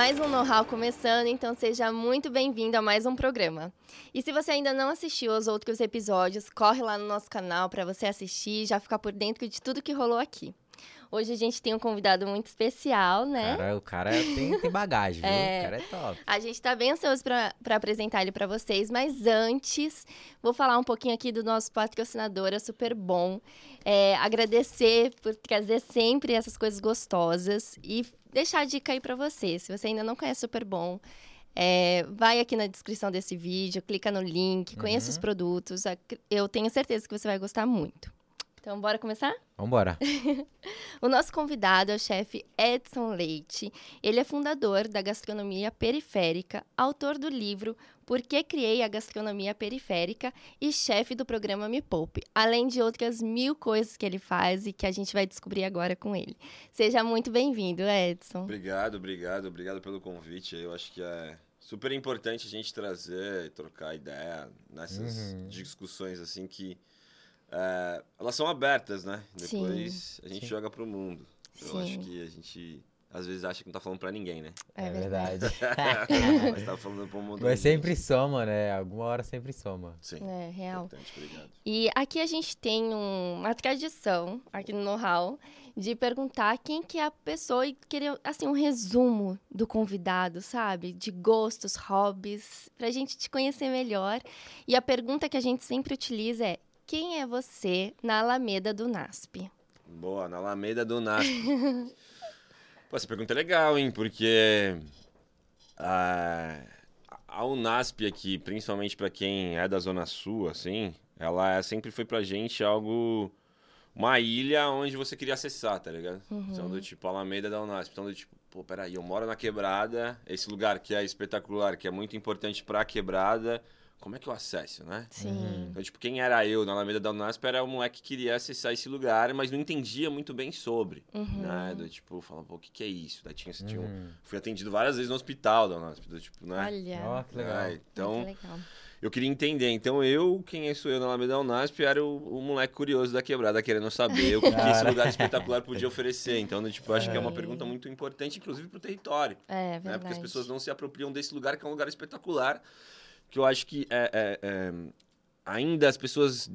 Mais um know-how começando, então seja muito bem-vindo a mais um programa. E se você ainda não assistiu aos outros episódios, corre lá no nosso canal para você assistir e já ficar por dentro de tudo que rolou aqui. Hoje a gente tem um convidado muito especial, né? Cara, o cara tem, tem bagagem, viu? É. O cara é top. A gente tá bem ansioso para apresentar ele para vocês, mas antes, vou falar um pouquinho aqui do nosso patrocinador, é super bom. É, agradecer por trazer sempre essas coisas gostosas e deixar a dica aí para você. Se você ainda não conhece Super Bom, é, vai aqui na descrição desse vídeo, clica no link, conheça Uhum. os produtos. Eu tenho certeza que você vai gostar muito. Então, bora começar? Vambora. O nosso convidado é o chefe Edson Leite. Ele é fundador da Gastronomia Periférica, autor do livro Por que Criei a Gastronomia Periférica e chefe do programa Me Poupe, além de outras mil coisas que ele faz e que a gente vai descobrir agora com ele. Seja muito bem-vindo, Edson. Obrigado, obrigado, obrigado pelo convite. Eu acho que é super importante a gente trazer e trocar ideia nessas Uhum. discussões assim que é, elas são abertas, né? Sim. Depois a gente Sim. joga pro mundo. Eu Sim. acho que a gente às vezes acha que não tá falando pra ninguém, né? É, É verdade. Mas tá falando pro mundo. Mas sempre soma, né? Alguma hora sempre soma. Sim. É, real. Importante, obrigado. E aqui a gente tem um- uma tradição, aqui no Know-How, de perguntar quem que é a pessoa e querer, assim, um resumo do convidado, sabe? De gostos, hobbies, pra gente te conhecer melhor. E a pergunta que a gente sempre utiliza é, quem é você na Alameda do NASP? Boa, na Alameda do NASP. Pô, essa pergunta é legal, hein? Porque a, a Unasp aqui, principalmente pra quem é da Zona Sul, assim, ela sempre foi pra gente algo... Uma ilha onde você queria acessar, tá ligado? Então, do tipo, Alameda da Unasp. Então, do tipo, pô, peraí, eu moro na Quebrada, esse lugar que é espetacular, que é muito importante pra Quebrada, como é que eu acesso, né? Sim. Então, tipo, quem era eu na Alameda da Unasp era o moleque que queria acessar esse lugar, mas não entendia muito bem sobre, Uhum. né? Do, tipo, falava, pô, o que que é isso? Daí tinha, tinha um- Uhum. Fui atendido várias vezes no hospital da Unasp, do, tipo, né? Olha, Ó, que legal. É, então, legal. eu queria entender. Então, eu, quem sou eu na Alameda da Unasp, era o, o moleque curioso da quebrada, querendo saber o que, que esse lugar espetacular podia oferecer. Então, do, tipo, eu acho que é uma pergunta muito importante, inclusive pro território É, né? verdade. Porque as pessoas não se apropriam desse lugar que é um lugar espetacular, que eu acho que é, é- é, ainda as pessoas,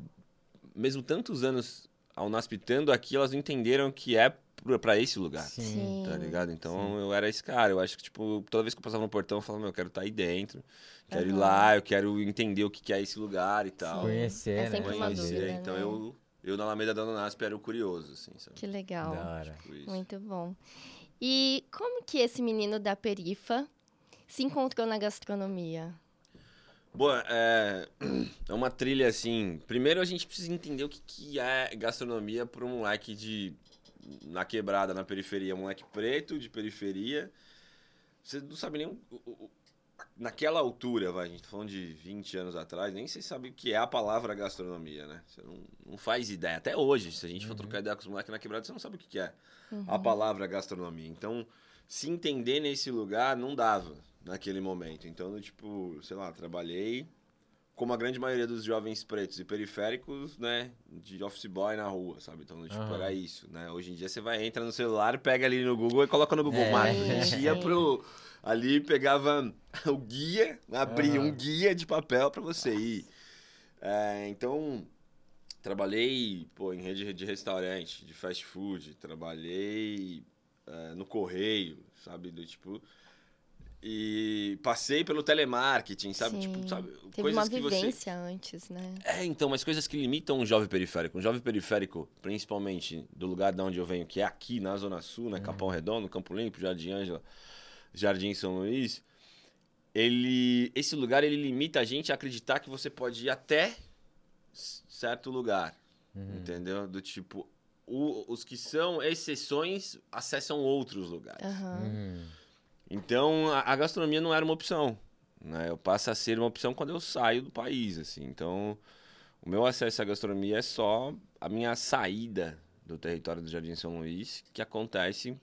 mesmo tantos anos ao naspitando aqui, elas não entenderam que é pra esse lugar. Sim. Tá ligado? Então eu era esse cara. Eu acho que, tipo, toda vez que eu passava no portão, eu falava, meu, eu quero estar aí dentro. Quero ir Aham. lá, eu quero entender o que que é esse lugar e tal. Conhecer, É né? sempre uma Conhecer. dúvida, Então né? eu, eu na Alameda da Nasp era o curioso, assim, sabe? Que legal. Da hora. Tipo. Muito bom. E como que esse menino da perifa se encontrou na gastronomia? Boa, é, é uma trilha assim. Primeiro a gente precisa entender o que, que é gastronomia para um moleque de. na quebrada, na periferia. Um moleque preto, de periferia. Você não sabe nem. o- o- o- naquela altura, vai, a gente tá falando de 20 anos atrás, nem você sabe o que é a palavra gastronomia, né? Você não, não faz ideia. Até hoje, se a gente for trocar ideia com os moleques na quebrada, você não sabe o que, que é a palavra gastronomia. Então, se entender nesse lugar não dava naquele momento. Então, eu, tipo, sei lá, trabalhei como a grande maioria dos jovens pretos e periféricos, né, de office boy na rua, sabe? Então, tipo, era isso, né? Hoje em dia você vai, entra no celular, pega ali no Google e coloca no Google É. Maps. A gente ia pro... Ali pegava o guia, abria Aham. um guia de papel para você ir. É, então, trabalhei pô, em rede de restaurante, de fast food, trabalhei é, no correio, sabe? Do tipo. E passei pelo telemarketing, sabe? Sim. Tipo, sabe? Teve coisas uma que você. vivência antes, né? É, então, mas coisas que limitam um jovem periférico. Um jovem periférico, principalmente do lugar de onde eu venho, que é aqui na Zona Sul, né? Capão Redondo, Campo Limpo, Jardim Ângela, Jardim São Luís. Ele, esse lugar ele limita a gente a acreditar que você pode ir até certo lugar, Uhum. entendeu? Do tipo, o- os que são exceções acessam outros lugares. Aham. Uhum. Então, a, a gastronomia não era uma opção. Né? Eu passo a ser uma opção quando eu saio do país. Assim. Então, o meu acesso à gastronomia é só a minha saída do território do Jardim São Luís, que acontece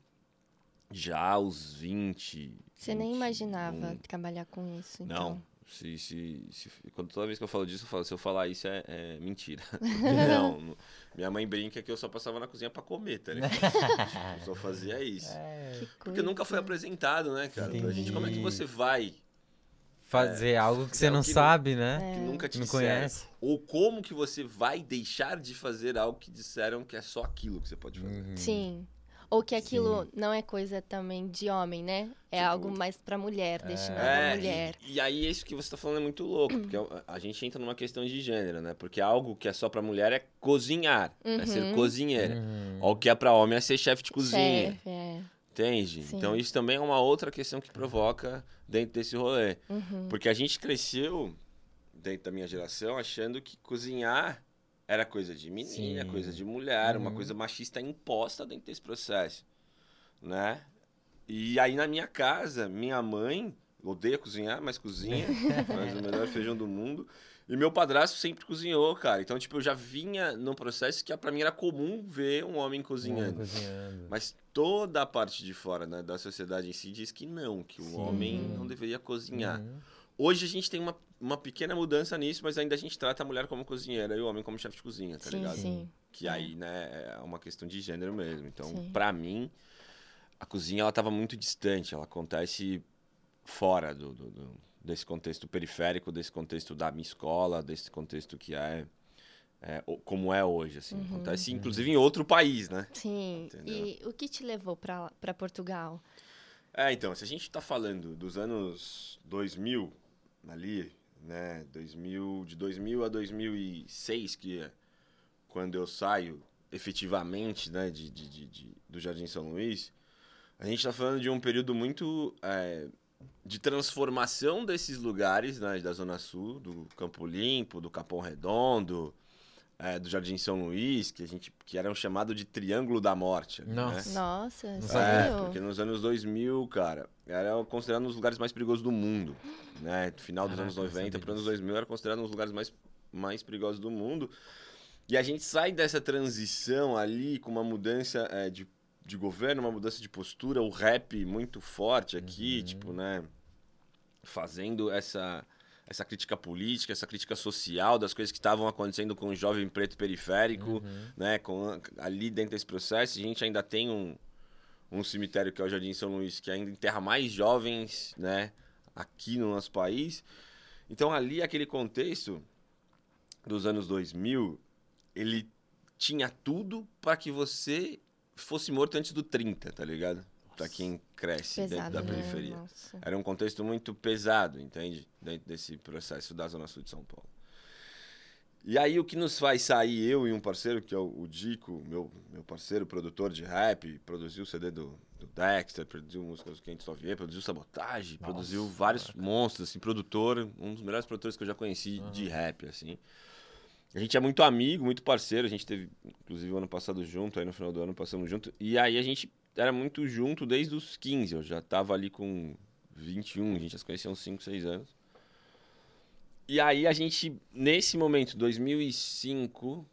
já aos 20. Você nem 21. imaginava trabalhar com isso, então. Não, Se, se, se, quando toda vez que eu falo disso, eu falo, se eu falar isso é, é mentira. não, não, minha mãe brinca que eu só passava na cozinha pra comer, tá ligado? eu só fazia isso. É, Que Porque nunca foi apresentado, né, cara? Pra gente, como é que Entendi. você vai fazer algo que você não que não- sabe, né? que nunca te Não disseram? conhece. Ou como que você vai deixar de fazer algo que disseram que é só aquilo que você pode fazer? Uhum. Sim. Ou que aquilo não é coisa também de homem, né? É Tipo- algo mais pra mulher, destinado É, à mulher. E, e aí isso que você tá falando é muito louco, porque a, gente entra numa questão de gênero, né? Porque algo que é só pra mulher é cozinhar, é ser Uhum. cozinheira. Uhum. Ou o que é pra homem é ser chefe de cozinha. Chefe, é. Entende? Sim. Então isso também é uma outra questão que provoca dentro desse rolê. Uhum. Porque a gente cresceu, dentro da minha geração, achando que cozinhar era coisa de menina, Sim. coisa de mulher, uma Uhum. coisa machista imposta dentro desse processo, né? E aí na minha casa, minha mãe odeia cozinhar, mas cozinha, faz o melhor feijão do mundo. E meu padrasto sempre cozinhou, cara. Então, tipo, eu já vinha num processo que pra mim era comum ver um homem cozinhando. Cozinhando. Mas toda a parte de fora né, da sociedade em si diz que não, que o Sim. homem não deveria cozinhar. Uhum. Hoje a gente tem uma, uma pequena mudança nisso, mas ainda a gente trata a mulher como cozinheira e o homem como chefe de cozinha, tá sim, ligado? sim. Que aí, né, é uma questão de gênero mesmo. Então, pra mim, a cozinha ela tava muito distante, ela acontece fora do, do- do- desse contexto periférico, desse contexto da minha escola, desse contexto que é, é, como é hoje, assim. Uhum. Acontece, inclusive, em outro país, né? Sim. Entendeu? E o que te levou pra, pra Portugal? É, então, se a gente tá falando dos anos 2000, ali, né, 2000, de 2000 a 2006, que é quando eu saio efetivamente, né, de, de, de- de- do Jardim São Luís, a gente tá falando de um período muito é, de transformação desses lugares, né, da Zona Sul, do Campo Limpo, do Capão Redondo, é, do Jardim São Luís, que a gente que eram chamado de Triângulo da Morte. ali, né? Nossa. Nossa, É, sério? porque nos anos 2000, cara, era considerado um dos lugares mais perigosos do mundo, né? No final dos Caraca, anos não 90 sabia para os anos disso. 2000 era considerado um dos lugares mais, mais perigosos do mundo. E a gente sai dessa transição ali com uma mudança é, de, de governo, uma mudança de postura, o rap muito forte aqui, Uhum. tipo, né? Fazendo essa, essa crítica política, essa crítica social das coisas que estavam acontecendo com o jovem preto periférico Uhum. né, com, ali dentro desse processo, a gente ainda tem um, um cemitério que é o Jardim São Luís, que ainda enterra mais jovens, né, aqui no nosso país. Então ali, aquele contexto dos anos 2000, ele tinha tudo para que você fosse morto antes do 30, tá ligado? Pra quem cresce dentro Pesado, da né? periferia. Nossa. Era um contexto muito pesado, entende? Dentro desse processo da Zona Sul de São Paulo. E aí o que nos faz sair, eu e um parceiro, que é o, Dico, meu, meu parceiro, produtor de rap, produziu o CD do, do Dexter, produziu músicas do Quente Só Vier, produziu Sabotagem, Nossa, produziu vários monstros, assim, produtor, um dos melhores produtores que eu já conheci de rap, assim. A gente é muito amigo, muito parceiro, a gente teve, inclusive, o ano passado junto, aí no final do ano passamos junto, e aí a gente era muito junto desde os 15, eu já tava ali com 21, a gente já se conhecia uns 5, 6 anos. E aí a gente, nesse momento, 2005,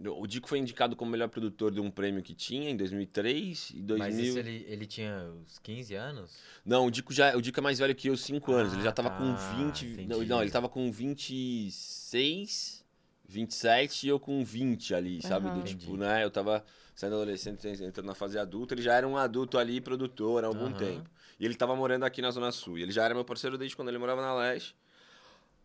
o Dico foi indicado como melhor produtor de um prêmio que tinha em 2003 e 2000... Mas isso ele, ele tinha uns 15 anos? Não, o Dico, já, o Dico é mais velho que eu, 5 anos. ele já Ah, tava tá, com 20... Não, entendi. não, ele tava com 26, 27 e eu com 20 ali, sabe? Aham. Do tipo, né? Eu tava sendo adolescente, entrando na fase adulta. Ele já era um adulto ali, produtor há algum Aham. tempo. E ele tava morando aqui na Zona Sul. E ele já era meu parceiro desde quando ele morava na Leste.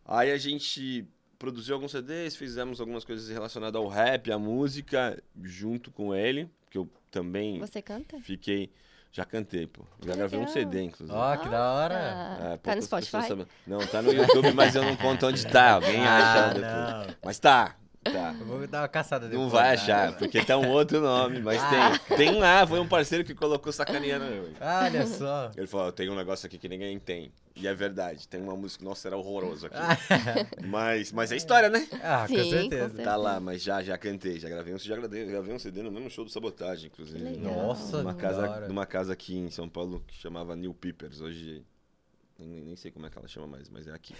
Aí a gente produziu alguns CDs, fizemos algumas coisas relacionadas ao rap, à música, junto com ele, que eu também Você canta? fiquei. Já cantei, pô. Já Que gravei um legal. CD, inclusive. Ó, que da hora! Ah, É, tá no Spotify? Não, tá no YouTube, mas eu não conto onde tá. Alguém acha Ah, depois. não. Mas tá, tá. Eu vou dar uma caçada depois. Não vai né? achar, porque tá um outro nome, mas Ah. tem. Tem lá, foi um parceiro que colocou sacaneando eu. Olha só. Ele falou, tem um negócio aqui que ninguém tem. E é verdade, tem uma música, nossa, era horroroso aqui. Mas, mas é história, né? Ah, Sim, com com certeza. certeza. Tá lá, mas já, já cantei, já gravei um, já gravei, gravei um CD no mesmo show do Sabotagem, inclusive. Que legal. Nossa, Numa casa, numa casa aqui em São Paulo que chamava New Peepers. Hoje nem, nem sei como é que ela chama mais, mas é aqui.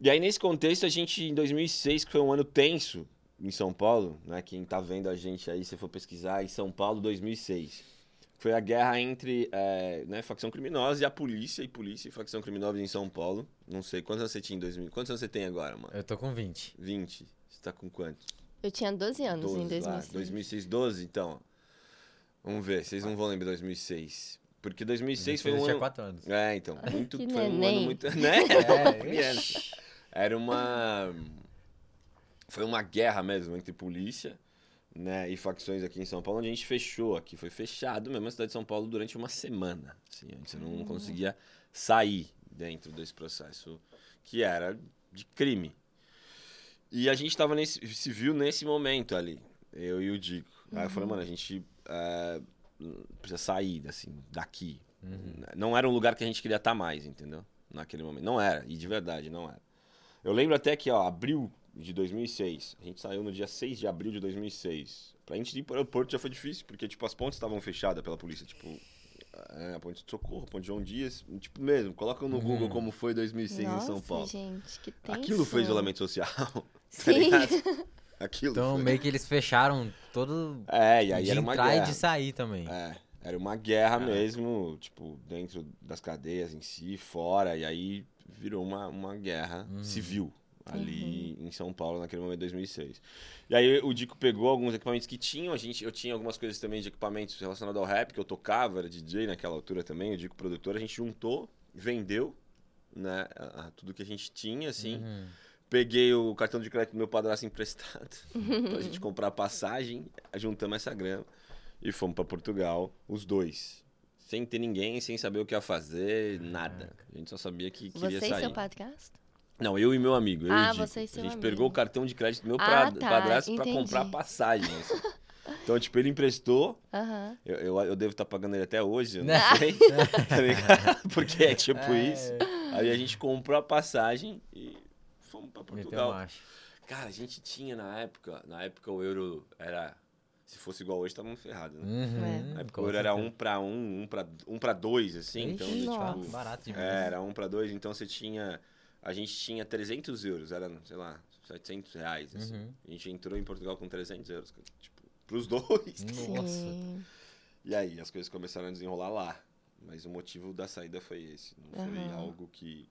E aí, nesse contexto, a gente, em 2006, que foi um ano tenso em São Paulo, né? Quem tá vendo a gente aí, se for pesquisar, em São Paulo, 2006. Foi a guerra entre é, né, facção criminosa e a polícia, e polícia e facção criminosa em São Paulo. Não sei, quantos anos você tinha em 2000? Quantos anos você tem agora, mano? Eu tô com 20. 20. Você tá com quantos? Eu tinha 12 anos 12, em lá. 2006. 2006, 12, então. Vamos ver, vocês não vão lembrar de 2006. Porque 2006 foi Eu um tinha ano... 4 anos. É, então, muito, Que foi um ano muito... Né? É. Era uma... Foi uma guerra mesmo entre polícia né, e facções aqui em São Paulo, onde a gente fechou aqui. Foi fechado mesmo a cidade de São Paulo durante uma semana. Assim, a gente não conseguia sair dentro desse processo que era de crime. E a gente tava nesse, se viu nesse momento ali, eu e o Dico. Aí eu falei, mano, a gente é, precisa sair, assim, daqui. Não era um lugar que a gente queria estar mais, entendeu? Naquele momento. Não era, e de verdade, não era. Eu lembro até que, ó, abril de 2006, a gente saiu no dia 6 de abril de 2006. Pra gente ir pro aeroporto já foi difícil, porque, tipo, as pontes estavam fechadas pela polícia, tipo... é, a ponte de Socorro, a ponte de João Dias, tipo mesmo, coloca no Google como foi 2006 Nossa, em São Paulo. gente, que tenso. Aquilo foi isolamento social, tá Sim. ligado? Aquilo Então foi. meio que eles fecharam todo É, e aí de era uma entrar guerra. e de sair também. É, era uma guerra mesmo, tipo, dentro das cadeias em si, fora, e aí virou uma, uma guerra civil ali em São Paulo naquele momento de 2006. E aí o Dico pegou alguns equipamentos que tinham, a gente, eu tinha algumas coisas também de equipamentos relacionados ao rap, que eu tocava, era DJ naquela altura também, o Dico produtor, a gente juntou, vendeu, né, a- a- tudo que a gente tinha, assim, Uhum. Peguei o cartão de crédito do meu padrasto emprestado pra gente comprar passagem, juntamos essa grana e fomos pra Portugal, os dois. Sem ter ninguém, sem saber o que ia fazer, nada. A gente só sabia que queria Você e sair. seu padrasto? Não, eu e meu amigo. Eu Ah, e você e seu A gente amigo. pegou o cartão de crédito do meu Ah, pra- tá, padrasto pra entendi. comprar passagem. assim. Então, tipo, ele emprestou. Aham. Eu, eu, eu devo estar pagando ele até hoje, eu não Né? sei. tá ligado? Porque é tipo É. isso. Aí a gente comprou a passagem e fomos pra Meteu Portugal. Cara, a gente tinha na época, na época o euro era, se fosse igual hoje, tava ferrado, né? Uhum, Na época com o era um pra um, um pra, um pra dois, assim, então, Ixi, Nossa. tipo, barato demais. é, era um pra dois, então você tinha, a gente tinha 300 euros, era, sei lá, 700 reais, assim. Uhum. A gente entrou em Portugal com 300 euros, tipo, pros dois. Nossa. Sim. E aí as coisas começaram a desenrolar lá. Mas o motivo da saída foi esse. Não foi Aham. algo que.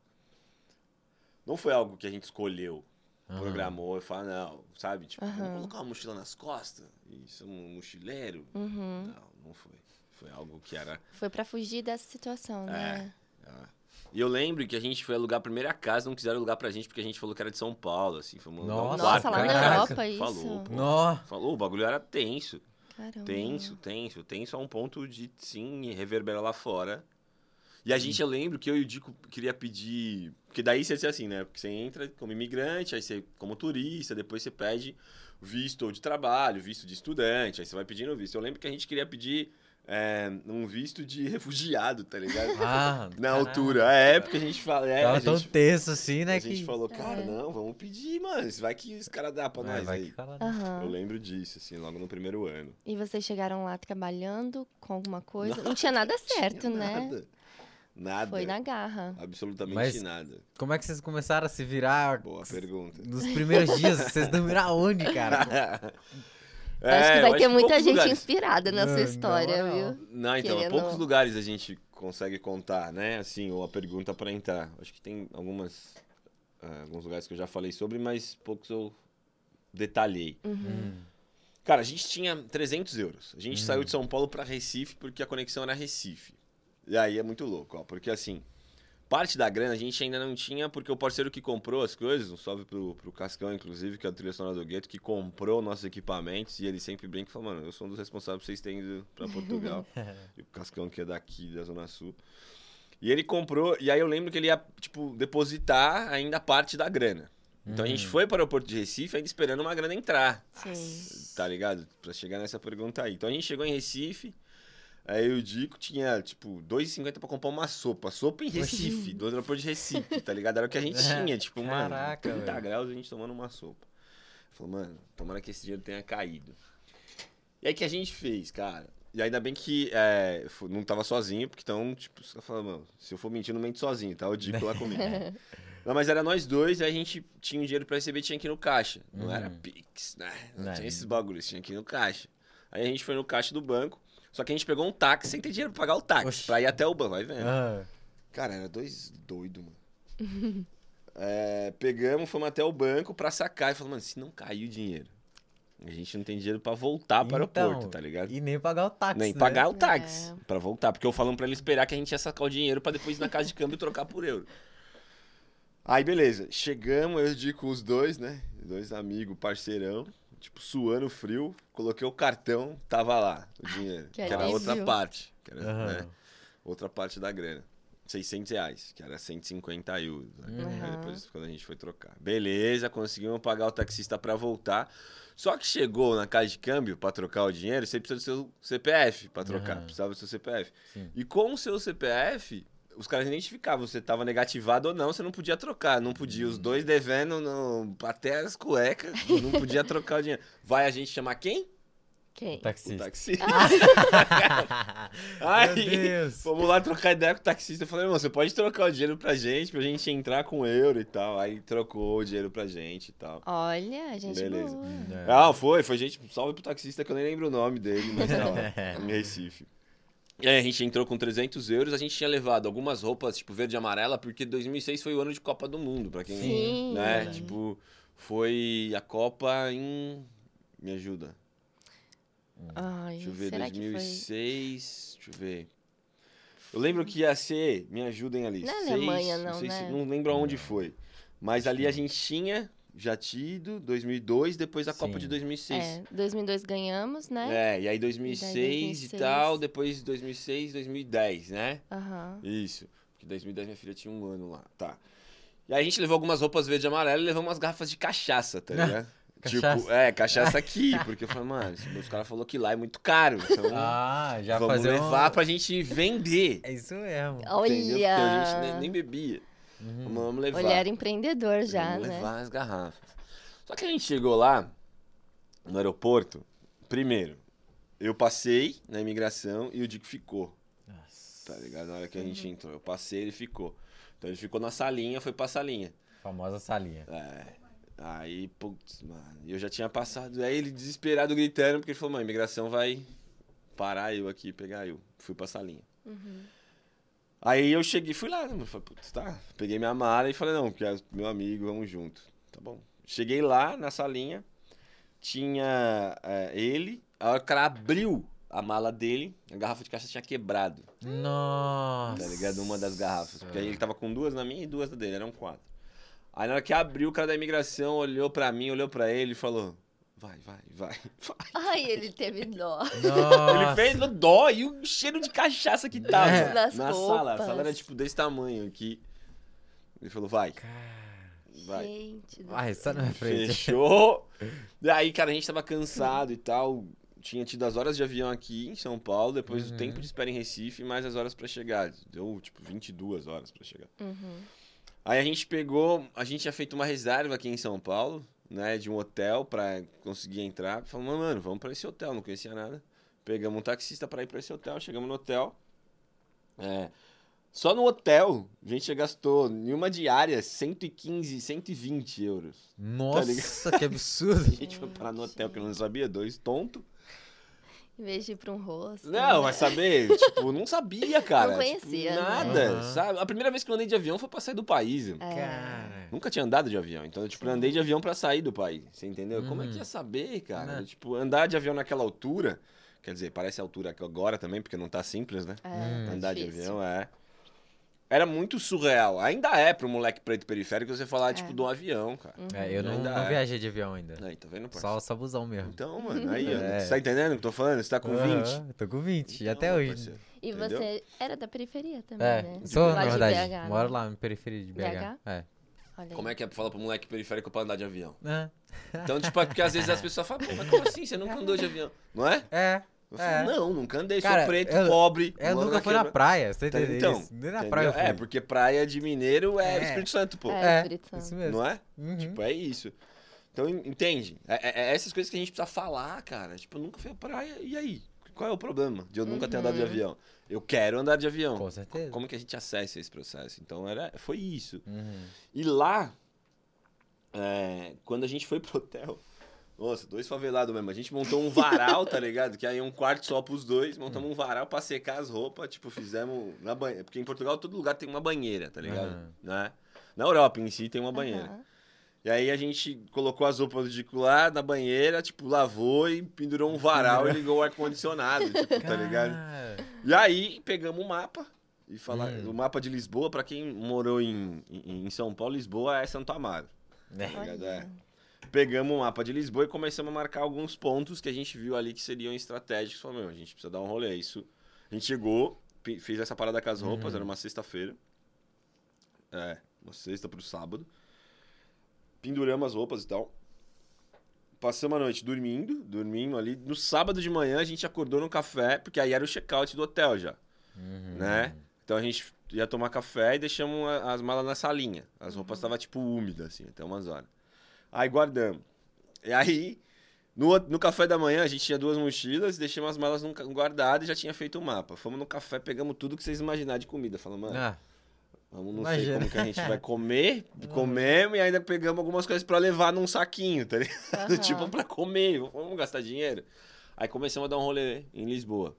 Não foi algo que a gente escolheu, Aham. programou e falou, não, sabe? Tipo, Aham. vamos colocar uma mochila nas costas e ser um mochileiro. Uhum. Não, não foi. Foi algo que era. Foi pra fugir dessa situação, né? ah. E eu lembro que a gente foi alugar a primeira casa, não quiseram alugar pra gente porque a gente falou que era de São Paulo, assim. Fomos alugar um Nossa, Nossa, lá na. Europa isso. Falou, pô. Falou, o bagulho era tenso. Caramba. Tenso, tenso, tenso a um ponto de sim reverberar lá fora. E a gente, eu lembro que eu e o Dico queria pedir. Porque daí você ser assim, né? Porque você entra como imigrante, aí você como turista, depois você pede visto de trabalho, visto de estudante, aí você vai pedindo visto. Eu lembro que a gente queria pedir é, um visto de refugiado, tá ligado? Ah, Na caraca. altura. É época a gente fala. É, Tava a tão gente, tenso assim, né? a gente que... falou, cara, É. não, vamos pedir, mano. Vai que os caras dão pra É, nós vai aí. Aham. Eu lembro disso, assim, logo no primeiro ano. E vocês chegaram lá trabalhando com alguma coisa? Não, tinha nada certo, Tinha né? Nada. Nada. Foi na garra. Absolutamente Mas- nada. Como é que vocês começaram a se virar Boa pergunta. nos primeiros dias? Vocês não viram onde, cara? É, Acho que vai ter muita gente lugares- inspirada na Não, sua história, não, não. viu? Não, então, Querendo- poucos lugares a gente consegue contar, né? Assim, ou a pergunta pra entrar. Acho que tem algumas, ah, alguns lugares que eu já falei sobre, mas poucos eu detalhei. Hum. Cara, a gente tinha 300 euros. A gente saiu de São Paulo pra Recife porque a conexão era Recife. E aí é muito louco, ó. Porque assim, parte da grana a gente ainda não tinha, porque o parceiro que comprou as coisas, um salve pro, pro Cascão, inclusive, que é o trilha sonora do Gueto, que comprou nossos equipamentos, e ele sempre brinca e fala, mano, eu sou um dos responsáveis por vocês terem ido pra Portugal. e o Cascão, que é daqui, da Zona Sul. E ele comprou, e aí eu lembro que ele ia, tipo, depositar ainda parte da grana. Então a gente foi para o aeroporto de Recife ainda esperando uma grana entrar. Sim. Tá ligado? Pra chegar nessa pergunta aí. Então a gente chegou em Recife, aí o Dico tinha, tipo, 2,50 pra comprar uma sopa. Sopa em Recife, do aeroporto de Recife, tá ligado? Era o que a gente tinha, tipo, Caraca, mano, 30 velho. graus a gente tomando uma sopa. Falou, mano, tomara que esse dinheiro tenha caído. E aí que a gente fez, cara? E ainda bem que é, não tava sozinho, porque então, tipo, você fala, mano, se eu for mentir, não mente sozinho, tá? O Dico lá comigo. Não, mas era nós dois, aí a gente tinha um dinheiro pra receber, tinha ir no caixa. Não era Pix, né? Não Não, tinha esses bagulhos, tinha ir no caixa. Aí a gente foi no caixa do banco, Só que a gente pegou um táxi sem ter dinheiro pra pagar o táxi, Oxi. pra ir até o banco, vai vendo. Ah, Cara, era dois doidos, mano. É, pegamos, fomos até o banco pra sacar e falamos, mano, se não cair o dinheiro, a gente não tem dinheiro pra voltar para o então, aeroporto, tá ligado? E nem pagar o táxi. Nem né? pagar o táxi É. pra voltar. Porque eu falando pra ele esperar que a gente ia sacar o dinheiro pra depois ir na casa de câmbio e trocar por euro. Aí, beleza. Chegamos, eu digo com os dois, né? Dois amigos, parceirão. Tipo, suando frio. Coloquei o cartão, tava lá o dinheiro. Que Que, era outra parte. Que era, Aham. né? Outra parte da grana. 600 reais, que era 150 euros. Né? Uhum. Aí depois, quando a gente foi trocar. Beleza, conseguimos pagar o taxista pra voltar. Só que chegou na casa de câmbio pra trocar o dinheiro, você precisa do seu CPF pra trocar. Aham. Precisava do seu CPF. Sim. E com o seu CPF, os caras identificavam se você tava negativado ou não, você não podia trocar. Não podia, os dois devendo no, até as cuecas, não podia trocar o dinheiro. Vai a gente chamar quem? Quem? O Taxista. taxista. Meu Aí. Fomos lá trocar ideia com o taxista. Eu falei, irmão, você pode trocar o dinheiro pra gente, pra gente entrar com euro e tal. Aí trocou o dinheiro pra gente e tal. Olha, gente Beleza. boa. É. Ah, foi, foi gente, salve pro taxista que eu nem lembro o nome dele, mas tá lá, em Recife. Aí a gente entrou com 300 euros, a gente tinha levado algumas roupas, tipo, verde e amarela, porque 2006 foi o ano de Copa do Mundo, pra quem... Sim. Né, tipo, foi a Copa em... Me ajuda. Ai, Deixa eu ver, será que foi? 2006, deixa eu ver. Eu lembro que ia ser, me ajudem ali. Não é seis- Alemanha, não, sei se- né? não lembro aonde foi. Mas ali a gente tinha já tido 2002, depois a Copa Sim. de 2006. É, 2002 ganhamos, né? É, e aí 2006, 2006. e tal, depois 2006, 2010, né? Aham. Isso. Porque 2010 minha filha tinha um ano lá, tá. E aí a gente levou algumas roupas verde e amarela e levamos umas garrafas de cachaça, tá ligado? Cachaça. Tipo, é, cachaça aqui. Porque eu falei, mano, os caras falaram que lá é muito caro. Então Ah, já vamos fazer levar um... pra gente vender. É isso mesmo. Entendeu? Porque a gente nem, Olha! nem bebia. Uhum. Vamos, vamos levar. Olhar empreendedor já, vamos né? levar as garrafas. Só que a gente chegou lá, no aeroporto, primeiro, eu passei na imigração e o Dico ficou. Nossa, Tá ligado? Na hora que a gente entrou. Eu passei, ele ficou. Então ele ficou na salinha, foi pra salinha. famosa salinha. É. Aí, putz, mano, eu já tinha passado. Aí ele desesperado gritando, porque ele falou, mano, a imigração vai parar eu aqui, pegar eu. Fui pra salinha. Uhum. Aí eu cheguei, fui lá, né, mano? Falei, putz, tá. Peguei minha mala e falei, não, que é meu amigo, vamos junto. Tá bom. Cheguei lá na salinha, tinha é, ele, a hora que o cara abriu a mala dele, a garrafa de cachaça tinha quebrado. Nossa. Tá ligado? Uma das garrafas. Porque aí ele tava com duas na minha e duas na dele, eram quatro. Aí na hora que abriu, o cara da imigração olhou pra mim, olhou pra ele e falou: Vai, vai, vai, vai. Ai, ele teve dó. Ele fez no dó e o cheiro de cachaça que tava É. Das na sala. A roupas. sala era tipo desse tamanho aqui. Ele falou: Vai, Cara. vai. Gente do Ai, só na frente. Fechou. E aí, cara, a gente tava cansado e tal. Tinha tido as horas de avião aqui em São Paulo, depois Uhum. o tempo de espera em Recife, mais as horas pra chegar. Deu, tipo, 22 horas pra chegar. Uhum. Aí a gente pegou, a gente tinha feito uma reserva aqui em São Paulo, né, de um hotel pra conseguir entrar. Falamos, mano, vamos pra esse hotel, não conhecia nada. Pegamos um taxista pra ir pra esse hotel, chegamos no hotel. É, só no hotel, a gente já gastou em uma diária 115, 120 euros. Nossa, que absurdo. A gente foi parar no hotel que eu não sabia, dois tontos. Em vez de ir pra um rosto. Não, né? mas saber, tipo, não sabia, cara. Não conhecia, tipo, né? Nada, Aham. sabe? A primeira vez que eu andei de avião foi pra sair do país. É. Cara. Nunca tinha andado de avião, então, tipo, eu andei de avião pra sair do país, você entendeu? Como é que Uhum. ia saber, cara? Né? Tipo, andar de avião naquela altura, quer dizer, parece a altura agora também, porque não tá simples, né? É, Hum. tá andar de difícil. avião, é. Era muito surreal. Ainda é pro moleque preto periférico você falar, tipo, É. de um avião, cara. É, eu não, não é. viajei de avião ainda. Aí, tá vendo, parceiro? Só, só busão mesmo. Então, mano, aí, ó, É. você tá entendendo o que eu tô falando? Você tá com 20. Aham, tô com 20, Então, até hoje. parceiro. E Entendeu? você era da periferia também, É, né? sou, Lá na de verdade. BH, né? Moro lá na periferia de BH. BH? É. Olha Como é que é pra falar pro moleque periférico pra andar de avião? É. Então, tipo, é porque às vezes as pessoas falam, "Pô, mas como assim? Você nunca andou de avião? Não é? É. Eu falo, É. não, nunca andei, Cara, sou preto, eu- pobre. Eu nunca fui na quebra- praia, você Tá, entendeu então, isso? Nem na entendeu? praia eu fui. É, porque praia de mineiro é, É. Espírito Santo, pô. É, É, Espírito Santo. isso mesmo. Não é? Uhum. Tipo, é isso. Então, en- entende? É, é- é essas coisas que a gente precisa falar, cara. Tipo, eu nunca fui à praia, e aí? Qual é o problema de eu nunca ter andado de Uhum. avião? Eu quero andar de avião. Com certeza. Como que a gente acessa esse processo? Então, era, foi isso. Uhum. E lá, é, quando a gente foi pro hotel, Nossa, dois favelados mesmo. A gente montou um varal, tá ligado? Que aí é um quarto só pros dois. Montamos um varal pra secar as roupas. Tipo, fizemos na banheira. Porque em Portugal todo lugar tem uma banheira, tá ligado? Aham. Né? Na Europa em si tem uma banheira. Aham. E aí a gente colocou as roupas de lá na banheira, tipo, lavou e pendurou um varal e ligou o ar-condicionado, tipo, tá ligado? E aí pegamos o mapa. E falar, Hum. o mapa de Lisboa, pra quem morou em, em, em São Paulo, Lisboa é Santo Amaro. É. Tá ligado? Olha. É. Pegamos o mapa de Lisboa e começamos a marcar alguns pontos que a gente viu ali que seriam estratégicos. Falamos, meu, a gente precisa dar um rolê. Isso. A gente chegou, fez essa parada com as roupas, Uhum. era uma sexta-feira. É, uma sexta pro sábado. Penduramos as roupas e tal. Passamos a noite dormindo, dormindo ali. No sábado de manhã a gente acordou no café, porque aí era o check-out do hotel já, Uhum. né? Então a gente ia tomar café e deixamos as malas na salinha. As roupas estavam tipo úmidas, assim, até umas horas. Aí guardamos. E aí, no, no café da manhã, a gente tinha duas mochilas, deixamos as malas guardadas e já tinha feito o mapa. Fomos no café, pegamos tudo que vocês imaginarem de comida. Falamos, mano, Ah, vamos não sei imagina. como que a gente vai comer, comemos e ainda pegamos algumas coisas pra levar num saquinho, tá ligado? Aham. tipo, pra comer, vamos gastar dinheiro. Aí começamos a dar um rolê em Lisboa.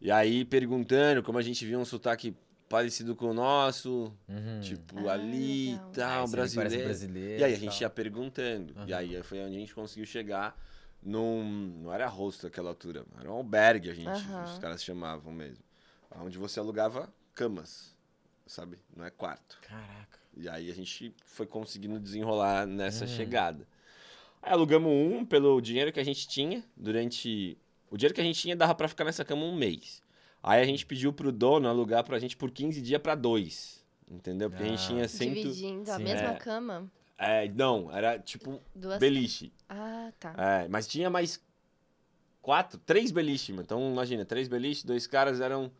E aí, perguntando como a gente viu um sotaque parecido com o nosso, uhum. tipo, Ah, ali e tal, aí parece brasileiro. brasileiro E aí a e gente tal. ia perguntando. E Aham. aí foi onde a gente conseguiu chegar num. Não era rosto naquela altura, era um albergue, a gente. Aham. Os caras chamavam mesmo. Onde você alugava camas, sabe? Não é quarto. Caraca. E aí a gente foi conseguindo desenrolar nessa Hum. chegada. Aí alugamos um pelo dinheiro que a gente tinha durante. O dinheiro que a gente tinha dava pra ficar nessa cama um mês. Aí a gente pediu pro dono alugar pra gente por 15 dias pra dois. Entendeu? Porque a gente Ah. tinha cento. Dividindo a Sim. mesma É. cama? É, não, era tipo Duas. beliche. Ah, tá. É, mas tinha mais quatro, três beliches, mano. Então imagina, três beliches, dois caras eram.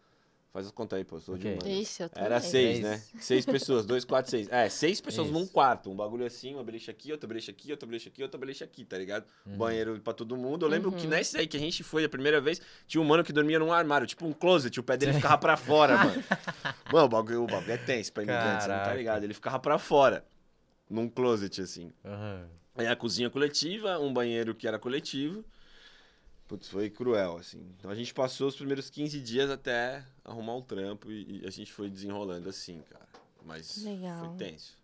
Faz as contas aí, pô, eu sou de Ok. humanas. Ixi, eu. Era seis, Seis. né? Seis pessoas, dois, quatro, seis. É, seis pessoas Isso. num quarto. Um bagulho assim, uma beliche aqui, outra beliche aqui, outra beliche aqui, outra beliche aqui, tá ligado? Uhum. Banheiro pra todo mundo. Eu lembro Uhum. que nesse aí que a gente foi a primeira vez, tinha um mano que dormia num armário, tipo um closet, o pé dele ficava pra fora, mano. Mano, o bagulho, o bagulho é tenso pra imigrante, você não tá ligado? Ele ficava pra fora, num closet, assim. Aham. Aí a cozinha coletiva, um banheiro que era coletivo. Putz, foi cruel, assim. Então a gente passou os primeiros 15 dias até arrumar um trampo e, e a gente foi desenrolando assim, cara. Mas Legal. foi tenso.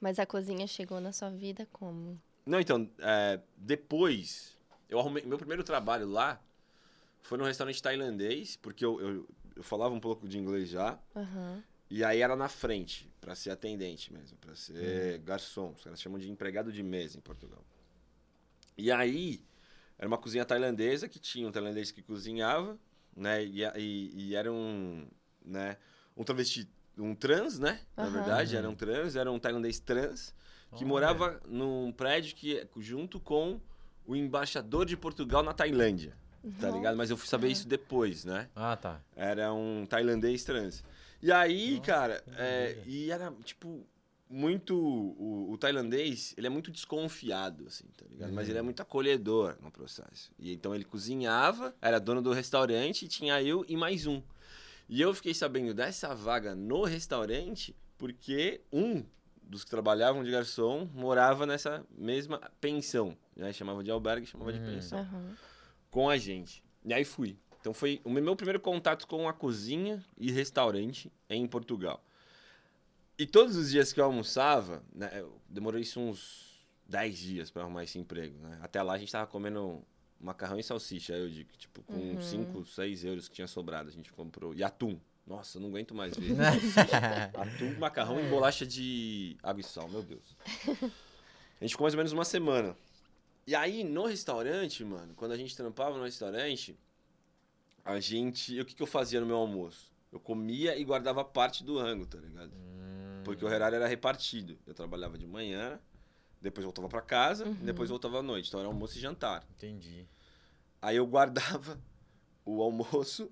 Mas a cozinha chegou na sua vida como? Não, então, é, depois, eu arrumei. Meu primeiro trabalho lá foi num restaurante tailandês, porque eu, eu, eu falava um pouco de inglês já. Aham. E aí era na frente, pra ser atendente mesmo, pra ser garçom. Os caras chamam de empregado de mesa em Portugal. E aí, era uma cozinha tailandesa que tinha um tailandês que cozinhava, né? E, e, e era um, né? Um travesti, um trans, né? Na verdade, era um trans, era um tailandês trans que Olha. morava num prédio que junto com o embaixador de Portugal na Tailândia, tá ligado? Mas eu fui saber isso depois, né? Ah, tá. Era um tailandês trans. E aí, Nossa, cara, é, e era, tipo, muito. O, o tailandês, ele é muito desconfiado, assim, tá ligado? Mas Uhum. ele é muito acolhedor no processo. E então ele cozinhava, era dono do restaurante, tinha eu e mais um. E eu fiquei sabendo dessa vaga no restaurante porque um dos que trabalhavam de garçom morava nessa mesma pensão. Né? Chamava de albergue, chamava de Hum. pensão Aham. com a gente. E aí fui. Então foi o meu primeiro contato com a cozinha e restaurante em Portugal. E todos os dias que eu almoçava, né, eu demorei isso uns 10 dias para arrumar esse emprego, né? Até lá a gente tava comendo macarrão e salsicha, eu digo, tipo, com Uhum. 5, 6 euros que tinha sobrado, a gente comprou. E atum. Nossa, eu não aguento mais ver. Atum, macarrão e bolacha de água e sal, meu Deus. A gente ficou mais ou menos uma semana. E aí, no restaurante, mano, quando a gente trampava no restaurante, a gente. O que, que eu fazia no meu almoço? Eu comia e guardava parte do rango, tá ligado? Hum. Porque o horário era repartido. Eu trabalhava de manhã, depois voltava pra casa, e depois voltava à noite. Então era almoço e jantar. Entendi. Aí eu guardava o almoço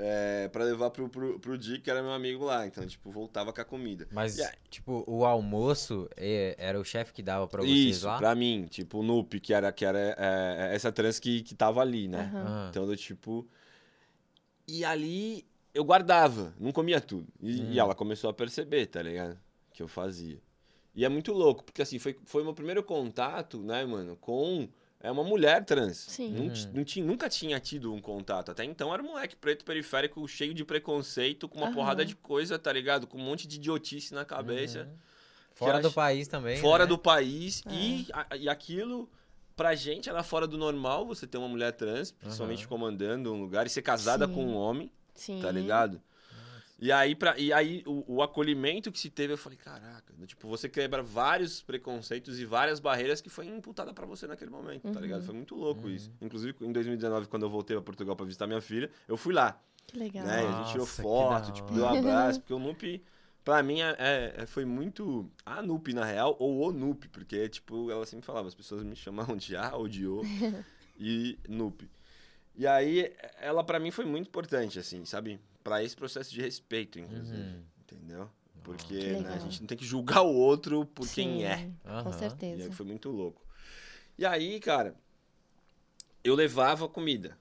é, para levar pro, pro, pro Dick, que era meu amigo lá. Então, tipo, voltava com a comida. Mas, aí- tipo, o almoço é, era o chefe que dava pra vocês Isso, lá? pra mim, tipo, o Nup, que era, que era é, essa trans que, que tava ali, né? Ah, Então, do tipo. E ali eu guardava, não comia tudo. E, Hum. e ela começou a perceber, tá ligado? Que eu fazia. E é muito louco, porque assim, foi, foi meu primeiro contato, né, mano, com é uma mulher trans. Sim. Não Uhum. não tinha, nunca tinha tido um contato. Até então era um moleque preto periférico cheio de preconceito, com uma Aham. porrada de coisa, tá ligado? Com um monte de idiotice na cabeça. Uhum. Fora do país também. fora né? do país. É. E, a- e aquilo, pra gente, era fora do normal você ter uma mulher trans, principalmente Aham. comandando um lugar, e ser casada Sim. com um homem, Sim. tá ligado? E aí, pra, e aí o, o acolhimento que se teve, eu falei, caraca, tipo, você quebra vários preconceitos e várias barreiras que foi imputada pra você naquele momento, tá Uhum. ligado? Foi muito louco Uhum. isso. Inclusive, em 2019, quando eu voltei pra Portugal pra visitar minha filha, eu fui lá, Que legal. né? E a gente tirou Nossa, foto, tipo, deu um abraço, porque o Nup, pra mim, é, é- foi muito a Nup, na real, ou o Nup, porque, tipo, ela sempre falava, as pessoas me chamavam de A ou de O e Nup. E aí, ela pra mim foi muito importante, assim, sabe? Pra esse processo de respeito, inclusive, Uhum. entendeu? Que Porque né, a gente não tem que julgar o outro por quem Sim, é. Com Aham. E certeza. aí foi muito louco. E aí, cara, eu levava comida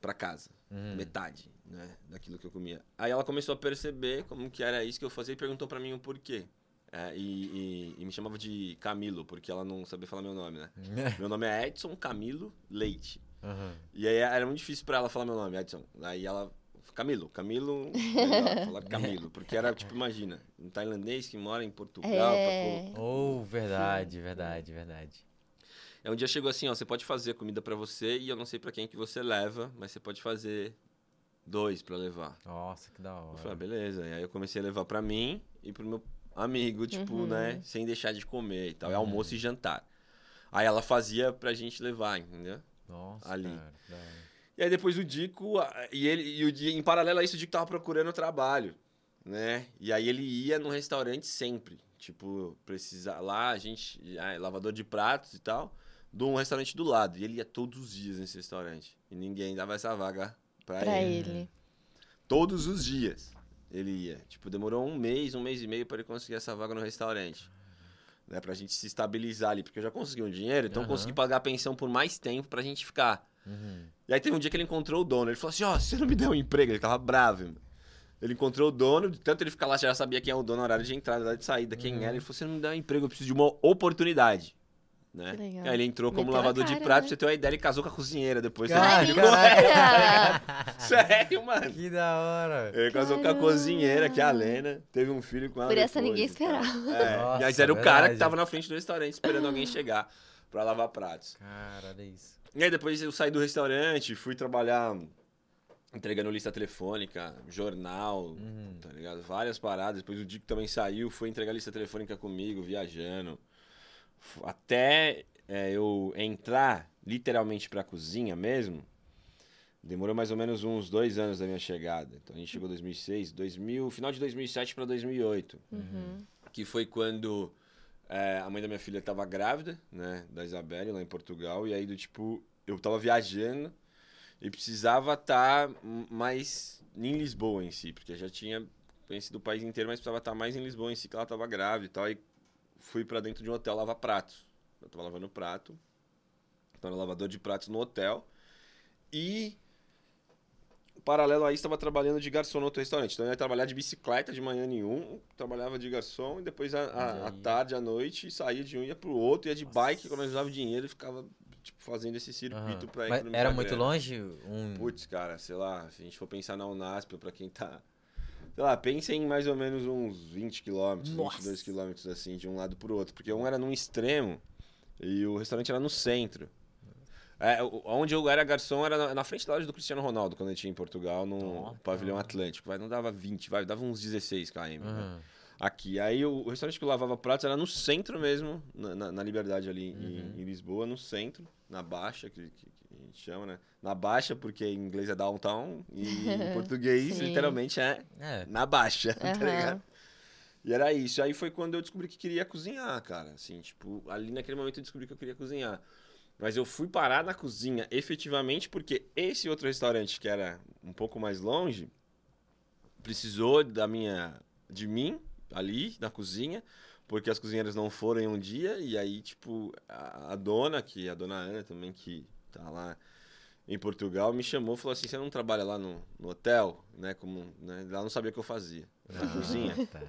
pra casa Uhum. metade, né, daquilo que eu comia. Aí ela começou a perceber como que era isso que eu fazia e perguntou pra mim o porquê. É, e, e- e me chamava de Camilo, porque ela não sabia falar meu nome, né? Meu nome é Edson Camilo Leite. Aham. E aí era muito difícil pra ela falar meu nome, Edson. Aí ela, Camilo, Camilo, melhor falar Camilo, porque era tipo, imagina, um tailandês que mora em Portugal, É. pra Oh, verdade, verdade, verdade. É um dia chegou assim, ó, você pode fazer comida pra você e eu não sei pra quem que você leva, mas você pode fazer dois pra levar. Nossa, que da Eu falei, ah, hora. beleza. E aí eu comecei a levar pra mim e pro meu amigo, tipo, Uhum. né, sem deixar de comer e tal, é Uhum. almoço e jantar. Aí ela fazia pra gente levar, entendeu? Nossa, ali. cara. E aí depois o Dico, e ele e o em paralelo a isso o Dico tava procurando trabalho, né? E aí ele ia no restaurante sempre, tipo, precisar lá, a gente, ah, é lavador de pratos e tal, de um restaurante do lado. E ele ia todos os dias nesse restaurante. E ninguém dava essa vaga pra, Pra ele. ele. Todos os dias ele ia. Tipo, demorou um mês, um mês e meio pra ele conseguir essa vaga no restaurante. Né, pra gente se estabilizar ali, porque eu já consegui um dinheiro, então eu Aham. consegui pagar a pensão por mais tempo pra gente ficar. Uhum. E aí teve um dia que ele encontrou o dono. Ele falou assim: Ó, você não me deu um emprego. Ele tava bravo. irmão. Ele encontrou o dono, tanto ele ficar lá, já sabia quem é o dono, horário de entrada, horário de saída, quem Uhum. era. Ele falou: Você não me deu um emprego, eu preciso de uma oportunidade. Né? Que legal. Aí ele entrou como Meteu a lavador de cara, prato, né? pra você ter uma ideia, ele casou com a cozinheira depois. Cara, Você- Mentira! Sério, mano. Que da hora. Ele casou com a cozinheira, que é a Lena. Teve um filho com ela. Por essa depois ninguém e tal. esperava. É, Nossa, mas era o cara que verdade. tava na frente do restaurante esperando alguém chegar pra lavar pratos. Cara, olha isso. E aí depois eu saí do restaurante, fui trabalhar entregando lista telefônica, jornal, Uhum. tá ligado? Várias paradas. Depois o Dico também saiu, foi entregar lista telefônica comigo, viajando. Até é, eu entrar literalmente pra cozinha mesmo, demorou mais ou menos uns dois anos da minha chegada. Então a gente chegou em 2006, 2000, final de 2007 pra 2008 Uhum. que foi quando é, a mãe da minha filha tava grávida, né, da Isabelle, lá em Portugal, e aí do tipo, eu tava viajando e precisava estar mais em Lisboa em si, porque já tinha conhecido o país inteiro, mas precisava estar mais em Lisboa em si, que ela tava grávida e tal, e fui pra dentro de um hotel lavar pratos. Eu tava lavando prato, tava no lavador de pratos no hotel, e paralelo a isso, estava trabalhando de garçom no outro restaurante. Então eu ia trabalhar de bicicleta de manhã em um, trabalhava de garçom e depois à- tarde, à noite, saía de um ia pro outro, ia de bike, economizava dinheiro e ficava tipo, fazendo esse circuito Aham. pra Mas economizar era muito grana. longe? Um... Putz, cara, sei lá, se a gente for pensar na Unasp, pra quem tá. Sei lá, pensa em mais ou menos uns 20 quilômetros, Nossa. 22 quilômetros assim, de um lado pro outro. Porque um era num extremo e o restaurante era no centro. É, onde eu era garçom era na, na frente da loja do Cristiano Ronaldo, quando ele tinha em Portugal, no pavilhão Atlântico. Vai, não dava 20, vai, dava uns 16 km. Uhum. Aqui. Aí o, o restaurante que eu lavava pratos era no centro mesmo, na, na- na Liberdade ali em, Uhum. em Lisboa, no centro, na Baixa, que, que- gente chama, né? Na Baixa, porque em inglês é downtown e em português literalmente é É. na Baixa, tá Aham. ligado? E era isso. Aí foi quando eu descobri que queria cozinhar, cara. Assim, tipo, ali naquele momento eu descobri que eu queria cozinhar. Mas eu fui parar na cozinha efetivamente porque esse outro restaurante que era um pouco mais longe precisou da minha de mim ali na cozinha, porque as cozinheiras não foram em um dia e aí tipo a, a dona, que é a dona Ana também que tá lá em Portugal, me chamou e falou assim: "Você não trabalha lá no, no hotel, né, como, né? Ela não sabia o que eu fazia na Ah, cozinha. tá.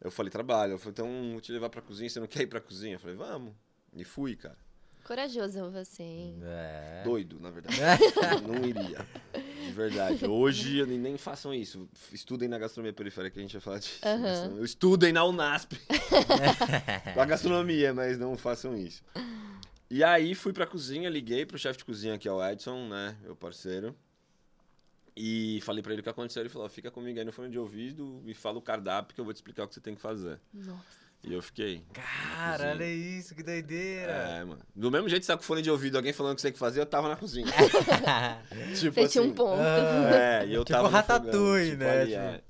Eu falei: "Trabalho". Eu falei: "Então, vou te levar pra cozinha, você não quer ir pra cozinha?" Eu falei: "Vamos". E fui, cara. Corajoso você, hein? É. Doido, na verdade. não iria. De verdade. Hoje nem- façam isso. Estudem na gastronomia periférica, que a gente vai falar disso. Aham. Estudem na Unasp. com a gastronomia, mas não façam isso. E aí fui pra cozinha, liguei pro chefe de cozinha, que é o Edson, né? Meu parceiro. E falei pra ele o que aconteceu. Ele falou: fica comigo aí no fone de ouvido e fala o cardápio que eu vou te explicar o que você tem que fazer. Nossa. E eu fiquei. Cara, olha isso, que doideira. É, mano. Do mesmo jeito que você tá com fone de ouvido, alguém falando o que você tem que fazer, eu tava na cozinha. tipo Você tinha um assim, ponto. É, e eu Tipo tava. Ratatouille, fogão, né? ali, é.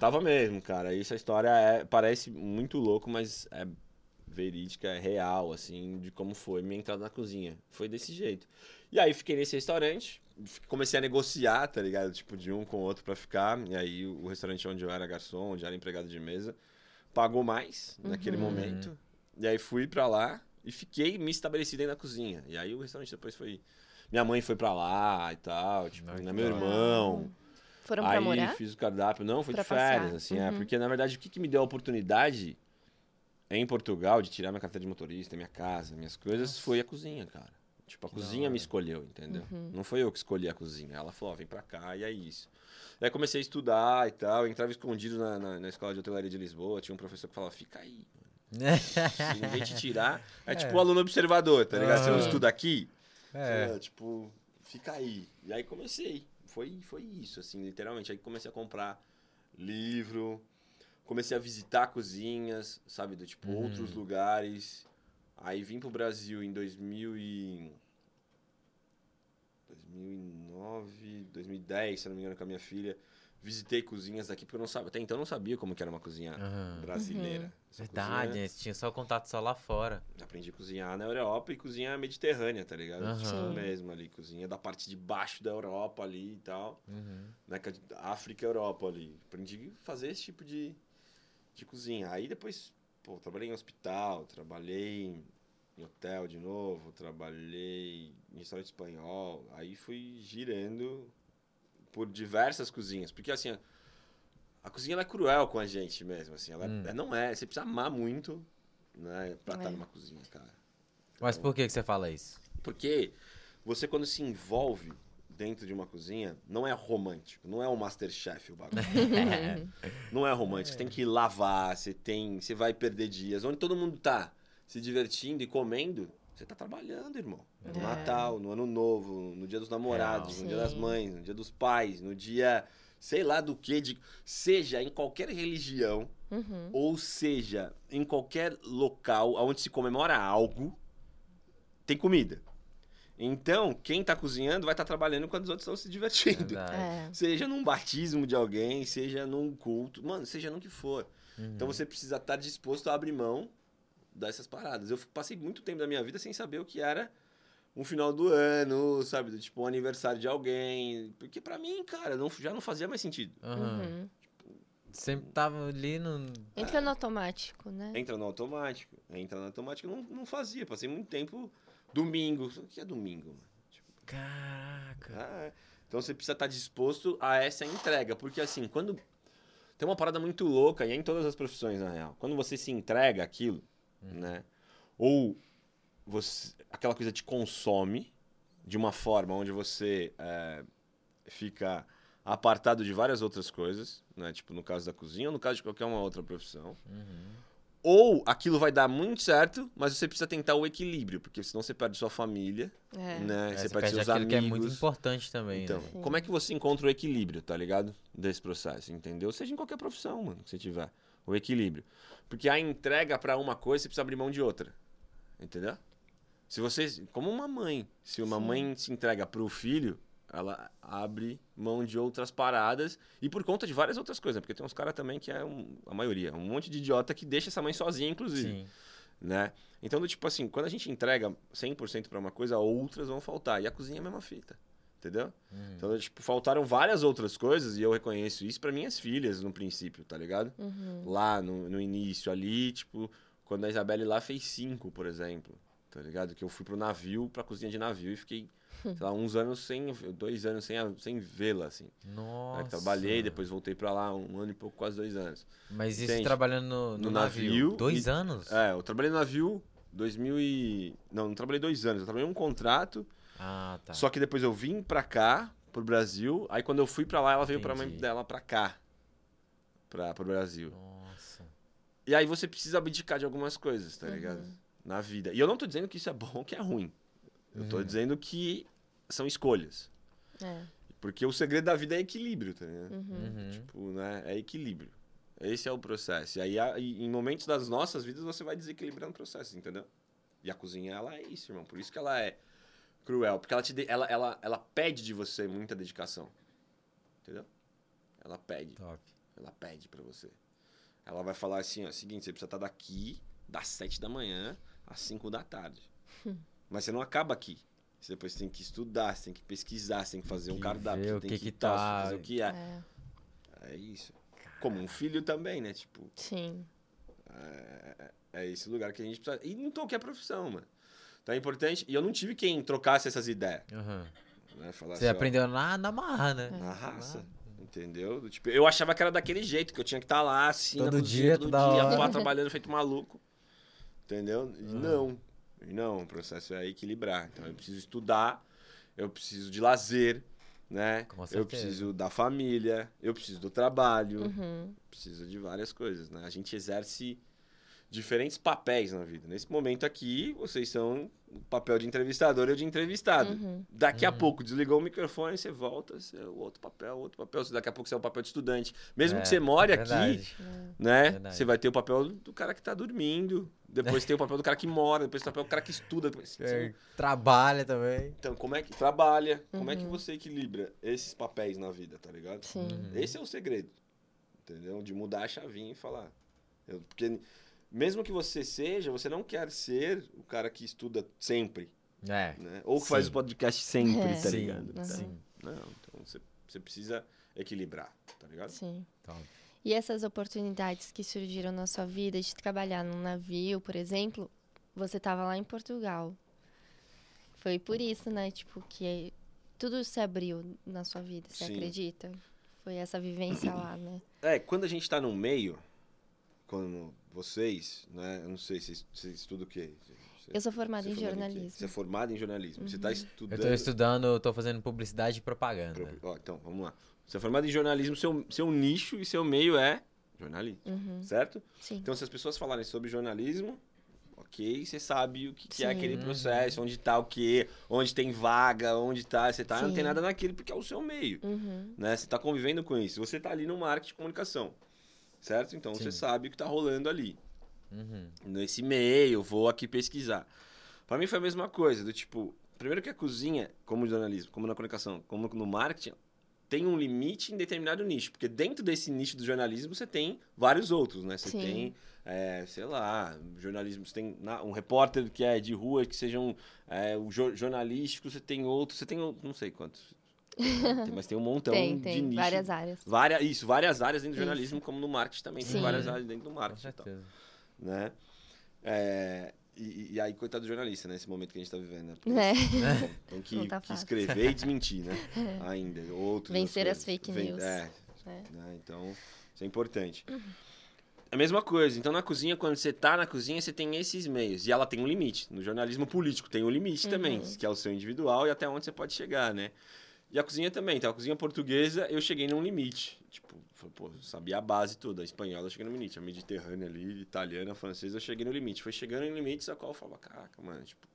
Tava mesmo, cara. Isso a história é, parece muito louco, mas é verídica, é real, assim, de como foi minha entrada na cozinha. Foi desse jeito. E aí fiquei nesse restaurante, comecei a negociar, tá ligado? Tipo, de um com o outro pra ficar. E aí o restaurante onde eu era garçom, onde eu era empregado de mesa, pagou mais naquele Uhum. momento. E aí fui pra lá e fiquei me estabeleci dentro da cozinha. E aí o restaurante depois foi. Minha mãe foi pra lá e tal, tipo, Ai, né, meu irmão. Foram pra Aí morar? fiz o cardápio. Não, foi Pra de férias, passar. assim, é. Uhum. Porque, na verdade, o que, que me deu a oportunidade em Portugal de tirar minha carteira de motorista, minha casa, minhas coisas, Nossa. foi a cozinha, cara. Tipo, a Que cozinha me escolheu, entendeu? Uhum. Não foi eu que escolhi a cozinha. Ela falou, ó, vem pra cá e é isso. Aí comecei a estudar e tal. Eu entrava escondido na, na, na escola de hotelaria de Lisboa. Tinha um professor que falava, fica aí. Se ninguém te tirar. É, É. tipo o aluno observador, tá ligado? Você não estuda aqui, É. é, tipo, fica aí. E aí comecei. Foi, foi isso, assim, literalmente. Aí comecei a comprar livro, comecei a visitar cozinhas, sabe, do tipo, Uhum. outros lugares. Aí vim pro Brasil em 2000 e... 2009, 2010, se eu não me engano, com a minha filha. Visitei cozinhas daqui, porque eu não sabia, até então eu não sabia como que era uma cozinha Aham. brasileira. Essa Verdade, cozinha- né? Tinha só contato só lá fora. Aprendi a cozinhar na Europa e cozinha mediterrânea, tá ligado? Aham. Tipo mesmo ali, cozinha da parte de baixo da Europa ali e tal. Uhum. Né? que é África e Europa ali. Aprendi a fazer esse tipo de, de cozinha. Aí depois, pô, trabalhei em hospital, trabalhei em, hotel de novo, trabalhei em restaurante espanhol. Aí fui girando por diversas cozinhas. Porque assim, a, a cozinha ela é cruel com a gente mesmo, assim. Ela é- Hum. é- não é, você precisa amar muito, né, pra estar É. numa cozinha, cara. Mas por que, que você fala isso? Porque você, quando se envolve dentro de uma cozinha, não é romântico, não é o Masterchef o bagulho. não é romântico, você tem que lavar, você tem. Você vai perder dias. Onde todo mundo tá se divertindo e comendo, você tá trabalhando, irmão. No É. Natal, no ano novo, no dia dos namorados, Real. no dia das mães, no dia dos pais, no dia. Sei lá do que, de, seja em qualquer religião, Uhum. ou seja, em qualquer local onde se comemora algo, tem comida. Então, quem tá cozinhando vai estar trabalhando enquanto os outros estão se divertindo. É. Seja num batismo de alguém, seja num culto, mano, seja no que for. Uhum. Então você precisa estar disposto a abrir mão dessas paradas. Eu passei muito tempo da minha vida sem saber o que era um final do ano, sabe? Do, tipo, um aniversário de alguém. Porque pra mim, cara, não, já não fazia mais sentido. Uhum. Sempre tava ali no. Entra no automático, né? Entra no automático. Entra no automático, eu não, não fazia. Passei muito tempo domingo. O que é domingo? Tipo, Caraca. ah, é. Então você precisa estar disposto a essa entrega. Porque assim, quando. Tem uma parada muito louca, e é em todas as profissões, na real. Quando você se entrega aquilo, né? Ou você, aquela coisa te consome de uma forma onde você é, fica apartado de várias outras coisas, né? Tipo no caso da cozinha ou no caso de qualquer uma outra profissão. Uhum. Ou aquilo vai dar muito certo, mas você precisa tentar o equilíbrio, porque senão você perde sua família, É. né? É, você, você perde perde seus amigos. que é muito importante também, Então, né? Como é que você encontra o equilíbrio, tá ligado? Desse processo, entendeu? Seja em qualquer profissão, mano, que você tiver. O equilíbrio. Porque a entrega pra uma coisa, você precisa abrir mão de outra. Entendeu? Se você. Como uma mãe. Se uma Sim. mãe se entrega pro filho, ela abre mão de outras paradas e por conta de várias outras coisas. né? Porque tem uns caras também que é um- a maioria, um monte de idiota que deixa essa mãe sozinha, inclusive Sim. né? Então, do tipo assim, quando a gente entrega 100% pra uma coisa, outras vão faltar. E a cozinha é a mesma fita, entendeu? Uhum. Então, tipo, faltaram várias outras coisas e eu reconheço isso pra minhas filhas no princípio, tá ligado? Uhum. Lá no, no início ali, tipo, quando a Isabelle lá fez cinco, por exemplo, tá ligado? Que eu fui pro navio, pra cozinha de navio e fiquei, sei lá, uns anos sem, dois anos sem, sem vê-la, assim. Nossa. Aí trabalhei, depois voltei pra lá um ano e pouco, quase dois anos. Mas isso Entende? trabalhando no, no No navio. navio Dois e- anos? É, eu trabalhei no navio 2000 e... Não, não trabalhei dois anos. Eu trabalhei um contrato, Ah, tá. só que depois eu vim pra cá, pro Brasil. Aí quando eu fui pra lá, ela veio pra mãe Entendi. dela pra cá. Pra, pro Brasil. Nossa. E aí você precisa abdicar de algumas coisas, tá Uhum. ligado? Na vida. E eu não tô dizendo que isso é bom ou que é ruim. Eu tô Uhum. dizendo que são escolhas. É. Porque o segredo da vida é equilíbrio, tá ligado? Uhum. Uhum. Tipo, né? É equilíbrio. Esse é o processo. E aí, em momentos das nossas vidas, você vai desequilibrando o processo, entendeu? E a cozinha, ela é isso, irmão. Por isso que ela é cruel. Porque ela, te de- ela, ela, ela pede de você muita dedicação. Entendeu? Ela pede. Top. Ela pede pra você. Ela vai falar assim, ó, seguinte, você precisa estar daqui das 7 da manhã às 5 da tarde. Mas você não acaba aqui. Você depois tem que estudar, você tem que pesquisar, você tem que fazer um que cardápio, você tem que que, que tal, tá- fazer o que é. É. É isso. Como um filho também, né? Tipo, Sim. é esse lugar que a gente precisa. E não qualquer profissão, mano. Então é importante. E eu não tive quem trocasse essas ideias. Aham. Né? Falar Você assim, ó, aprendeu na, na marra, né? Na raça. Entendeu? Do Tipo, eu achava que era daquele jeito, que eu tinha que estar lá, assim, Todo dia, todo dia, hora. pá, trabalhando feito maluco. Entendeu? Uhum. não. E não, o processo é equilibrar. Então eu preciso estudar, eu preciso de lazer, né? Eu preciso da família, eu preciso do trabalho, Uhum. preciso de várias coisas, né? A gente exerce diferentes papéis na vida. Nesse momento aqui, vocês são o papel de entrevistador e o de entrevistado. Uhum. Daqui a Uhum. pouco, desligou o microfone, você volta, você é o outro papel, outro papel. Daqui a pouco você é o papel de estudante. Mesmo É, que você more aqui, verdade. né? Verdade. Você vai ter o papel do cara que tá dormindo. Depois tem o papel do cara que mora, depois tem o papel do cara que estuda. depois- É, Trabalha também. Então, como é que trabalha? Como é que Uhum. você equilibra esses papéis na vida, tá ligado? Sim. Uhum. Esse é o segredo. Entendeu? De mudar a chavinha e falar. Eu- porque mesmo que você seja, você não quer ser o cara que estuda sempre, É. né? Ou que faz Sim. o podcast sempre, É. tá sim, ligado? Uhum. sim. Não, então você, você precisa equilibrar, tá ligado? Sim. Top. E essas oportunidades que surgiram na sua vida de trabalhar num navio, por exemplo, você estava lá em Portugal. Foi por isso, né? Tipo, que tudo se abriu na sua vida, você Sim. acredita? Foi essa vivência lá, né? É, quando a gente tá no meio, como vocês, né? Eu não sei, vocês, vocês estudam o quê? Você- Eu sou formada em é jornalismo. Você é formado em jornalismo. Você tá Eu estudando. tô estudando, eu tô fazendo publicidade e propaganda. Pro- Ó, então, vamos lá. Você é formado em jornalismo, seu, seu nicho e seu meio é jornalismo, Uhum. certo? Sim. Então, se as pessoas falarem sobre jornalismo, ok, você sabe o que, que é aquele processo, onde tá o quê, onde tem vaga, onde tá. Você tá Sim. antenada naquele porque é o seu meio, Uhum. né? Você tá convivendo com isso. Você tá ali no marketing de comunicação, certo? Então, você Sim. sabe o que tá rolando ali. Uhum. Nesse meio, vou aqui pesquisar. Pra mim foi a mesma coisa, do tipo, primeiro que a cozinha, como no jornalismo, como na comunicação, como no marketing, tem um limite em determinado nicho, porque dentro desse nicho do jornalismo você tem vários outros, né? Você Sim. tem, é, sei lá, jornalismo, você tem um repórter que é de rua, que sejam é, o jo- jornalístico, você tem outro, você tem, não sei quantos, mas tem um montão tem, de tem. nicho. Várias áreas. Várias, isso, várias áreas dentro do Isso. jornalismo, como no marketing também, Sim. tem várias áreas dentro do Com marketing. e tal certeza. né? É, e, e aí, coitado do jornalista, né? Esse momento que a gente tá vivendo, né? Porque É. Tem que, tá que escrever e desmentir, né? Ainda. Outros, Vencer as fake Ven- news. É, É. né? Então, isso é importante. É a mesma coisa. Então, na cozinha, quando você tá na cozinha, você tem esses meios. E ela tem um limite. No jornalismo político tem um limite também, Uhum. que é o seu individual e até onde você pode chegar, né? E a cozinha também. Então, a cozinha portuguesa, eu cheguei num limite. Tipo, pô, sabia a base toda. A espanhola, eu cheguei no limite. A mediterrânea ali, italiana, francesa, eu cheguei no limite. Foi chegando em limites a qual eu falava, caraca, mano, tipo...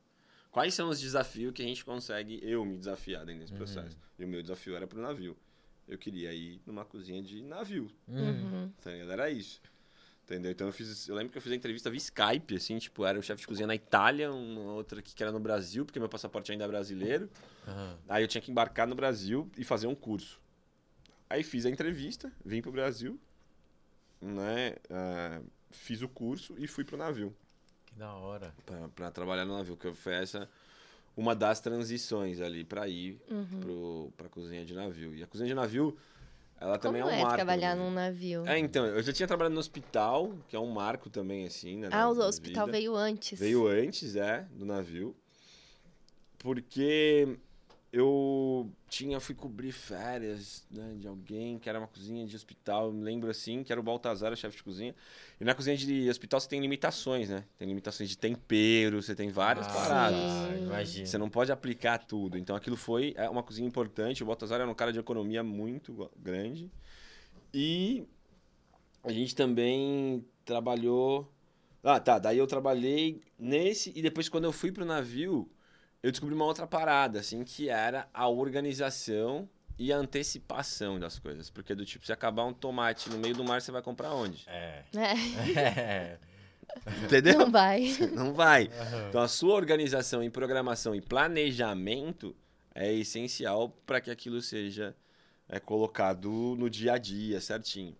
Quais são os desafios que a gente consegue, eu me desafiar dentro desse processo? E o meu desafio era pro navio. Eu queria ir numa cozinha de navio. Uhum. Uhum. Ligado? Era isso. Entendeu? Então eu fiz. Eu lembro que eu fiz a entrevista via Skype, assim, tipo, era o chefe de cozinha na Itália, uma outra aqui que era no Brasil, porque meu passaporte ainda é brasileiro. Aham. Aí eu tinha que embarcar no Brasil e fazer um curso. Aí fiz a entrevista, vim pro Brasil, né? ah, fiz o curso e fui pro navio. Que da hora. Pra, pra trabalhar no navio, que foi essa uma das transições ali pra ir Uhum. pro, pra cozinha de navio. E a cozinha de navio, ela Como também é um é marco. trabalhar né? num navio? É, então, eu já tinha trabalhado no hospital, que é um marco também, assim, né? ah, o hospital vida. veio antes. Veio antes, é, do navio. Porque eu tinha, fui cobrir férias né, de alguém, que era uma cozinha de hospital, eu me lembro assim, que era o Baltazar, o chefe de cozinha. E na cozinha de hospital você tem limitações, né? Tem limitações de tempero, você tem várias Ah, paradas. Sim. imagina. Você não pode aplicar tudo. Então aquilo foi é uma cozinha importante. O Baltazar era um cara de economia muito grande. E a gente também trabalhou. Ah, tá. Daí eu trabalhei nesse. E depois, quando eu fui pro navio, eu descobri uma outra parada, assim, que era a organização e a antecipação das coisas. Porque do tipo, se acabar um tomate no meio do mar, você vai comprar onde? É. É. Entendeu? não vai. Não vai. Então a sua organização em programação e planejamento é essencial para que aquilo seja é, colocado no dia a dia, certinho.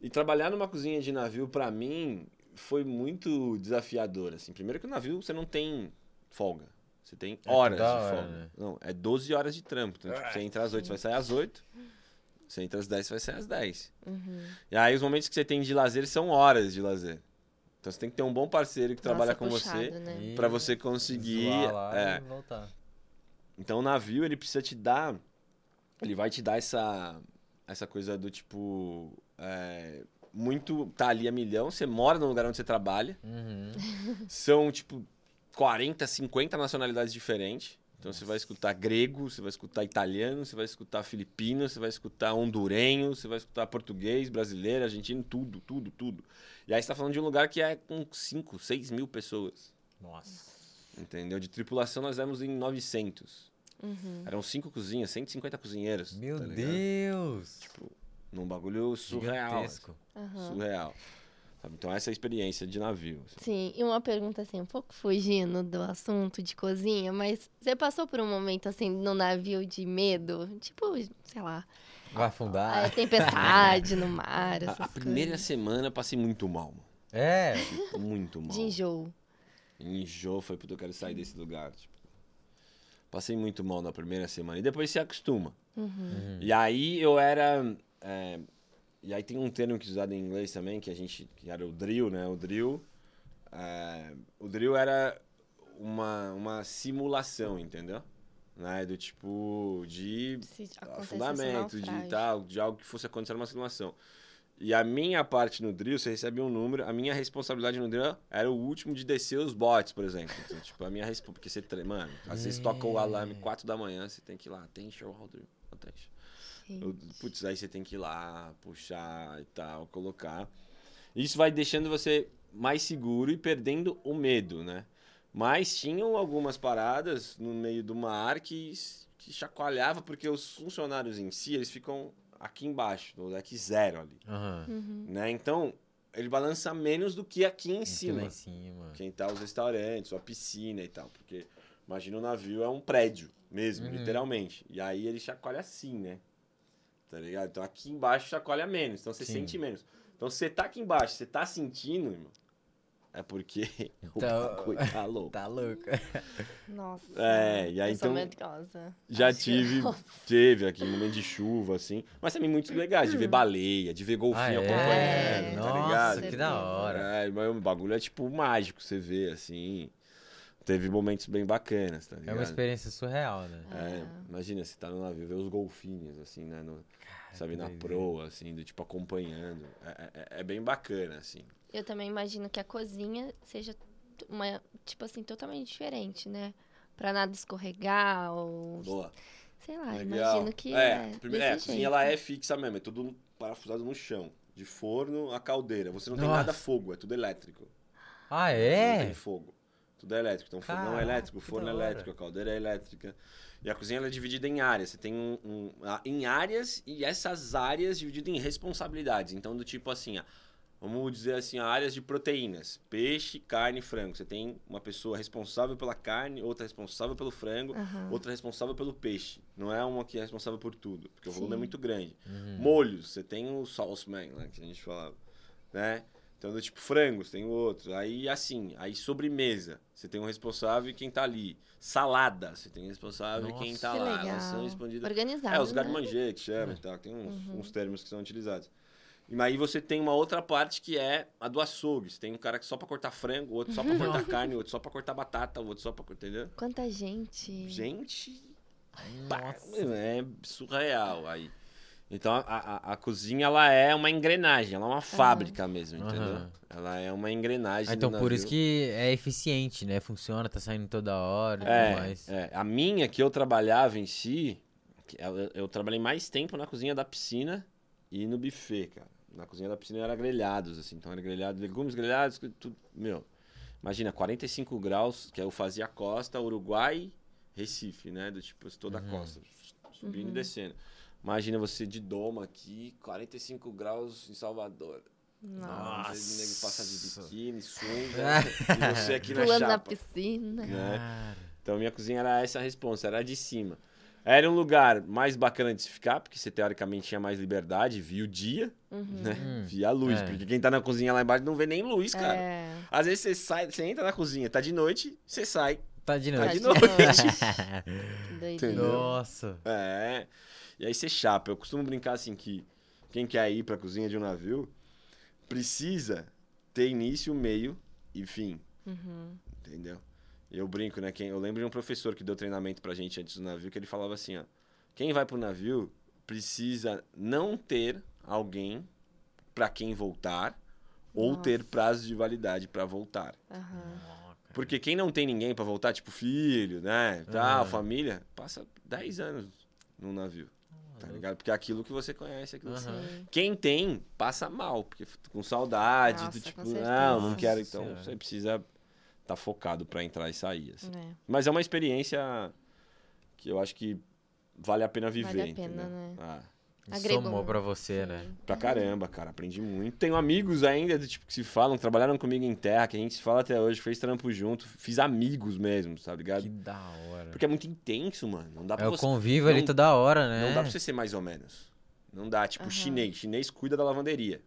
E trabalhar numa cozinha de navio, para mim, foi muito desafiador. Assim. Primeiro que o navio você não tem folga. Você tem É horas de toda hora, né? Não, é 12 horas de trampo. Então, tipo, você entra às 8, você vai sair às 8. Você entra às 10, você vai sair às 10. Uhum. E aí os momentos que você tem de lazer são horas de lazer. Então você tem que ter um bom parceiro que trabalha Nossa, com puxado, você Né? Pra você conseguir. é. e. Então o navio ele precisa te dar, ele vai te dar essa essa coisa do tipo é, muito tá ali a milhão. Você mora no lugar onde você trabalha. Uhum. São tipo 40, 50 nacionalidades diferentes. Então você vai escutar grego, você vai escutar italiano, você vai escutar filipino, você vai escutar hondurenho, você vai escutar português, brasileiro, argentino, tudo, tudo, tudo. E aí você tá falando de um lugar que é com 5, 6 mil pessoas. Nossa. Entendeu? De tripulação nós éramos em 900. Uhum. Eram cinco cozinhas, 150 cozinheiros. Meu tá? Deus. Tipo, num bagulho surreal. Gigantesco. Aham. Surreal. Sabe? Então essa é a experiência de navio. assim. Sim, e uma pergunta assim, um pouco fugindo do assunto de cozinha, mas você passou por um momento assim no navio de medo? Tipo, sei lá, Vai a afundar? tempestade no mar, A, essas a primeira semana eu passei muito mal, mano. É. Muito mal. De enjoo. Enjoo foi porque eu quero sair desse lugar. Tipo. Passei muito mal na primeira semana. E depois se acostuma. Uhum. E aí eu era. é, e aí tem um termo que é usado em inglês também, que a gente. que era o drill, né? O drill. é, o drill era uma, uma simulação, entendeu? Né? Do tipo de Se acontecesse fundamento, esse de tal, de algo que fosse acontecer numa simulação. E a minha parte no drill, você recebe um número, a minha responsabilidade no drill era o último de descer os bots, por exemplo. Então, tipo, a minha resposta, porque você, mano, às vezes toca o alarme 4 da manhã, você tem que ir lá, attention ao drill, attention. Eu- Putz, aí você tem que ir lá, puxar e tal, colocar. Isso vai deixando você mais seguro e perdendo o medo, né? Mas tinham algumas paradas no meio do mar que, que chacoalhava, porque os funcionários em si, eles ficam aqui embaixo, no deck zero ali. Uhum. né? Então, ele balança menos do que aqui em cima. Em cima. Quem tá os restaurantes, ou a piscina e tal. Porque, imagina o navio é um prédio mesmo, Uhum. literalmente. E aí ele chacoalha assim, né? Tá ligado? Então aqui embaixo chacoalha menos, então você Sim. sente menos. Então você tá aqui embaixo, você tá sentindo, irmão, é porque o Então- bagulho tá louco. Tá louco. Nossa. É, e aí então-. Já Acho que- tive, teve aqui momento de chuva, assim. Mas também muito legais, de ver baleia, de ver golfinho Ah, é? acompanhando, tá Nossa, ligado? que da hora. É, mas o bagulho é tipo mágico, você vê, assim. Teve momentos bem bacanas, tá É ligado? uma experiência surreal, né? É, imagina, você tá no navio, ver os golfinhos, assim, né? no- sabe, que na proa, assim, do tipo acompanhando. É, é- é bem bacana, assim. Eu também imagino que a cozinha seja uma, tipo assim, totalmente diferente, né? Pra nada escorregar ou... Boa. Sei lá, Legal. imagino que é, é, primeiro, é, a cozinha ela é fixa mesmo, é tudo parafusado no chão. De forno a caldeira. Você não tem Nossa. nada fogo, é tudo elétrico. Ah, Não é? tem fogo. Tudo é elétrico. Então, o fogão é Caraca, elétrico, forno é elétrico, a caldeira é elétrica. E a cozinha ela é dividida em áreas. Você tem um, um- a- em áreas e essas áreas divididas em responsabilidades. Então, do tipo assim, ó, vamos dizer assim, áreas de proteínas: peixe, carne, frango. Você tem uma pessoa responsável pela carne, outra responsável pelo frango, Aham. outra responsável pelo peixe. Não é uma que é responsável por tudo, porque o volume é Sim. muito grande. Uhum. Molhos, você tem o sauce man, né, que a gente falava, né? Então, do tipo, frangos, tem o outro. Aí, assim, aí sobremesa, você tem um responsável e quem tá ali. Salada, você tem um responsável e quem Nossa. tá Que lá. legal. Elas são expandidas. Organizado, É, os né? garde-manger que chama e tal, tem uns, Uhum. uns termos que são utilizados. E aí você tem uma outra parte que é a do açougue. Você tem um cara que só pra cortar frango, outro só pra cortar carne, outro só pra cortar batata, outro só pra cortar, entendeu? Quanta gente. Gente, Pá, É surreal aí. Então a, a, a cozinha ela é uma engrenagem, ela é uma fábrica mesmo, entendeu? Aham. Ela é uma engrenagem. Ah, então por isso que é eficiente, né? Funciona, tá saindo toda hora e tudo É, mais. é, a minha que eu trabalhava em si, que eu, eu trabalhei mais tempo na cozinha da piscina e no buffet, cara. Na cozinha da piscina era grelhados, assim, então era grelhado, legumes grelhados, tudo, meu. Imagina, 45 graus, que eu fazia costa, Uruguai, Recife, né? Do tipo, toda a costa, subindo e descendo. Imagina você de doma aqui, 45 graus em Salvador. Nossa. Nossa. O nego passa de biquíni, sunga, e você aqui na Pulando na chapa. piscina. né? Então minha cozinha era essa a resposta, era de cima. Era um lugar mais bacana de se ficar, porque você teoricamente tinha mais liberdade, via o dia, né? Hum. Via a luz, É. porque quem tá na cozinha lá embaixo não vê nem luz, cara. É. Às vezes você sai, você entra na cozinha, tá de noite, você sai. tá de Tá noite. de de noite. Nossa. É. E aí você chapa. Eu costumo brincar assim que quem quer ir pra cozinha de um navio precisa ter início, meio e fim. Uhum. Entendeu? Eu brinco, né? Quem, eu lembro de um professor que deu treinamento pra gente antes do navio, que ele falava assim, ó. Quem vai pro navio precisa não ter alguém pra quem voltar ou Nossa. ter prazo de validade pra voltar. Aham. Porque quem não tem ninguém pra voltar, tipo filho, né, tal, Aham. família, passa 10 anos no navio. Tá ligado? Porque é aquilo que você conhece, aquilo que você... Aham. Sim. Quem tem, passa mal, porque fica com saudade, Nossa, do tipo, não, não quero, então Senhora. você precisa estar focado pra entrar e sair, assim. É. Mas é uma experiência que eu acho que vale a pena viver, Vale a pena, entendeu? né? Ah, Agregou Somou pra você, né? pra caramba, cara, aprendi muito. Tenho amigos ainda do tipo que se falam, trabalharam comigo em terra, que a gente se fala até hoje, fez trampo junto, fiz amigos mesmo, tá ligado? Que da hora. Porque é muito intenso, mano. Não dá pra É o você convívio ali não- toda hora, né? Não dá pra você ser mais ou menos. Não dá, tipo, Aham. chinês. Chinês cuida da lavanderia,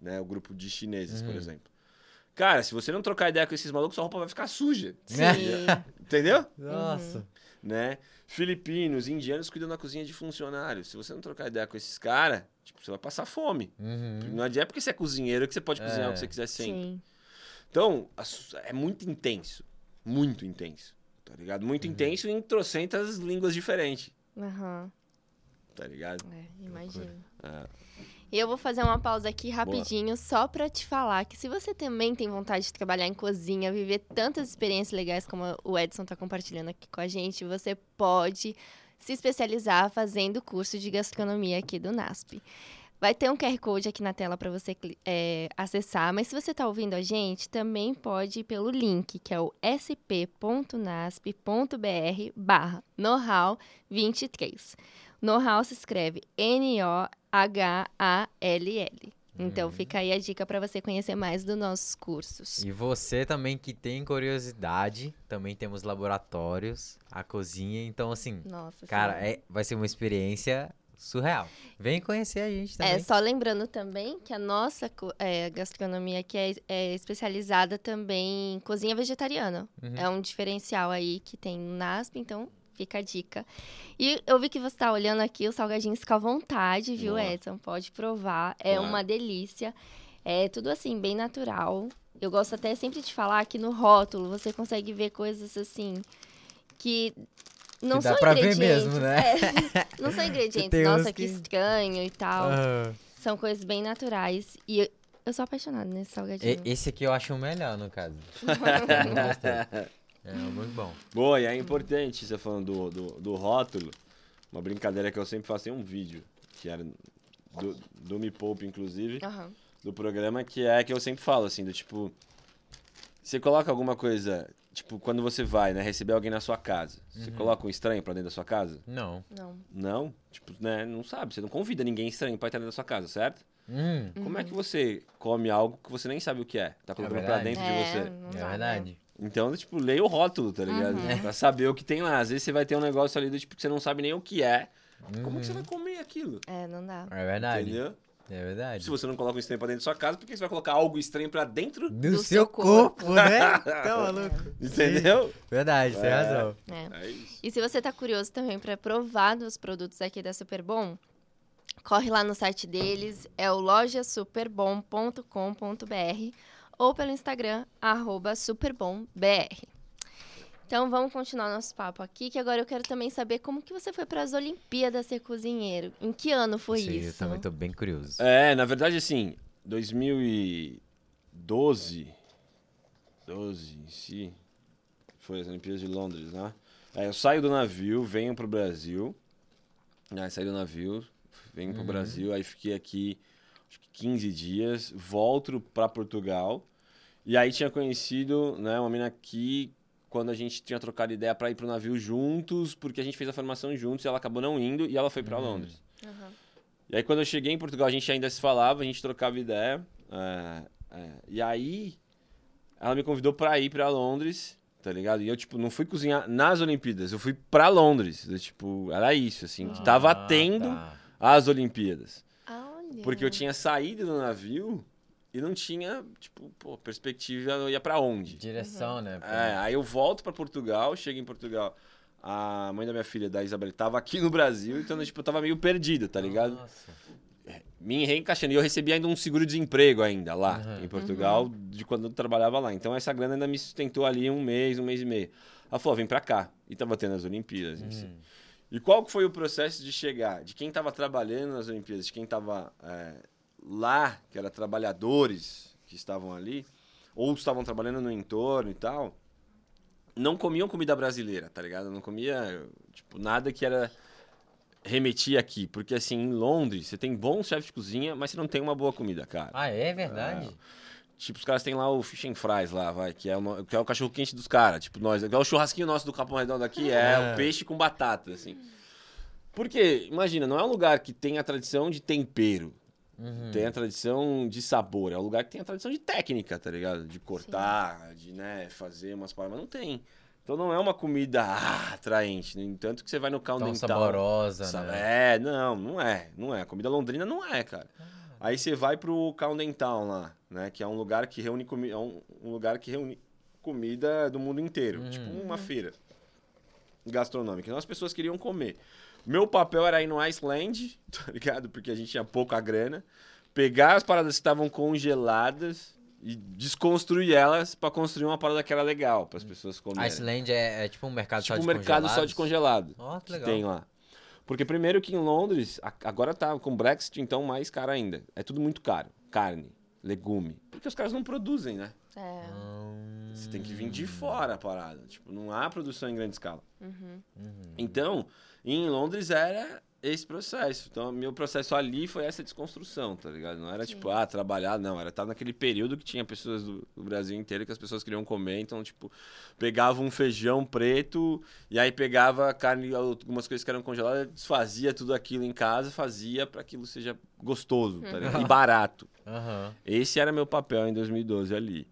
né? O grupo de chineses, por Uhum. exemplo. Cara, se você não trocar ideia com esses malucos, sua roupa vai ficar suja. Sim. Entendeu? Nossa. Né? Filipinos, indianos cuidam da cozinha de funcionários. Se você não trocar ideia com esses caras, tipo, você vai passar fome. Uhum. Não adianta porque você é cozinheiro que você pode cozinhar É. o que você quiser sempre. Sim. Então, é muito intenso. Muito intenso. Tá ligado? Uhum. Muito intenso em trocentas línguas diferentes. Aham. Tá ligado? É, imagino. É. E eu vou fazer uma pausa aqui rapidinho só pra te falar que se você também tem vontade de trabalhar em cozinha, viver tantas experiências legais como o Edson tá compartilhando aqui com a gente, você pode se especializar fazendo o curso de gastronomia aqui do NASP. Vai ter um QR Code aqui na tela para você é, acessar, mas se você está ouvindo a gente, também pode ir pelo link, que é o sp.nasp.br barra know-how 23. Know-how se escreve N-O-H-A-L-L. Então, fica aí a dica para você conhecer mais dos nossos cursos. E você também que tem curiosidade, também temos laboratórios, a cozinha, então assim, Nossa, cara, é, vai ser uma experiência surreal. Vem conhecer a gente também. É, só lembrando também que a nossa é, gastronomia aqui é, é especializada também em cozinha vegetariana. Uhum. É um diferencial aí que tem no NASP, então fica a dica. E eu vi que você tá olhando aqui os salgadinhos fica à vontade, viu. Edson? Pode provar. É uma delícia. É tudo assim, bem natural. Eu gosto até sempre de falar que no rótulo você consegue ver coisas assim que não Que dá são pra ver ingredientes. mesmo, né? é, não são ingredientes. Tem Nossa, que que- estranho e tal. Aham. São coisas bem naturais. E eu, eu sou apaixonada nesse salgadinho. E- Esse aqui eu acho o melhor, no caso. Gostei. É muito bom. Boa, e é importante, você falando do, do, do rótulo, uma brincadeira que eu sempre faço em um vídeo, que era do, do Me Poupe, inclusive, Aham. do programa, que é que eu sempre falo, assim, do tipo, você coloca alguma coisa, tipo, quando você vai, né, receber alguém na sua casa, você coloca um estranho pra dentro da sua casa? Não. Não. Não, tipo, né, não sabe, você não convida ninguém estranho pra entrar dentro da sua casa, certo? Hum, Como é que você come algo que você nem sabe o que é? Tá colocando pra verdade. dentro É, de você? é né? verdade. Então, tipo, leia o rótulo, tá ligado? Uhum. Pra saber o que tem lá. Às vezes você vai ter um negócio ali do tipo que você não sabe nem o que é. Como que você Uhum. vai comer aquilo? É, não dá. É verdade. Entendeu? É verdade. Se você não coloca um estranho pra dentro da sua casa, por que você vai colocar algo estranho pra dentro? Do, Do seu seu corpo, corpo. né? Tá maluco? Entendeu? Verdade, tem É. razão. É. É isso. E se você tá curioso também para provar dos produtos aqui da Superbom, corre lá no site deles, é o lojasuperbom.com.br ou pelo Instagram, arroba superbombr. Então vamos continuar nosso papo aqui, que agora eu quero também saber como que você foi para as Olimpíadas ser cozinheiro. Em que ano foi Sim, isso? Eu também tô bem curioso. É, na verdade, assim, 2012, 12 em si, foi as Olimpíadas de Londres, né? É, eu saio do navio, venho pro Brasil, né, saí do navio, venho pro Uhum. Brasil, aí fiquei aqui 15 dias, volto pra Portugal, e aí tinha conhecido, né, uma menina aqui, quando a gente tinha trocado ideia pra ir pro navio juntos, porque a gente fez a formação juntos, e ela acabou não indo, e ela foi pra Uhum. Londres. Aham. E aí, quando eu cheguei em Portugal, a gente ainda se falava, a gente trocava ideia. é, é, e aí, ela me convidou pra ir pra Londres, tá ligado? E eu, tipo, não fui cozinhar nas Olimpíadas, eu fui pra Londres. Eu, tipo, era isso, assim, que tava Ah, tendo tá. as Olimpíadas. Porque eu tinha saído do navio e não tinha, tipo, pô, perspectiva, eu ia pra onde? Direção, né? pô? É, aí eu volto pra Portugal, chego em Portugal. A mãe da minha filha, da Isabel, tava aqui no Brasil, então, tipo, eu tava meio perdido, tá ligado? Nossa. me reencaixando. E eu recebi ainda um seguro-desemprego ainda lá Uhum. em Portugal, de quando eu trabalhava lá. Então essa grana ainda me sustentou ali um mês, um mês e meio. Ela falou, vem pra cá. E tava tendo as Olimpíadas. em si. E qual foi o processo de chegar? De quem tava trabalhando nas Olimpíadas, de quem tava é, lá, que era trabalhadores que estavam ali, ou estavam trabalhando no entorno e tal, não comiam comida brasileira, tá ligado? Não comia, tipo, nada que era remetia aqui. Porque, assim, em Londres, você tem bons chefes de cozinha, mas você não tem uma boa comida, cara. Ah, é verdade? Tipo, os caras têm lá o fish and fries lá, vai, que é, o, que é o cachorro quente dos caras. Tipo, nós, é o churrasquinho nosso do Capão Redondo aqui, é É. o peixe com batata, assim. Porque, imagina, não é um lugar que tem a tradição de tempero, Uhum. tem a tradição de sabor, é um lugar que tem a tradição de técnica, tá ligado? De cortar, de, né, fazer umas paradas, mas não tem. Então não é uma comida ah, atraente, no entanto que você vai no Tão Countdown... saborosa, Sabe? né? É, não, não é. Não é. A comida londrina não é, cara. Aí você vai pro Camden Town lá, né? Que é um lugar que reúne comida. É um, um lugar que reúne comida do mundo inteiro. Uhum. Tipo uma feira gastronômica. Então as pessoas queriam comer. Meu papel era ir no Iceland, tá ligado? Porque a gente tinha pouca grana. Pegar as paradas que estavam congeladas e desconstruir elas pra construir uma parada que era legal, para as pessoas comerem. Iceland é, é tipo um mercado Tipo só um de mercado só de congelados? congelado Ó, que que legal. tem lá. Porque primeiro que em Londres, agora tá com o Brexit, então mais caro ainda. É tudo muito caro. Carne, legume. Porque os caras não produzem, né? É. Hum, Você tem que vir de fora a parada. Tipo, não há produção em grande escala. Uhum. uhum. Então, em Londres era esse processo. Então, meu processo ali foi essa desconstrução, tá ligado? Não era Sim. tipo, ah, trabalhar, não. Era estar naquele período que tinha pessoas do, do Brasil inteiro que as pessoas queriam comer. Então, tipo, pegava um feijão preto e aí pegava carne, algumas coisas que eram congeladas, desfazia tudo aquilo em casa, fazia para aquilo seja gostoso, tá ligado? E barato. Aham. Esse era meu papel em 2012 ali.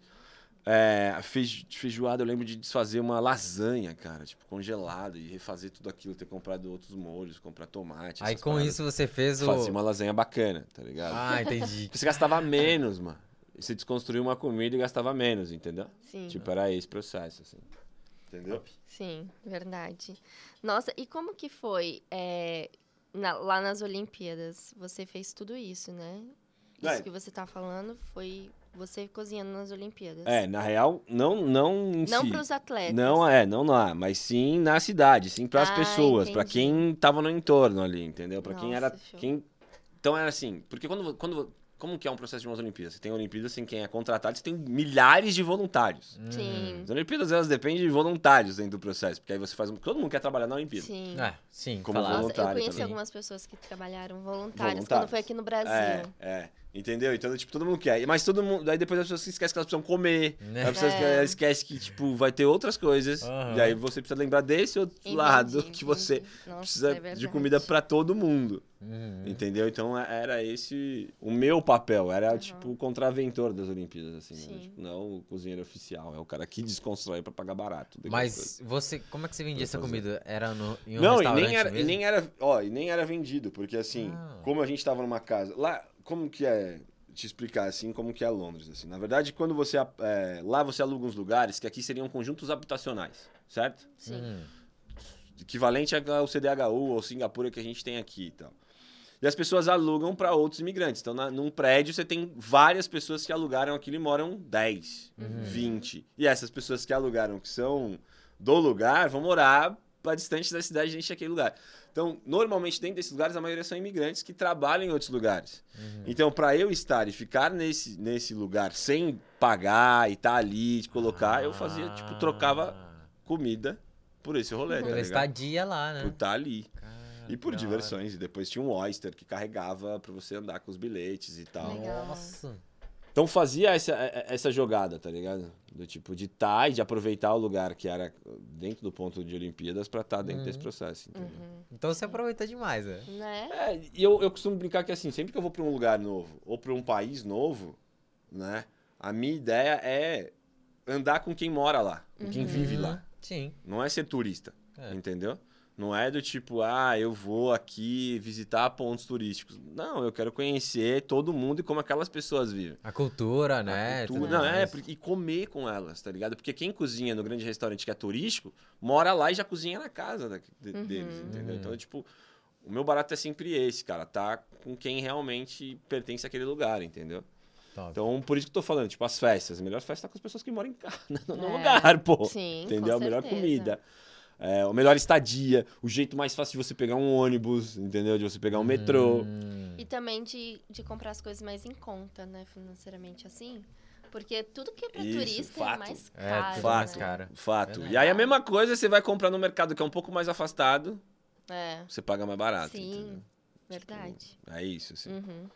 É, feijo- feijoada, eu lembro de desfazer uma lasanha, cara, tipo, congelada e refazer tudo aquilo, ter comprado outros molhos, comprar tomate. Aí com paradas. isso você fez o. Fazia uma lasanha bacana, tá ligado? Ah, entendi. Você gastava menos, mano. Você desconstruía uma comida e gastava menos, entendeu? Sim. Tipo, era esse processo, assim. Entendeu? Sim, verdade. Nossa, e como que foi é, na- lá nas Olimpíadas? Você fez tudo isso, né? Isso É. que você tá falando foi você cozinhando nas Olimpíadas. É, na real, não, não em Não si. para os atletas. Não é, não lá, mas sim na cidade, sim para as Ah, pessoas, para quem tava no entorno ali, entendeu? Para quem era, show. quem Então era assim, porque quando quando como que é um processo de umas Olimpíadas? Você tem Olimpíadas sem quem é contratado, você tem milhares de voluntários. Hum. Sim. As Olimpíadas elas dependem de voluntários dentro do processo, porque aí você faz, um- todo mundo quer trabalhar na Olimpíada. Sim. É, sim. Como. Nossa, eu voluntário conheci também. algumas pessoas que trabalharam voluntárias, Voluntários. quando foi aqui no Brasil. É, é. Entendeu? Então, tipo, todo mundo quer. Mas todo mundo. Daí depois as pessoas esquecem que elas precisam comer. Né? As pessoas É. esquecem que, tipo, vai ter outras coisas. Aham. E aí você precisa lembrar desse outro Entendi, lado que você entendi. Nossa, precisa é de comida pra todo mundo. Uhum. Entendeu? Então é- era esse o meu papel. Era, tipo, o contraventor das Olimpíadas, assim. Né? Tipo, não o cozinheiro oficial. É o cara que desconstrói pra pagar barato. Mas você, como é que você vendia essa comida? Era no, em um não, e restaurante nem, era, e mesmo? nem era, ó, e nem era vendido, porque assim, Ah. como a gente tava numa casa, lá, como que é, te explicar assim, como que é Londres, assim, na verdade, quando você, é, lá você aluga uns lugares que aqui seriam conjuntos habitacionais, certo? Sim. Hum. Equivalente ao CDHU ou Singapura que a gente tem aqui e tal. E as pessoas alugam para outros imigrantes. Então, na, num prédio, você tem várias pessoas que alugaram aquilo e moram 10, Uhum. 20. E essas pessoas que alugaram, que são do lugar vão morar para distante da cidade de encher aquele lugar. Então, normalmente dentro desses lugares, a maioria são imigrantes que trabalham em outros lugares. Uhum. Então, para eu estar e ficar nesse, nesse lugar sem pagar e estar tá ali, de colocar, eu fazia, tipo, trocava Ah, comida por esse rolê, tá Pela ligado? estadia lá, Por né? estar ali. Cara, E por diversões. E depois tinha um Oyster que carregava pra você andar com os bilhetes e tal. Legal. Nossa. Então fazia essa, essa jogada, tá ligado? Do tipo de estar e de aproveitar o lugar que era dentro do ponto de Olimpíadas pra estar dentro Uhum. desse processo? Uhum. Então você aproveita demais, né? Né? É, e eu, eu costumo brincar que assim, sempre que eu vou pra um lugar novo ou pra um país novo, né? A minha ideia é andar com quem mora lá, com quem vive lá. Uhum. Sim. Não é ser turista, É. entendeu? Não é do tipo, ah, eu vou aqui visitar pontos turísticos. Não, eu quero conhecer todo mundo e como aquelas pessoas vivem. A cultura, A né? cultura- tudo não, é, mais. e comer com elas, tá ligado? Porque quem cozinha no grande restaurante que é turístico, mora lá e já cozinha na casa da- de- Uhum. deles, entendeu? Então, tipo, o meu barato é sempre esse, cara, tá com quem realmente pertence àquele lugar, entendeu? Top. Então, por isso que eu tô falando, tipo, as festas. A melhor festa é com as pessoas que moram em casa, no É. lugar, pô. Sim, entendeu? A melhor comida. É, a melhor estadia, o jeito mais fácil de você pegar um ônibus, entendeu? De você pegar um metrô. Hum. E também de, de comprar as coisas mais em conta, né? Financeiramente assim. Porque tudo que é pra Isso, turista fato. é mais É, caro. tudo mais né? caro. Fato. Verdade. E aí a mesma coisa você vai comprar no mercado que é um pouco mais afastado, É. você paga mais barato. Sim, entendeu? verdade. É isso, assim. Uhum.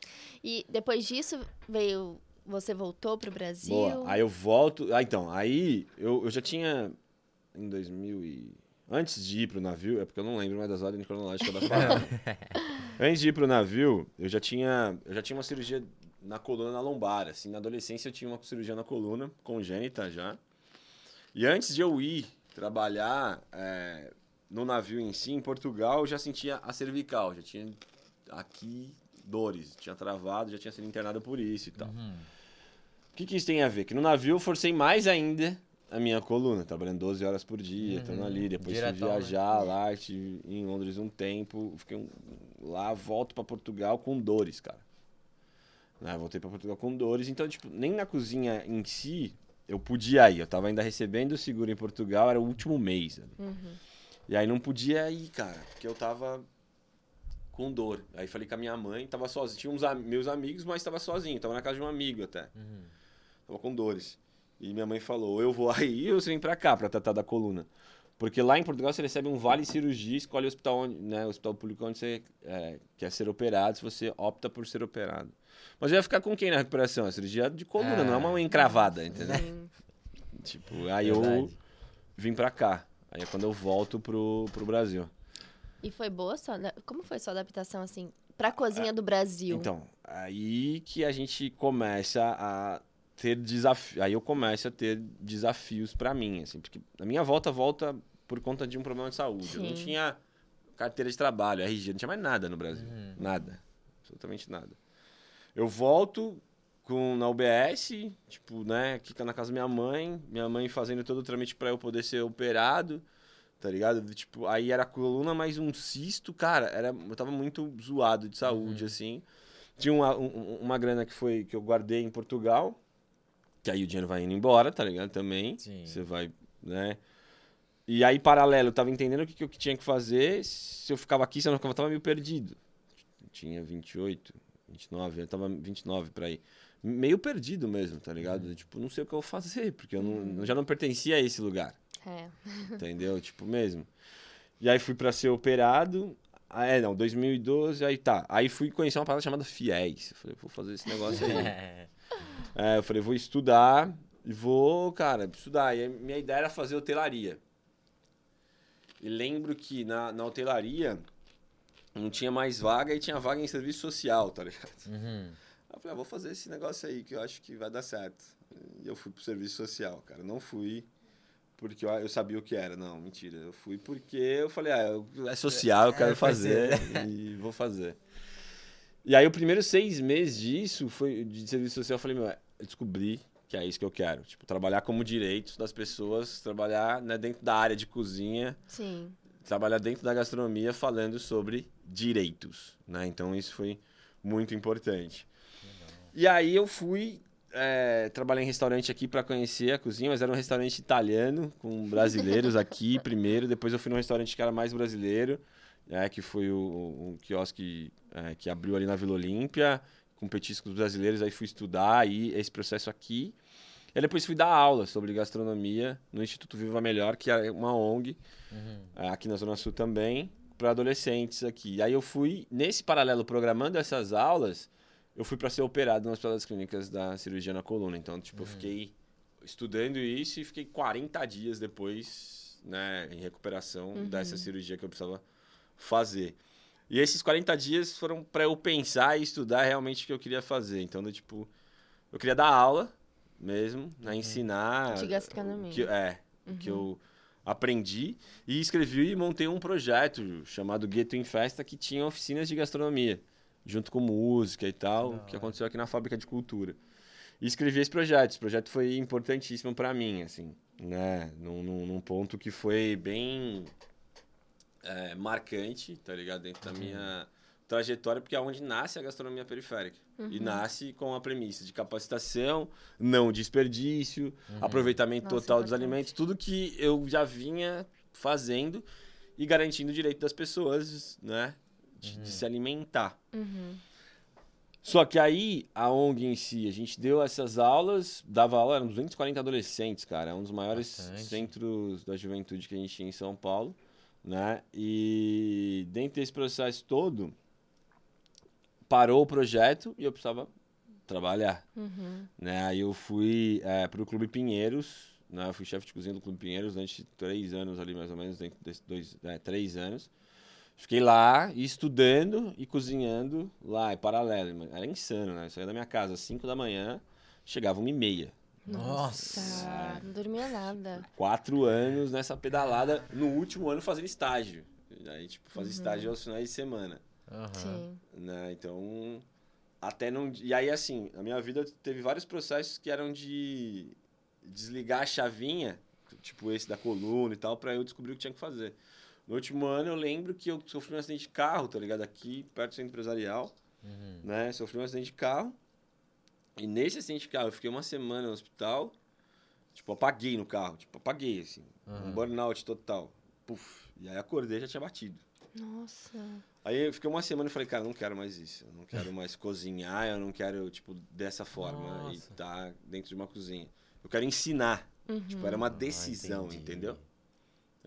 E depois disso veio. Você voltou pro Brasil? Boa. Aí eu volto. Ah, então, aí eu, eu já tinha. Em 2000 e. Antes de ir pro navio, é porque eu não lembro mais das ordens cronológicas das paradas. Antes de ir pro navio, eu já tinha. Eu já tinha uma cirurgia na coluna na lombar. Assim, na adolescência eu tinha uma cirurgia na coluna, congênita já. E antes de eu ir trabalhar é, no navio em si, em Portugal, eu já sentia a cervical, já tinha aqui dores, tinha travado, já tinha sido internado por isso e tal. Uhum. O que, que isso tem a ver? Que no navio eu forcei mais ainda a minha coluna, trabalhando 12 horas por dia, Uhum. estando ali. Depois Diretão, fui né? viajar lá, estive em Londres um tempo, fiquei um- lá, volto pra Portugal com dores, cara. Né, voltei pra Portugal com dores, então, tipo, nem na cozinha em si eu podia ir. Eu tava ainda recebendo o seguro em Portugal, era o último mês. Uhum. E aí não podia ir, cara, porque eu tava com dor. Aí falei com a minha mãe, tava sozinho. Tinha uns am- meus amigos, mas tava sozinho. Tava na casa de um amigo até. Uhum. Tava com dores. E minha mãe falou: ou eu vou aí ou você vem pra cá pra tratar da coluna. Porque lá em Portugal você recebe um vale cirurgia, escolhe o hospital, onde, né, o hospital público onde você é, quer ser operado, se você opta por ser operado. Mas eu ia ficar com quem na recuperação? A cirurgia de coluna, É. não é uma encravada, entendeu? Sim. Tipo, aí eu Verdade. vim pra cá. Aí é quando eu volto pro, pro Brasil. E foi boa sua. ada- Como foi sua adaptação, assim, pra cozinha do Brasil? Então, aí que a gente começa a ter desafios. Aí eu começo a ter desafios pra mim, assim, porque a minha volta volta por conta de um problema de saúde. Eu não Sim. tinha carteira de trabalho, RG, não tinha mais nada no Brasil. Uhum. Nada. Absolutamente nada. Eu volto com na UBS, tipo, né, aqui tá na casa da minha mãe, minha mãe fazendo todo o trâmite pra eu poder ser operado, tá ligado? Do Tipo, aí era coluna mais um cisto, cara, era, eu tava muito zoado de saúde, assim. Tinha uma, um- uma grana que foi que eu guardei em Portugal, que aí o dinheiro vai indo embora, tá ligado? Também. Sim. Você vai, né? E aí, paralelo, eu tava entendendo o que, que eu tinha que fazer. Se eu ficava aqui, se eu não ficava, eu tava meio perdido. Tinha 28, 29, eu tava 29 pra ir. Meio perdido mesmo, tá ligado? Tipo, não sei o que eu vou fazer, porque eu, não, eu já não pertencia a esse lugar. É. Entendeu? tipo, mesmo. E aí fui pra ser operado. Ah, é, não, 2012, aí tá. Aí fui conhecer uma parada chamada FIES. Eu falei, vou fazer esse negócio aí. É. Eu falei, vou estudar e vou, cara, estudar. E a minha ideia era fazer hotelaria. E lembro que na, na hotelaria não tinha mais vaga e tinha vaga em serviço social, tá ligado? Uhum. Eu falei, ah, vou fazer esse negócio aí que eu acho que vai dar certo. E eu fui pro serviço social, cara. Não fui porque eu, eu sabia o que era. Não, mentira. Eu fui porque eu falei, ah, eu- é social, eu quero É, fazer e vou fazer. E aí, o primeiro seis meses disso, foi de serviço social, eu falei, meu, eu descobri que é isso que eu quero. Tipo, trabalhar como direitos das pessoas, trabalhar né, dentro da área de cozinha, Sim. trabalhar dentro da gastronomia falando sobre direitos, né? Então isso foi muito importante. E aí eu fui é, trabalhar em restaurante aqui para conhecer a cozinha, mas era um restaurante italiano, com brasileiros aqui primeiro. Depois eu fui num restaurante que era mais brasileiro, é, que foi o, um quiosque é, que abriu ali na Vila Olímpia, com petiscos brasileiros. Aí fui estudar aí esse processo aqui. E depois fui dar aula sobre gastronomia no Instituto Viva Melhor, que é uma ONG, uhum. aqui na Zona Sul também, para adolescentes aqui. Aí eu fui, nesse paralelo, programando essas aulas eu fui para ser operado no Hospital das Clínicas da cirurgia na coluna. Então, tipo, uhum. eu fiquei estudando isso e fiquei 40 dias depois, né, em recuperação uhum. dessa cirurgia que eu precisava fazer. E esses 40 dias foram para eu pensar e estudar realmente o que eu queria fazer. Então, eu, tipo, eu queria dar aula mesmo, né, uhum. ensinar. De gastronomia. Que, é, uhum. que eu aprendi e escrevi e montei um projeto chamado Gueto em Festa que tinha oficinas de gastronomia junto com música e tal, Não, que aconteceu aqui na Fábrica de Cultura. E escrevi esse projeto. Esse projeto foi importantíssimo para mim, assim, né? Num, num, num, ponto que foi bem é, marcante, tá ligado? Dentro da minha trajetória, porque é onde nasce a gastronomia periférica. Uhum. E nasce com a premissa de capacitação, não desperdício, uhum. aproveitamento Nossa, total dos alimentos, tudo que eu já vinha fazendo e garantindo o direito das pessoas, né? de, uhum. de se alimentar. Uhum. Só que aí, a ONG em si, a gente deu essas aulas, dava aula, eram 240 adolescentes, cara. É um dos maiores Bastante. centros da juventude que a gente tinha em São Paulo, né? E dentro desse processo todo, parou o projeto e eu precisava trabalhar, uhum. né? Aí eu fui é, para o Clube Pinheiros, né? Eu fui chefe de cozinha do Clube Pinheiros durante três anos ali, mais ou menos, dentro desses dois, é, três anos. Fiquei lá estudando e cozinhando lá, em paralelo. Era insano, né? Eu saía da minha casa às 5 da manhã, chegava uma e meia. Nossa, não dormia nada. Quatro anos nessa pedalada, no último ano fazendo estágio. Aí, tipo, fazer uhum. estágio aos finais de semana. Uhum. Sim. Né? Então, até não... E aí, assim, a minha vida teve vários processos que eram de desligar a chavinha, tipo esse da coluna e tal, para eu descobrir o que tinha que fazer. No último ano eu lembro que eu sofri um acidente de carro, tá ligado? Aqui, perto do centro empresarial, uhum. né? Sofri um acidente de carro. E nesse acidente de carro eu fiquei uma semana no hospital. Tipo, apaguei no carro. Tipo, apaguei, assim. Uhum. Um burnout total. Puf. E aí acordei já tinha batido. Nossa. Aí eu fiquei uma semana e falei, cara, não quero mais isso. Eu não quero mais cozinhar, eu não quero, tipo, dessa forma. Nossa. E tá dentro de uma cozinha. Eu quero ensinar. Uhum. Tipo, era uma ah, decisão, ah, entendeu?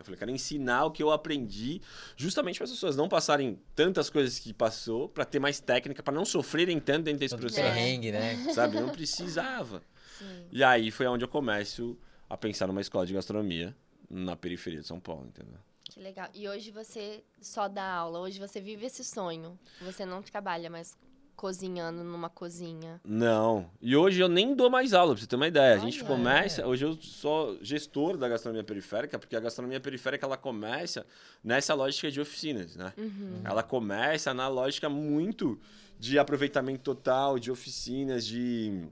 Eu falei, quero ensinar o que eu aprendi, justamente para as pessoas não passarem tantas coisas que passou, para ter mais técnica, para não sofrerem tanto dentro desse processo. Perrengue, né? Sabe? Não precisava. Sim. E aí foi onde eu começo a pensar numa escola de gastronomia na periferia de São Paulo, entendeu? Que legal. E hoje você só dá aula, hoje você vive esse sonho. Você não trabalha mais cozinhando numa cozinha. Não. E hoje eu nem dou mais aula, pra você ter uma ideia. Olha. A gente começa. Hoje eu sou gestor da gastronomia periférica, porque a gastronomia periférica ela começa nessa lógica de oficinas, né? Uhum. Ela começa na lógica muito de aproveitamento total, de oficinas, de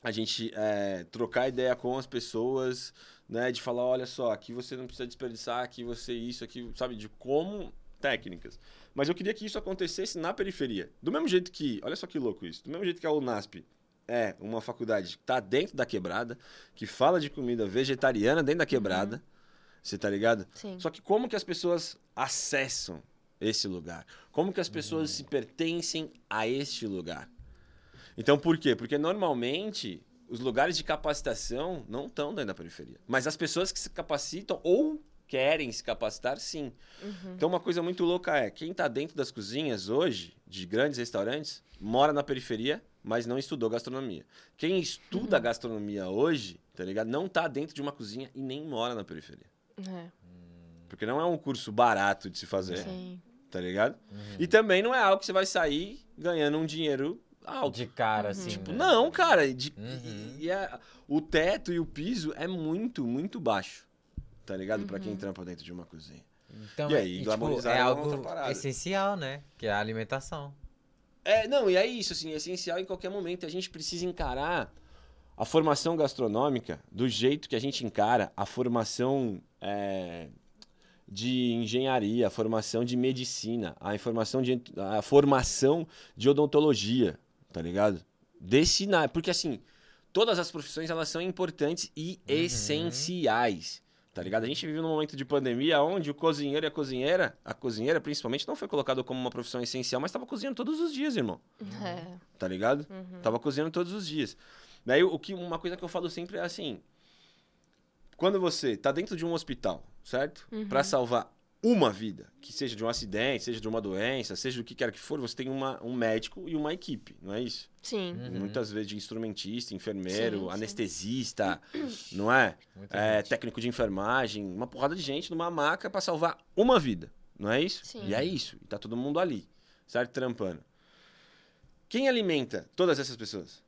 a gente é, trocar ideia com as pessoas, né? De falar, olha só, aqui você não precisa desperdiçar, aqui você isso, aqui, sabe? De como técnicas. Mas eu queria que isso acontecesse na periferia. Do mesmo jeito que, olha só que louco isso, do mesmo jeito que a UNASP é uma faculdade que está dentro da quebrada, que fala de comida vegetariana dentro da quebrada, uhum. você tá ligado? Sim. Só que como que as pessoas acessam esse lugar? Como que as pessoas uhum. se pertencem a este lugar? Então, por quê? Porque normalmente os lugares de capacitação não estão dentro da periferia. Mas as pessoas que se capacitam ou querem se capacitar, sim. Uhum. Então, uma coisa muito louca é: quem está dentro das cozinhas hoje, de grandes restaurantes, mora na periferia, mas não estudou gastronomia. Quem estuda uhum. gastronomia hoje, tá ligado? Não está dentro de uma cozinha e nem mora na periferia. É. Porque não é um curso barato de se fazer. Sim. Tá ligado? Uhum. E também não é algo que você vai sair ganhando um dinheiro alto. De cara, assim. Tipo, né? não, cara. De, uhum. e, e é, o teto e o piso é muito, muito baixo tá ligado? Uhum. Para quem trampa dentro de uma cozinha. Então, e aí, e, tipo, é algo essencial, né? Que é a alimentação. É, não, e é isso, assim, é essencial em qualquer momento. A gente precisa encarar a formação gastronômica do jeito que a gente encara a formação é, de engenharia, a formação de medicina, a, informação de, a formação de odontologia, tá ligado? Desse, porque assim, todas as profissões elas são importantes e essenciais. Tá ligado? A gente vive num momento de pandemia onde o cozinheiro e a cozinheira, a cozinheira principalmente, não foi colocado como uma profissão essencial, mas estava cozinhando todos os dias, irmão. É. Tá ligado? Tava cozinhando todos os dias. Daí, o que, uma coisa que eu falo sempre é assim: quando você tá dentro de um hospital, certo? Pra salvar uma vida, que seja de um acidente, seja de uma doença, seja do que quer que for, você tem uma, um médico e uma equipe, não é isso? Sim. Muitas vezes de instrumentista, enfermeiro, Sim, sim. anestesista, não é? É, técnico de enfermagem, uma porrada de gente numa maca pra salvar uma vida, não é isso? Sim. E é isso, e tá todo mundo ali, certo? Trampando. Quem alimenta todas essas pessoas?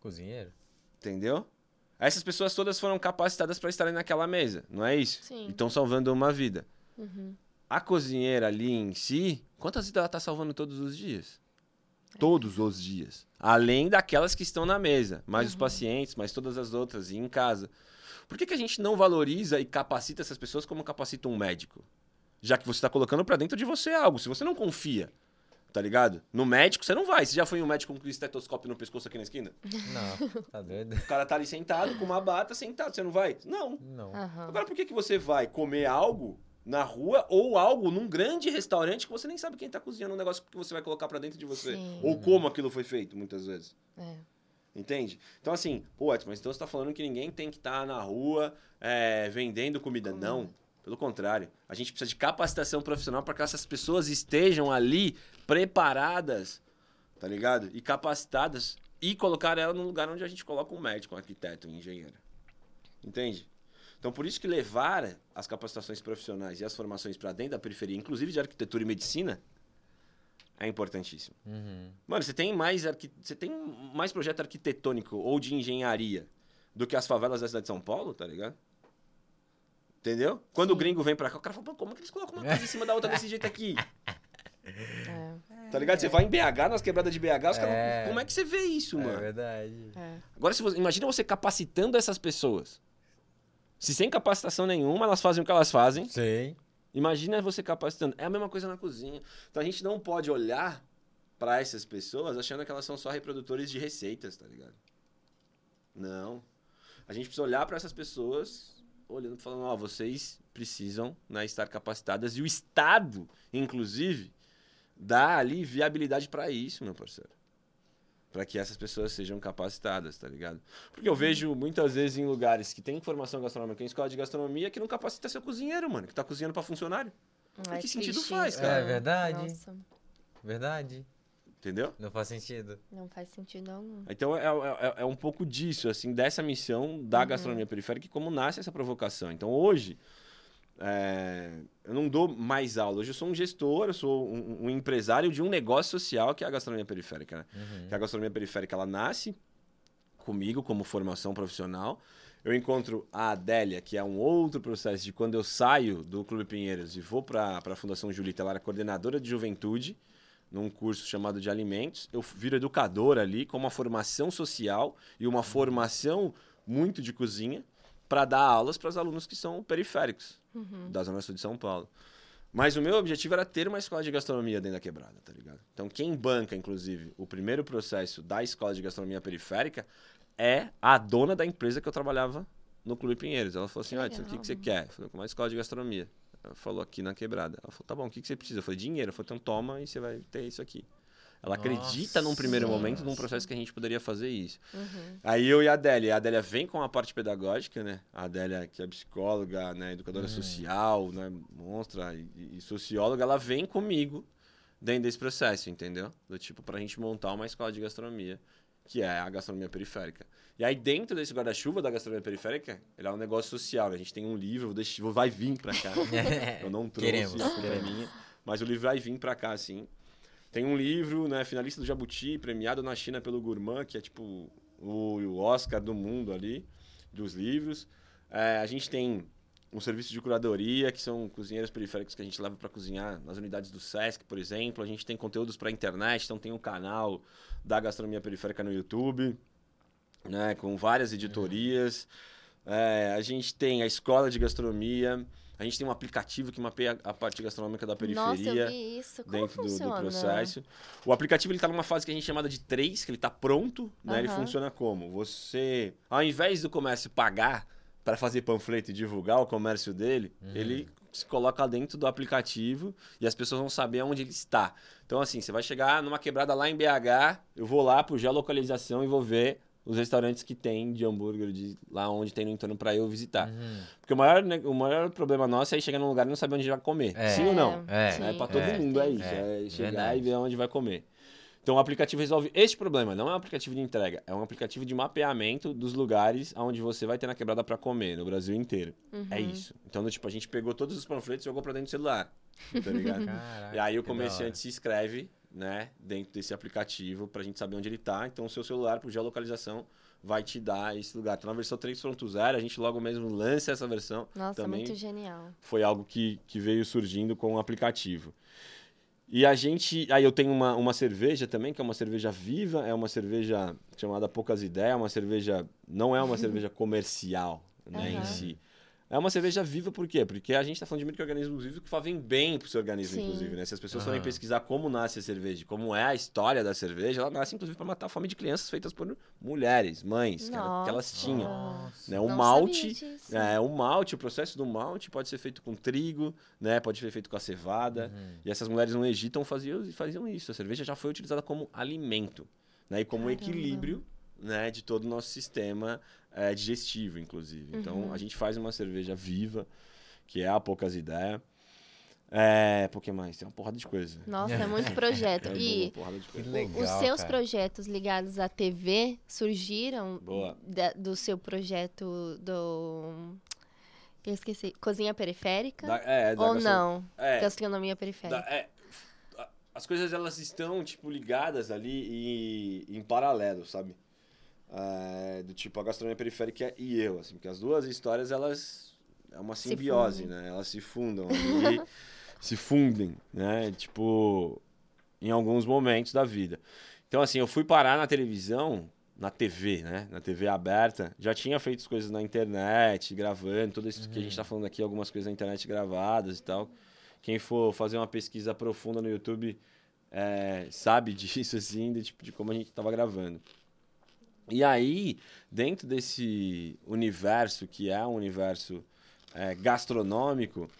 Cozinheiro? Entendeu? Essas pessoas todas foram capacitadas para estarem naquela mesa, não é isso? Sim. E estão salvando uma vida. Uhum. A cozinheira ali em si, quantas vidas ela tá salvando todos os dias? Todos os dias. Além daquelas que estão na mesa, mais os pacientes, mais todas as outras, e em casa. Por que, que a gente não valoriza e capacita essas pessoas como capacita um médico? Já que você está colocando para dentro de você algo. Se você não confia, tá ligado? No médico, você não vai. Você já foi um médico com um estetoscópio no pescoço aqui na esquina? Não, tá doido? O cara tá ali sentado, com uma bata, sentado. Você não vai? Não. Não. Aham. Agora, por que, que você vai comer algo na rua ou algo num grande restaurante que você nem sabe quem tá cozinhando um negócio que você vai colocar pra dentro de você? Sim. Ou como aquilo foi feito, muitas vezes. É. Entende? Então, assim, pô, Edson, mas então você tá falando que ninguém tem que estar na rua é, vendendo comida. Não. Pelo contrário. A gente precisa de capacitação profissional para que essas pessoas estejam ali preparadas, tá ligado? E capacitadas e colocar ela no lugar onde a gente coloca um médico, um arquiteto, um engenheiro. Entende? Então, por isso que levar as capacitações profissionais e as formações para dentro da periferia, inclusive de arquitetura e medicina, é importantíssimo. Uhum. Mano, você tem mais arqui... você tem mais projeto arquitetônico ou de engenharia do que as favelas da cidade de São Paulo, tá ligado? Entendeu? Quando o gringo vem pra cá, o cara fala, Pô, como é que eles colocam uma casa em cima da outra desse jeito aqui? Tá ligado? Você vai em BH, nas quebradas de BH, os caras. É. Como é que você vê isso, É mano? verdade. É. Agora, se você... imagina você capacitando essas pessoas. Se sem capacitação nenhuma, elas fazem o que elas fazem. Sei. Imagina você capacitando. É a mesma coisa na cozinha. Então a gente não pode olhar pra essas pessoas achando que elas são só reprodutores de receitas, tá ligado? Não. A gente precisa olhar pra essas pessoas olhando e falando, ó, vocês precisam né, estar capacitadas e o Estado, inclusive, dá ali viabilidade pra isso, meu parceiro. Pra que essas pessoas sejam capacitadas, tá ligado? Porque eu vejo muitas vezes em lugares que tem formação gastronômica, em escola de gastronomia, que não capacita seu cozinheiro, mano, que tá cozinhando pra funcionário. Ai, que sentido faz, cara? É verdade. Nossa, Verdade. Entendeu? Não faz sentido. não faz sentido algum. Então é, é, é um pouco disso, assim, dessa missão da gastronomia periférica e como nasce essa provocação. Então hoje, é, eu não dou mais aula. Hoje eu sou um gestor, eu sou um, um empresário de um negócio social que é a gastronomia periférica. Né? Uhum. Que a gastronomia periférica ela nasce comigo como formação profissional. Eu encontro a Adélia, que é um outro processo de quando eu saio do Clube Pinheiros e vou para a Fundação Julita, ela era coordenadora de juventude num curso chamado de alimentos. Eu viro educador ali com uma formação social e uma formação muito de cozinha para dar aulas para os alunos que são periféricos da Zona Sul de São Paulo. Mas o meu objetivo era ter uma escola de gastronomia dentro da quebrada, tá ligado? Então, quem banca, inclusive, o primeiro processo da escola de gastronomia periférica é a dona da empresa que eu trabalhava no Clube Pinheiros. Ela falou assim: Olha, o que, que você quer? Eu falei, uma escola de gastronomia. Ela falou aqui na quebrada. Ela falou: Tá bom, o que, que você precisa? Eu falei: Dinheiro. Eu falei: Então toma e você vai ter isso aqui. Ela acredita num primeiro Nossa. momento num processo que a gente poderia fazer isso. Uhum. Aí eu e a Adélia. A Adélia vem com a parte pedagógica, né? A Adélia, que é psicóloga, né? educadora social, né? monstra e, e socióloga, ela vem comigo dentro desse processo, entendeu? Do tipo, pra gente montar uma escola de gastronomia, que é a gastronomia periférica. E aí, dentro desse guarda-chuva da gastronomia periférica, ele é um negócio social, né? A gente tem um livro, vou deixar, vou- vai vir pra cá. Eu não trouxe, Queremos, a culpa é queremos. minha. Mas o livro vai vir pra cá, assim. Tem um livro, né, finalista do Jabuti, premiado na China pelo Gourmand, que é tipo o, Oscar do mundo ali, dos livros. É, a gente tem um serviço de curadoria, que são cozinheiros periféricos que a gente leva para cozinhar nas unidades do SESC, por exemplo. A gente tem conteúdos para internet, então tem um canal da gastronomia periférica no YouTube, né, com várias editorias. É, a gente tem a escola de gastronomia, A gente tem um aplicativo que mapeia a parte gastronômica da Nossa, periferia eu vi isso. Como dentro do, do funciona? processo. O aplicativo ele tá numa fase que a gente chama de 3, que ele tá pronto, né? Ele Aham. funciona como? Você, ao invés do comércio pagar para fazer panfleto e divulgar o comércio dele, ele se coloca dentro do aplicativo e as pessoas vão saber onde ele está. Então, assim, você vai chegar numa quebrada lá em BH, eu vou lá por geolocalização e vou ver os restaurantes que tem de hambúrguer de lá onde tem no entorno para eu visitar. Uhum. Porque o maior, ne- o maior problema nosso é chegar num lugar e não saber onde vai comer. É. Sim ou não? É, É, para todo é, mundo é isso. É, É, chegar verdade. e ver onde vai comer. Então o aplicativo resolve este problema. Não é um aplicativo de entrega, é um aplicativo de mapeamento dos lugares onde você vai ter na quebrada para comer no Brasil inteiro. Uhum. É isso. Então, tipo, a gente pegou todos os panfletos e jogou para dentro do celular. Tá ligado? Caraca, e aí o comerciante se inscreve, né, dentro desse aplicativo pra gente saber onde ele tá. Então o seu celular, por geolocalização, vai te dar esse lugar. Então na versão 3.0, a gente logo mesmo lança essa versão. Nossa, também muito genial. foi algo que, que veio surgindo com o aplicativo. E a gente. Aí eu tenho uma, uma cerveja também, que é uma cerveja viva, é uma cerveja chamada Poucas Ideias, uma cerveja. Não é uma cerveja comercial, né, em Aham. si. É uma cerveja viva por quê? Porque a gente está falando de micro-organismos vivos que fazem bem pro seu organismo, Sim. inclusive, né? Se as pessoas Aham. forem pesquisar como nasce a cerveja, como é a história da cerveja, ela nasce, inclusive, para matar a fome de crianças feitas por mulheres, mães, que, ela- que elas tinham. Nossa. Né? O Não malte, sabia disso. é, o malte, o processo do malte pode ser feito com trigo, né? Pode ser feito com a cevada. Uhum. E essas mulheres no Egito faziam, faziam isso. A cerveja já foi utilizada como alimento, né? E como Caramba. equilíbrio, né? De todo o nosso sistema é, digestivo, inclusive. Então, Uhum. a gente faz uma cerveja viva, que é a Poucas Ideias. É, por que mais? Tem uma porrada de coisa. Nossa, é muito projeto. É, e porrada de Que coisa. legal. os seus cara. projetos ligados à TV surgiram da- do seu projeto do. Eu esqueci. Cozinha periférica? Da- é, da Ou gastro- não? É, Gastronomia Da- periférica. é, a- as coisas elas estão tipo ligadas ali e em paralelo, sabe? É, do tipo a gastronomia periférica e eu, assim, porque as duas histórias elas é uma Se simbiose, né? Elas se fundam ali, se fundem, né? Tipo em alguns momentos da vida. Então assim, eu fui parar na televisão, na TV, né? Na TV aberta, já tinha feito as coisas na internet, gravando, tudo isso que a gente tá falando aqui, algumas coisas na internet gravadas e tal. Quem for fazer uma pesquisa profunda no YouTube é, sabe disso, assim, de, tipo, de como a gente tava gravando. E aí, dentro desse universo, que é um universo é, gastronômico,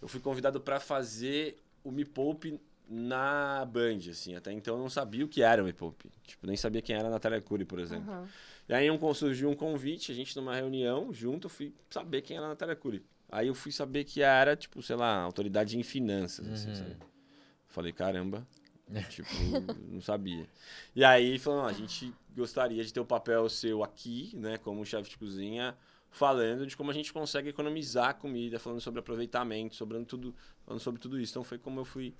eu fui convidado para fazer o Me Poupe na Band, assim. Até então eu não sabia o que era o Me Poupe. Tipo, nem sabia quem era a Natália Cury, por exemplo. Aham. E aí um, surgiu um convite, a gente numa reunião, junto, eu fui saber quem era a Natália Cury. Aí eu fui saber que era, tipo, sei lá, autoridade em finanças, assim, Uhum. sabe? Falei, caramba, tipo, não sabia. E aí falou, não, a gente gostaria de ter o papel seu aqui, né, como chefe de cozinha, falando de como a gente consegue economizar comida, falando sobre aproveitamento, sobre tudo, falando sobre tudo isso. Então foi como eu fui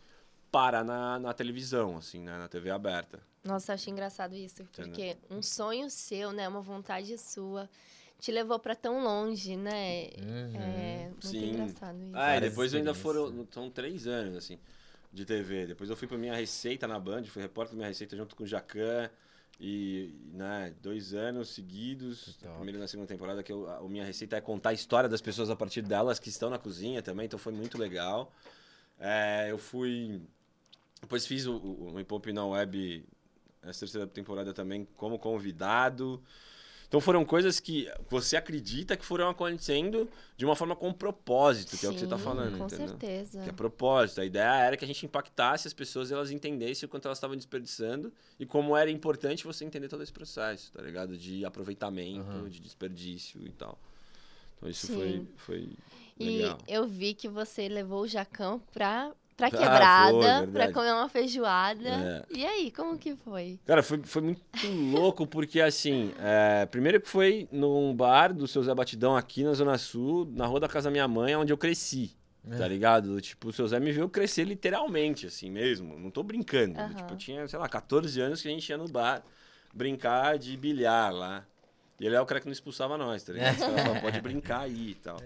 parar na, na televisão, assim, né, na TV aberta. Nossa, eu achei engraçado isso, porque um sonho seu, né, uma vontade sua, te levou pra tão longe, né? Uhum. É muito Sim. engraçado isso. Ah, e depois ainda foram. São três anos, assim, de TV. Depois eu fui pra minha receita na Band, fui repórter da minha receita junto com o Jacan. E, né, dois anos seguidos, Que na top. primeira e na segunda temporada, que eu, a, a minha receita é contar a história das pessoas a partir delas que estão na cozinha também, então foi muito legal. É, eu fui. Depois fiz o, o, o Hip Hop na Web, essa terceira temporada também, como convidado. Então foram coisas que você acredita que foram acontecendo de uma forma com propósito, que é o que você tá Sim, falando, Com entendeu? certeza. Que é propósito. A ideia era que a gente impactasse as pessoas e elas entendessem o quanto elas estavam desperdiçando e como era importante você entender todo esse processo, tá ligado? De aproveitamento, Uhum. de desperdício e tal. Então isso Sim. foi, foi E legal. eu vi que você levou o Jacão pra, pra Ah, foi, quebrada, pra comer uma feijoada. É. E aí, como que foi? Cara, foi, foi muito louco, porque assim, é, primeiro que foi num bar do seu Zé Batidão aqui na Zona Sul, na rua da casa da minha mãe, onde eu cresci. É. Tá ligado? Tipo, o seu Zé me viu crescer literalmente, assim mesmo. Não tô brincando. Aham. Tipo, eu tinha, sei lá, 14 anos que a gente ia no bar brincar de bilhar lá. E ele é o cara que não expulsava nós, tá ligado? Falavam, pode brincar aí e tal.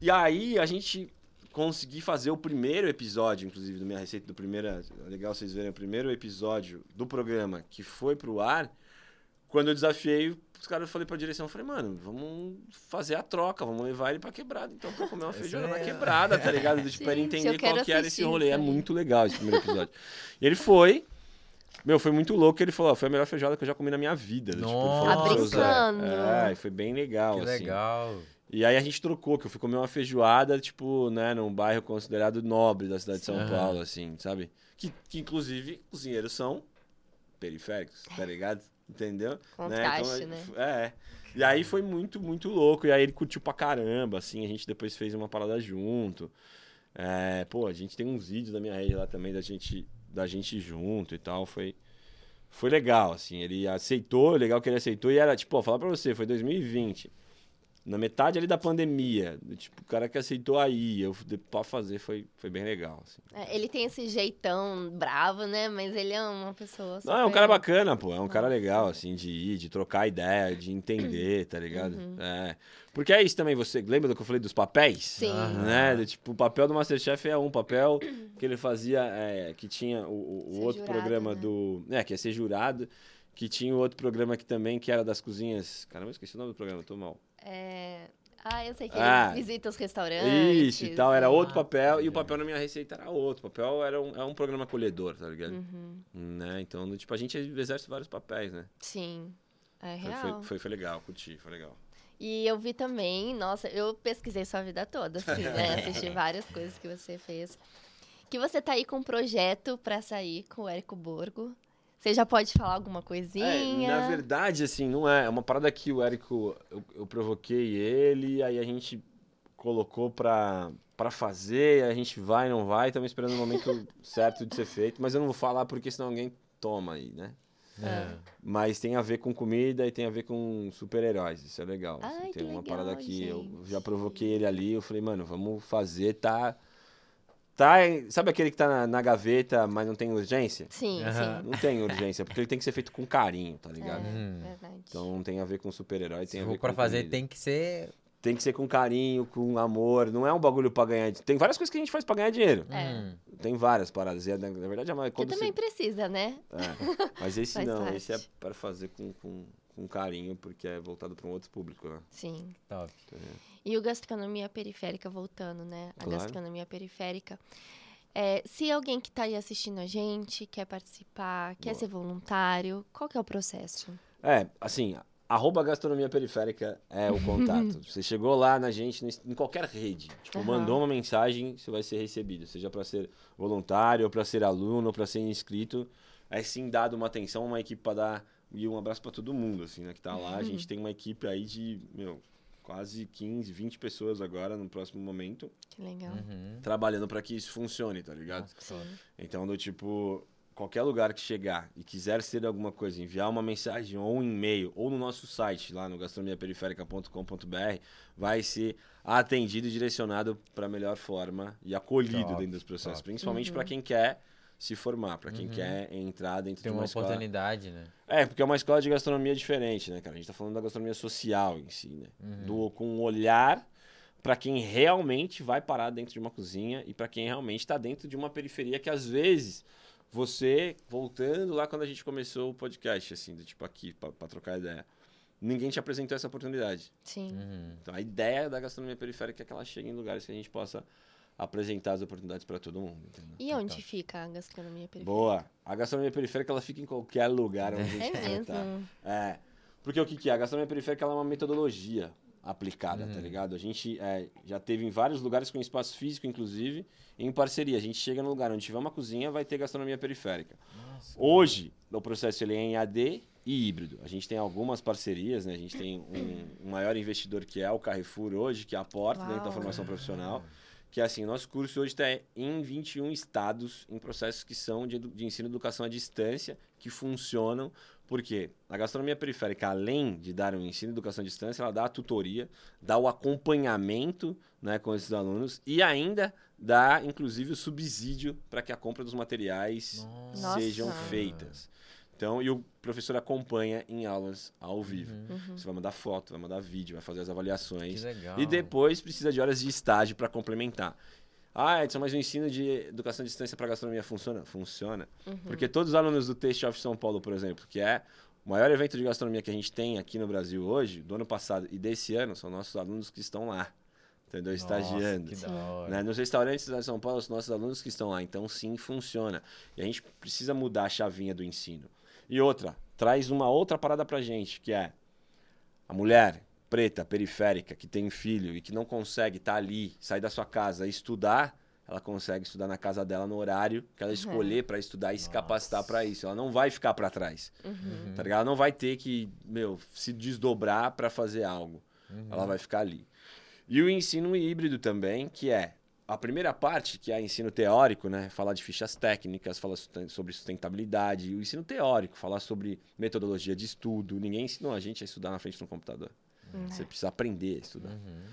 E aí a gente consegui fazer o primeiro episódio, inclusive, do Minha Receita, do primeiro. Legal vocês verem o primeiro episódio do programa que foi pro ar quando eu desafiei, os caras eu falei pra direção, eu falei, mano, vamos fazer a troca, vamos levar ele pra quebrada, então, pra comer uma feijão na é- quebrada, tá ligado? Tipo, pra ele entender qual que era esse rolê. É muito legal esse primeiro episódio. e ele foi. Meu, foi muito louco. Ele falou, ó, foi a melhor feijoada que eu já comi na minha vida. Tipo, ele falou Nossa. seu Zé. Tá brincando. É, foi bem legal, Que assim. legal. E aí a gente trocou, que eu fui comer uma feijoada, tipo, né, num bairro considerado nobre da cidade de São Aham. Paulo, assim, sabe? Que, que inclusive, cozinheiros são periféricos, tá ligado? Entendeu? Contraste, Então, né? É. E aí foi muito, muito louco. E aí ele curtiu pra caramba, assim, a gente depois fez uma parada junto. É, pô, a gente tem uns vídeos da minha rede lá também da gente, da gente junto e tal. Foi, foi legal, assim. Ele aceitou, legal que ele aceitou. E era, tipo, ó, falar pra você, foi 2020. Na metade ali da pandemia. Tipo, o cara que aceitou aí, eu de- pra fazer, foi, foi bem legal, assim. É, ele tem esse jeitão bravo, né? Mas ele é uma pessoa Não, é um super- cara bacana, pô. É um cara legal, assim, de ir, de trocar ideia, de entender, tá ligado? Uhum. É. Porque é isso também, você lembra do que eu falei dos papéis? Sim. Aham. Né? Do, tipo, o papel do Masterchef é um papel que ele fazia, é, que tinha o, o- outro jurado, programa né? do... É, que ia ser jurado, que tinha o outro programa aqui também, que era das cozinhas... Caramba, eu esqueci o nome do programa, tô mal. É... Ah, eu sei que Ah. ele visita os restaurantes. Isso e tal, era outro lá. papel, e o papel na minha receita era outro. O papel era um, é um programa acolhedor, tá ligado? Uhum. Né? Então, tipo, a gente exerce vários papéis, né? Sim. É Foi, real. foi, foi, foi legal, curti, foi legal. E eu vi também, nossa, eu pesquisei sua vida toda, assim, né? Assisti várias coisas que você fez. Que você tá aí com um projeto pra sair com o Érico Borgo. Você já pode falar alguma É, coisinha? na verdade, assim, não é. É uma parada que o Érico, eu, eu provoquei ele, aí a gente colocou pra, pra fazer, a gente vai, não vai, estamos esperando o momento certo de ser feito, mas eu não vou falar porque senão alguém toma aí, né? É. Mas tem a ver com comida e tem a ver com super-heróis, isso é legal. assim, Ai, tem que uma legal, parada que eu gente. já provoquei ele ali, eu falei, mano, vamos fazer, tá. Tá, sabe aquele que tá na, na gaveta, mas não tem urgência? Sim, Aham. Não tem urgência, porque ele tem que ser feito com carinho, tá ligado? É, Hum. verdade. Então não tem a ver com super-herói, Se tem a for ver pra com fazer, comida. tem que ser. Tem que ser com carinho, com amor. Não é um bagulho pra ganhar. Tem várias coisas que a gente faz pra ganhar dinheiro. É. Hum. Tem várias paradas. E, na na verdade, a maioria- quando também você... precisa, né? É. Mas esse não, parte. esse é para fazer com, com, com carinho, porque é voltado para um outro público, né? Sim. Top. E o gastronomia periférica, voltando, né? A Claro. gastronomia periférica. É, se alguém que está aí assistindo a gente quer participar, quer Boa. ser voluntário, qual que é o processo? É, assim, arroba gastronomia periférica é o contato. você chegou lá na gente, em qualquer rede, tipo, Aham. mandou uma mensagem, você vai ser recebido. Seja para ser voluntário, ou para ser aluno, ou para ser inscrito. É sim dado uma atenção, uma equipe para dar. E um abraço para todo mundo, assim, né, que tá lá. A gente tem uma equipe aí de, meu, quase 15, 20 pessoas agora no próximo momento, Que legal. Uhum. trabalhando para que isso funcione, tá ligado? Nossa. Então, do tipo, qualquer lugar que chegar e quiser ser alguma coisa, enviar uma mensagem ou um e-mail, ou no nosso site, lá no gastronomiaperiférica.com.br, vai ser atendido e direcionado para a melhor forma e acolhido Top, dentro dos processos. top. Principalmente para quem quer se formar, para quem Uhum. quer entrar dentro Tem de uma uma escola. oportunidade, né? É, porque é uma escola de gastronomia diferente, né, cara? A gente tá falando da gastronomia social em si, né? Uhum. Do, com um olhar para quem realmente vai parar dentro de uma cozinha e para quem realmente está dentro de uma periferia que às vezes você, voltando lá quando a gente começou o podcast, assim, do tipo aqui, para trocar ideia, ninguém te apresentou essa oportunidade. Sim. Uhum. Então a ideia da gastronomia periférica é que ela chegue em lugares que a gente possa apresentar as oportunidades para todo mundo. entendeu? E onde fica a gastronomia periférica? Boa. A gastronomia periférica ela fica em qualquer lugar onde a gente É tá. mesmo. É. Porque o que, que é? A gastronomia periférica ela é uma metodologia aplicada, Uhum. tá ligado? A gente é, já teve em vários lugares com espaço físico, inclusive, em parceria. A gente chega no lugar onde tiver uma cozinha, vai ter gastronomia periférica. Nossa. Hoje, o processo ele é em AD e híbrido. A gente tem algumas parcerias, né? A gente tem um, um maior investidor que é o Carrefour hoje, que aporta dentro da Uau. formação profissional. Que é assim, nosso curso hoje está em 21 estados, em processos que são de, de ensino e educação à distância, que funcionam. Porque a gastronomia periférica, além de dar um ensino e educação à distância, ela dá a tutoria, dá o acompanhamento né, com esses alunos e ainda dá, inclusive, o subsídio para que a compra dos materiais Nossa. sejam feitas. Então, e o professor acompanha em aulas ao vivo. Uhum. Uhum. Você vai mandar foto, vai mandar vídeo, vai fazer as Que avaliações. legal. E depois precisa de horas de estágio para complementar. Ah, Edson, mas o ensino de educação à distância para gastronomia funciona? Funciona. Uhum. Porque todos os alunos do Taste of São Paulo, por exemplo, que é O maior evento de gastronomia que a gente tem aqui no Brasil hoje, do ano passado e desse ano, são nossos alunos que estão lá. Entendeu? Nossa, Estagiando. Que da hora. Né? Nos restaurantes da São Paulo, os nossos alunos que estão lá. Então, sim, funciona. E a gente precisa mudar a chavinha do ensino. E outra, traz uma outra parada pra gente, que é a mulher preta, periférica, que tem filho e que não consegue estar ali, sair da sua casa e estudar, ela consegue estudar na casa dela no horário que ela escolher pra estudar e se capacitar pra isso. Ela não vai ficar pra trás. Uhum. Tá ligado? Ela não vai ter que, meu, se desdobrar pra fazer algo. Uhum. Ela vai ficar ali. E o ensino híbrido também, que é a primeira parte, que é ensino teórico, né? Falar de fichas técnicas, falar sobre sustentabilidade. E o ensino teórico, falar sobre metodologia de estudo. Ninguém ensinou a gente a estudar na frente de um computador. Você precisa aprender a estudar. Uhum.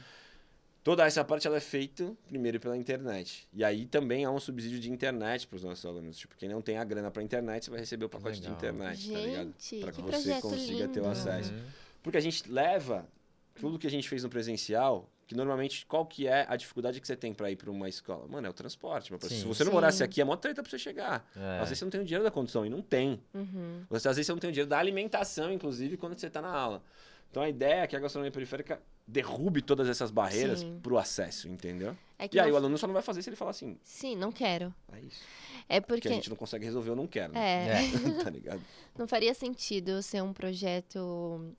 Toda essa parte ela é feita primeiro pela internet. E aí também há um subsídio de internet para os nossos alunos. Tipo, quem não tem a grana para internet, você vai receber o pacote Legal. de internet, tá ligado? Gente, Para que, que você consiga ter o lindo. acesso. Uhum. Porque a gente leva tudo que a gente fez no presencial, que normalmente qual que é a dificuldade que você tem para ir para uma escola? Mano, é o transporte. Sim. Se você não Sim. morasse aqui, é mó treta para você chegar. É. Às vezes você não tem o dinheiro da condução e não tem. Uhum. Você, às vezes você não tem o dinheiro da alimentação, inclusive, quando você está na aula. Então a ideia é que a gastronomia periférica derrube todas essas barreiras Sim. pro acesso, entendeu? É que E aí não- o aluno só não vai fazer se ele falar assim, Sim, não quero. é isso. É Porque porque a gente não consegue resolver, eu não quero. Né? é, tá ligado? não faria sentido ser um projeto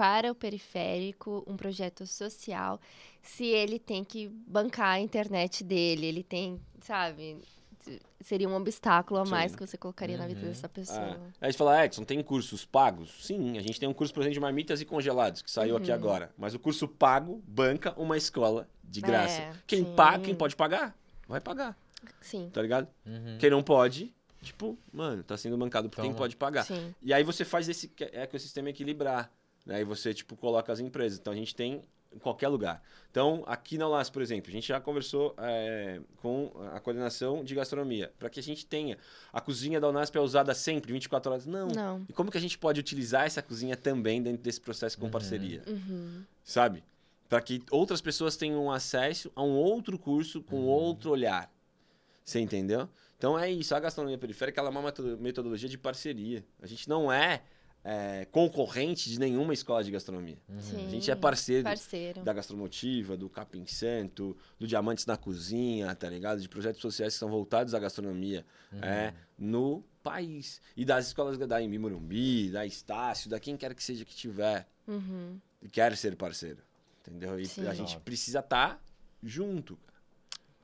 para o periférico, um projeto social, se ele tem que bancar a internet dele, ele tem, sabe? Seria um obstáculo a mais Sim. que você colocaria na vida Uhum. dessa pessoa. Ah, aí você fala, Edson, tem cursos pagos? Sim, a gente tem um curso, por exemplo, de marmitas e congelados, que saiu aqui Uhum. agora. Mas o curso pago banca uma escola de graça. É, quem sim. paga, quem pode pagar, vai pagar, Sim, tá ligado? Uhum. Quem não pode, tipo, mano, tá sendo bancado por quem Toma. pode pagar. sim. E aí você faz esse que- ecossistema equilibrar. Né? E você, tipo, coloca as empresas. Então a gente tem em qualquer lugar. Então, aqui na ULAS, por exemplo, a gente já conversou é, com a coordenação de gastronomia, para que a gente tenha. A cozinha da Unasp é usada sempre, 24 horas? Não. Não. E como que a gente pode utilizar essa cozinha também dentro desse processo com Uhum. parceria? Uhum. Sabe? Para que outras pessoas tenham acesso a um outro curso com outro olhar. Você entendeu? Então é isso. A gastronomia periférica ela é uma meto- metodologia de parceria. A gente não é, é, concorrente de nenhuma escola de gastronomia. Sim. A gente é parceiro Parceiro. da Gastromotiva, do Capim Santo, do Diamantes na Cozinha, tá ligado? De projetos sociais que são voltados à gastronomia é, no país. E das escolas da Embi Morumbi, da Estácio, da quem quer que seja que tiver Uhum. e quer ser parceiro. Entendeu? E Sim. a gente precisa estar junto.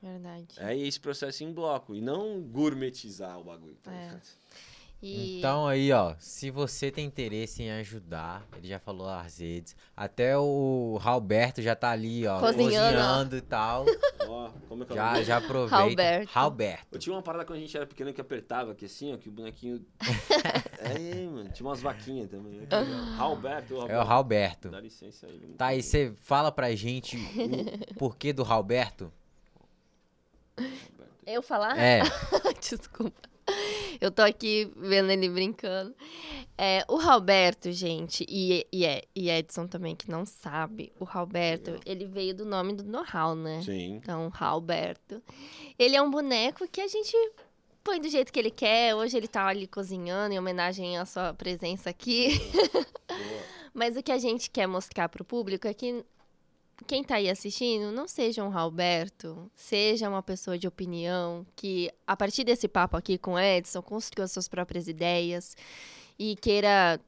Verdade. É esse processo em bloco. E não gourmetizar o bagulho. Tá É. ligado? E Então aí, ó, se você tem interesse em ajudar, ele já falou as redes, até o Alberto já tá ali, ó, Cozinhando, cozinhando e tal. Ó, como é que é o já, nome? já aproveita. Alberto. Alberto. Eu tinha uma parada quando a gente era pequeno que apertava aqui assim, ó, que o bonequinho. é, mano. Tinha umas vaquinhas também. né? Alberto, É o Alberto. Dá licença aí. vamos Tá, e você fala pra gente o porquê do? Alberto. eu falar? É, Desculpa. Eu tô aqui vendo ele brincando. É, o Roberto, gente, e, e, é- e Edson também, que não sabe, o Roberto, Legal. ele veio do nome do know-how, né? Sim. Então, Roberto. Ele é um boneco que a gente põe do jeito que ele quer. Hoje ele tá ali cozinhando em homenagem à sua presença aqui. Boa. Mas o que a gente quer mostrar pro público é que quem tá aí assistindo não seja um Roberto, seja uma pessoa de opinião que, a partir desse papo aqui com o Edson, construiu as suas próprias ideias e queira,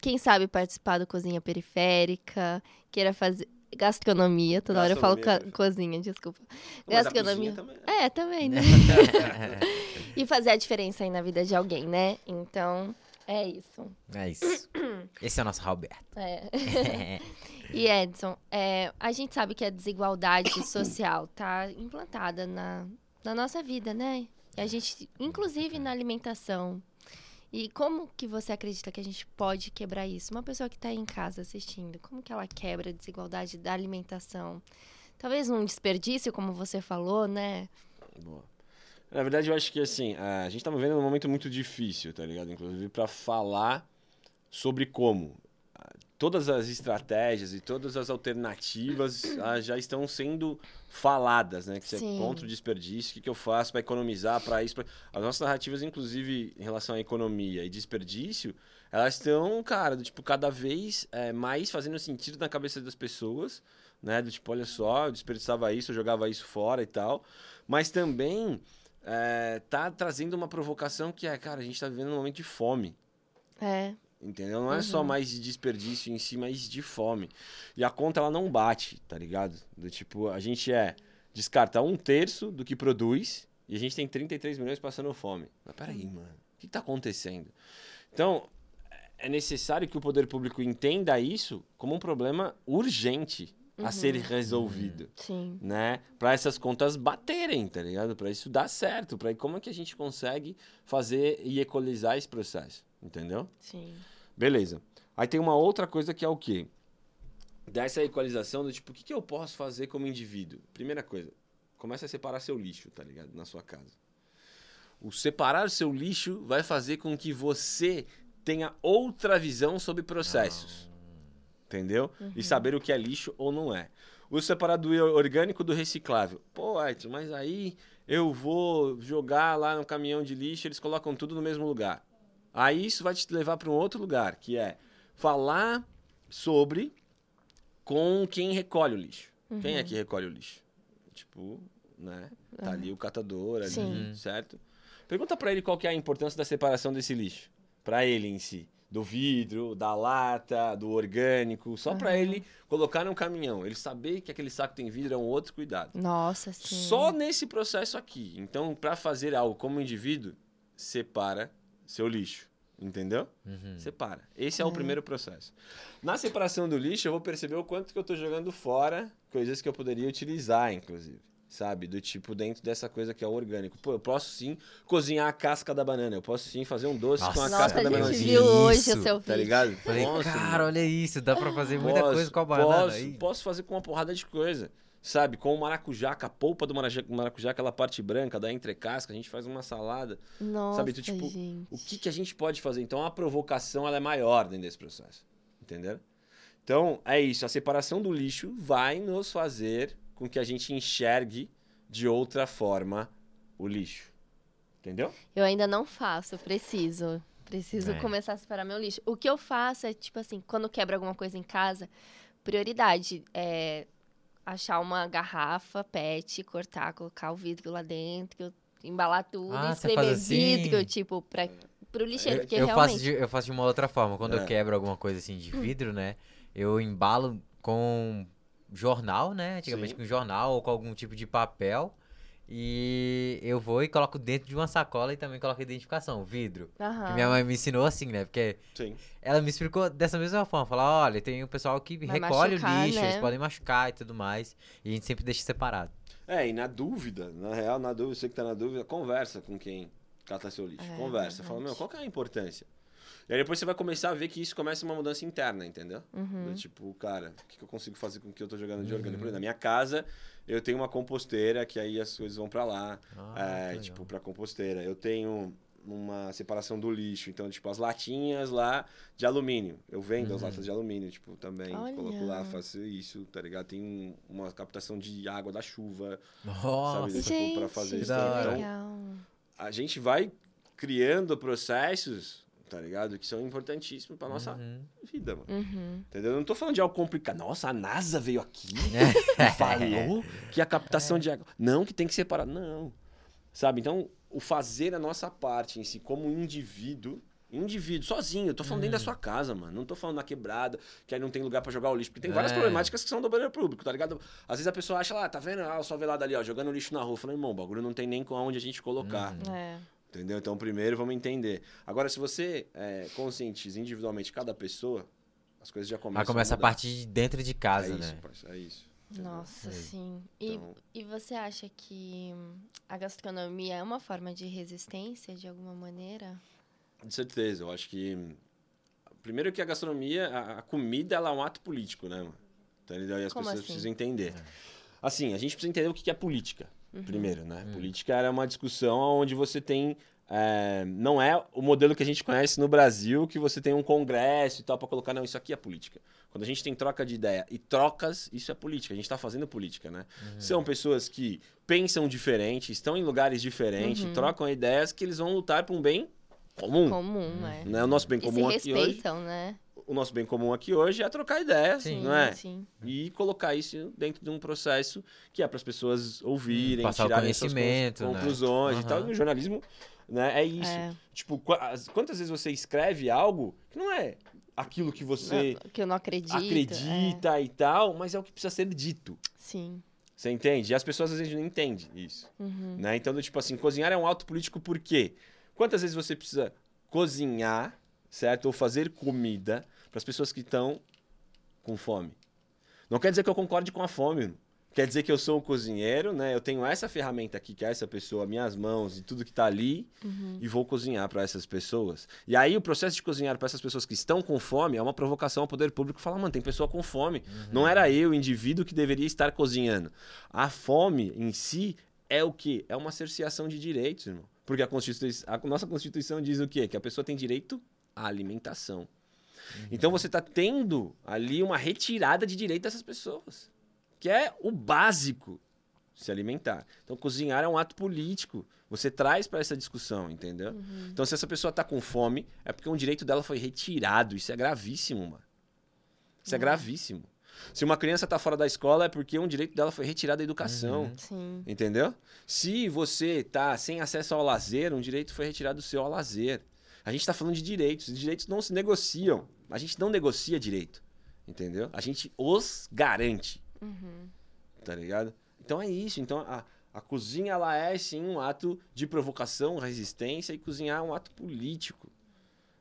quem sabe, participar do Cozinha Periférica, queira fazer gastronomia, toda hora eu falo Gastronomia ca- cozinha, desculpa. Gastronomia. também, né? É, também, né? e fazer a diferença aí na vida de alguém, né? Então, é isso. é isso. Esse é o nosso Alberto. É. E Edson, é, a gente sabe que a desigualdade social tá implantada na, na nossa vida, né? E a gente, inclusive na alimentação. E como que você acredita que a gente pode quebrar isso? Uma pessoa que está aí em casa assistindo, como que ela quebra a desigualdade da alimentação? Talvez um desperdício, como você falou, né? Boa. Na verdade, eu acho que assim, a gente tá vivendo um momento muito difícil, tá ligado? Inclusive, pra falar sobre como. Todas as estratégias e todas as alternativas ah, já estão sendo faladas, né? Que você é Sim. contra o desperdício, o que, que eu faço para economizar, para isso. pra- As nossas narrativas, inclusive, em relação à economia e desperdício, elas estão, cara, do tipo, cada vez é, mais fazendo sentido na cabeça das pessoas, né? Do tipo, olha só, eu desperdiçava isso, eu jogava isso fora e tal. Mas também é, tá trazendo uma provocação que é, cara, a gente tá vivendo um momento de fome. É. Entendeu? Não é só mais de desperdício em si, mas de fome. E a conta ela não bate, tá ligado? Do tipo, a gente é descartar um terço do que produz e a gente tem 33 milhões passando fome. Mas peraí, mano, o que tá acontecendo? Então, é necessário que o poder público entenda isso como um problema urgente a ser resolvido Sim. né? Para essas contas baterem, tá ligado? Para isso dar certo, para como é que a gente consegue fazer e equalizar esse processo, entendeu? Sim. Beleza. Aí tem uma outra coisa que é o quê? Dessa equalização do tipo, o que, que eu posso fazer como indivíduo? Primeira coisa, começa a separar seu lixo, tá ligado? Na sua casa. O separar seu lixo vai fazer com que você tenha outra visão sobre processos. Entendeu? E saber o que é lixo ou não é. O separar do orgânico do reciclável. Pô, Ayrton, mas aí eu vou jogar lá no caminhão de lixo, eles colocam tudo no mesmo lugar. Aí isso vai te levar para um outro lugar, que é falar sobre com quem recolhe o lixo. Quem é que recolhe o lixo? Tipo, né? Tá ali o catador, ali, Sim. certo? Pergunta para ele qual que é a importância da separação desse lixo. Para ele em si. Do vidro, da lata, do orgânico. Só para ele colocar no caminhão. Ele saber que aquele saco tem vidro é um outro cuidado. Nossa, sim. Só nesse processo aqui. Então, para fazer algo como indivíduo, separa seu lixo. Entendeu? Separa. Esse é o primeiro processo. Na separação do lixo, eu vou perceber o quanto que eu tô jogando fora, coisas que eu poderia utilizar, inclusive. Sabe? Do tipo, dentro dessa coisa que é o orgânico. Pô, eu posso sim cozinhar a casca da banana. Eu posso sim fazer um doce com a Nossa, casca Nossa, da a banana. gente bananazinha. viu hoje Isso, o seu vídeo. Tá ligado? Falei, Nossa, cara, mano. olha isso, dá pra fazer muita Posso- coisa com a banana Posso, aí. posso fazer com uma porrada de coisa. Sabe, com o maracujá, com a polpa do maracujá, aquela parte branca da entrecasca, a gente faz uma salada. Nossa, sabe, do tipo, gente. O que, que a gente pode fazer? Então a provocação ela é maior dentro desse processo. Entendeu? Então, é isso. A separação do lixo vai nos fazer com que a gente enxergue de outra forma o lixo. Entendeu? Eu ainda não faço, eu preciso. Preciso É. começar a separar meu lixo. O que eu faço é, tipo assim, quando quebra alguma coisa em casa, prioridade é achar uma garrafa PET, cortar, colocar o vidro lá dentro, embalar tudo, Ah, espremer assim? vidro, tipo, pra, pro lixeiro. Eu, porque eu realmente. faço de, eu faço de uma outra forma. Quando É. eu quebro alguma coisa assim de vidro, né? Eu embalo com jornal, né? Antigamente Sim. com jornal ou com algum tipo de papel. E eu vou e coloco dentro de uma sacola e também coloco identificação, vidro. Que Aham. minha mãe me ensinou assim, né? Porque Sim. ela me explicou dessa mesma forma. Falar, olha, tem o pessoal que Vai recolhe machucar, o lixo, né? eles podem machucar e tudo mais. E a gente sempre deixa separado. É, e na dúvida, na real, na dúvida, você que tá na dúvida, conversa com quem cata seu lixo. É, conversa. Fala, verdade. meu, qual que é a importância? E aí depois você vai começar a ver que isso começa uma mudança interna, entendeu? Uhum. Do tipo, cara, o que, que eu consigo fazer com o que eu tô jogando de orgânico? Por exemplo, Na minha casa, eu tenho uma composteira que aí as coisas vão pra lá. Ah, é, tipo, pra composteira. Eu tenho uma separação do lixo. Então, tipo, as latinhas lá de alumínio. Eu vendo as Uhum. latas de alumínio, tipo, também. Olha. Coloco lá, faço isso, tá ligado? Tem um- uma captação de água da chuva. Nossa, Sabe, tipo, Gente, pra fazer isso também. Então. A gente vai criando processos, tá ligado? Que são importantíssimos pra nossa Uhum. vida, mano. Uhum. Entendeu? Eu não tô falando de algo complicado. Nossa, a NASA veio aqui É. e falou que a captação de água. Não, que tem que separar. Não. Sabe? Então, o fazer a nossa parte em si, como indivíduo. Indivíduo, sozinho. Eu tô falando dentro da Uhum. sua casa, mano. Não tô falando na quebrada, que aí não tem lugar pra jogar o lixo. Porque tem várias É. problemáticas que são do banheiro público, tá ligado? Às vezes a pessoa acha lá, tá vendo? Ah, o velado ali, ó, jogando lixo na rua. Falo, irmão, o bagulho não tem nem com aonde a gente colocar. Uhum. É. Entendeu? Então, primeiro vamos entender. Agora, se você é, conscientiza individualmente cada pessoa, as coisas já começam Mas começa a mudar. partir de dentro de casa, é isso, né? parça, é isso. entendeu? Nossa, Aí. sim. E, Então- e você acha que a gastronomia é uma forma de resistência de alguma maneira? De certeza, eu acho que. Primeiro que a gastronomia, a, a comida, ela é um ato político, né, mano? Entendeu? E as Como pessoas assim? precisam entender. Assim, a gente precisa entender o que é política, Uhum. primeiro, né? Hum. Política era uma discussão onde você tem é, não é o modelo que a gente conhece no Brasil, que você tem um congresso e tal para colocar. Não, isso aqui é política. Quando a gente tem troca de ideia e trocas, isso é política. A gente está fazendo política, né? Uhum. São pessoas que pensam diferente, estão em lugares diferentes, uhum. trocam ideias que eles vão lutar por um bem comum. Comum, é. Né? O nosso bem e comum aqui respeitam, hoje, né? O nosso bem comum aqui hoje é trocar ideias, sim, não é? Sim. E colocar isso dentro de um processo que é para as pessoas ouvirem, Passar tirarem suas conclusões né? e tal. Uhum. No jornalismo, né? É isso. É. Tipo, quantas vezes você escreve algo que não é aquilo que você que eu não acredito, acredita é. e tal, mas é o que precisa ser dito. Sim. Você entende? E as pessoas às vezes não entendem isso. Uhum. Né? Então, tipo assim, cozinhar é um ato político por quê? Quantas vezes você precisa cozinhar, certo? Ou fazer comida para as pessoas que estão com fome? Não quer dizer que eu concorde com a fome. Quer dizer que eu sou um cozinheiro, né? Eu tenho essa ferramenta aqui, que é essa pessoa, minhas mãos e tudo que está ali, uhum. e vou cozinhar para essas pessoas. E aí o processo de cozinhar para essas pessoas que estão com fome é uma provocação ao poder público falar, mano, tem pessoa com fome. Uhum. Não era eu, o indivíduo, que deveria estar cozinhando. A fome em si é o quê? É uma cerceação de direitos, irmão. Porque a, Constituição, a nossa Constituição diz o quê? Que a pessoa tem direito à alimentação. Então você está tendo ali uma retirada de direito dessas pessoas que é o básico se alimentar. Então, cozinhar é um ato político. Você traz para essa discussão, entendeu? Uhum. Então, se essa pessoa está com fome, é porque um direito dela foi retirado. Isso é gravíssimo, mano. Isso é Uhum. gravíssimo. Se uma criança está fora da escola, é porque um direito dela foi retirado da educação. Uhum. Entendeu? Se você está sem acesso ao lazer, um direito foi retirado do seu ao lazer. A gente está falando de direitos. Os direitos não se negociam. A gente não negocia direito. Entendeu? A gente os garante. Uhum. Tá ligado? Então é isso. Então a, a cozinha ela é sim um ato de provocação, resistência e cozinhar é um ato político,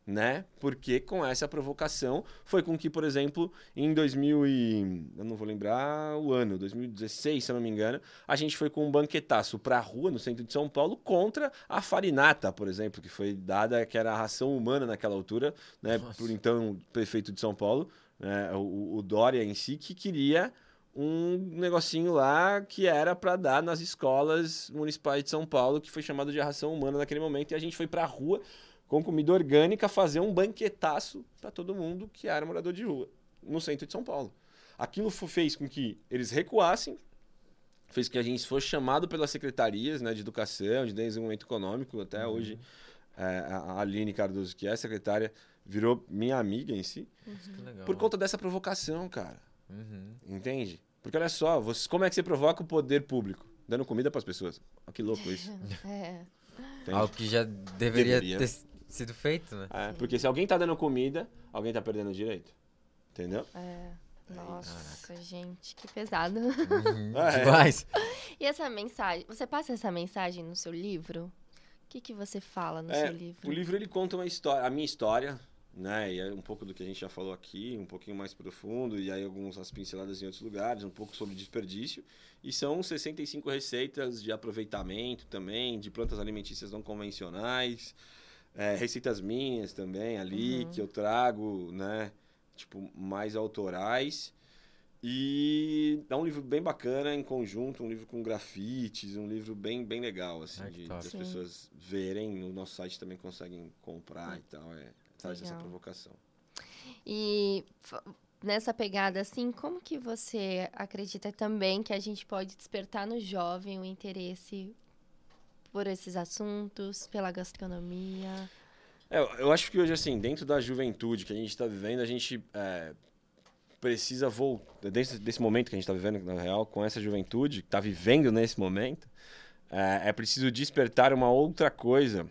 né? Porque com essa provocação foi com que, por exemplo, em 2000 e eu não vou lembrar o ano, 2016, se eu não me engano, a gente foi com um banquetaço pra rua no centro de São Paulo contra a farinata, por exemplo, que foi dada que era a ração humana naquela altura, né, Nossa. por então prefeito de São Paulo, né, o, o Dória em si que queria um negocinho lá que era para dar nas escolas municipais de São Paulo, que foi chamado de ração humana naquele momento, e a gente foi pra rua com comida orgânica fazer um banquetaço para todo mundo que era morador de rua, no centro de São Paulo. Aquilo fez com que eles recuassem, fez com que a gente fosse chamado pelas secretarias né, de educação, de desenvolvimento econômico, até hoje é, a Aline Cardoso, que é secretária, virou minha amiga em si, legal. por conta dessa provocação, cara. Uhum. Entende? Porque olha só, você, como é que você provoca o poder público? Dando comida para as pessoas. Olha que louco isso. É. entende? Algo que já deveria, Deveria. ter sido feito, né? É, porque se alguém tá dando comida, alguém tá perdendo o direito. Entendeu? É. Nossa, gente, que pesado. Uhum. É. Demais. E essa mensagem, você passa essa mensagem no seu livro? O que, que você fala no É, seu livro? O livro ele conta uma história, a minha história, né? E é um pouco do que a gente já falou aqui, um pouquinho mais profundo, e aí algumas pinceladas em outros lugares, um pouco sobre desperdício. E são 65 receitas de aproveitamento também, de plantas alimentícias não convencionais, é, receitas minhas também ali, Uhum. que eu trago, né? Tipo, mais autorais. E é um livro bem bacana em conjunto, um livro com grafites, um livro bem, bem legal, assim, que de, das Sim. pessoas verem. No nosso site também conseguem comprar e tal. É, traz essa Legal. provocação. E nessa pegada, assim, como que você acredita também que a gente pode despertar no jovem o interesse por esses assuntos, pela gastronomia? É, eu- acho que hoje, assim, dentro da juventude que a gente está vivendo, a gente é, precisa voltar. Desse, desse momento que a gente está vivendo, na real, com essa juventude que está vivendo nesse momento, é, é preciso despertar uma outra coisa,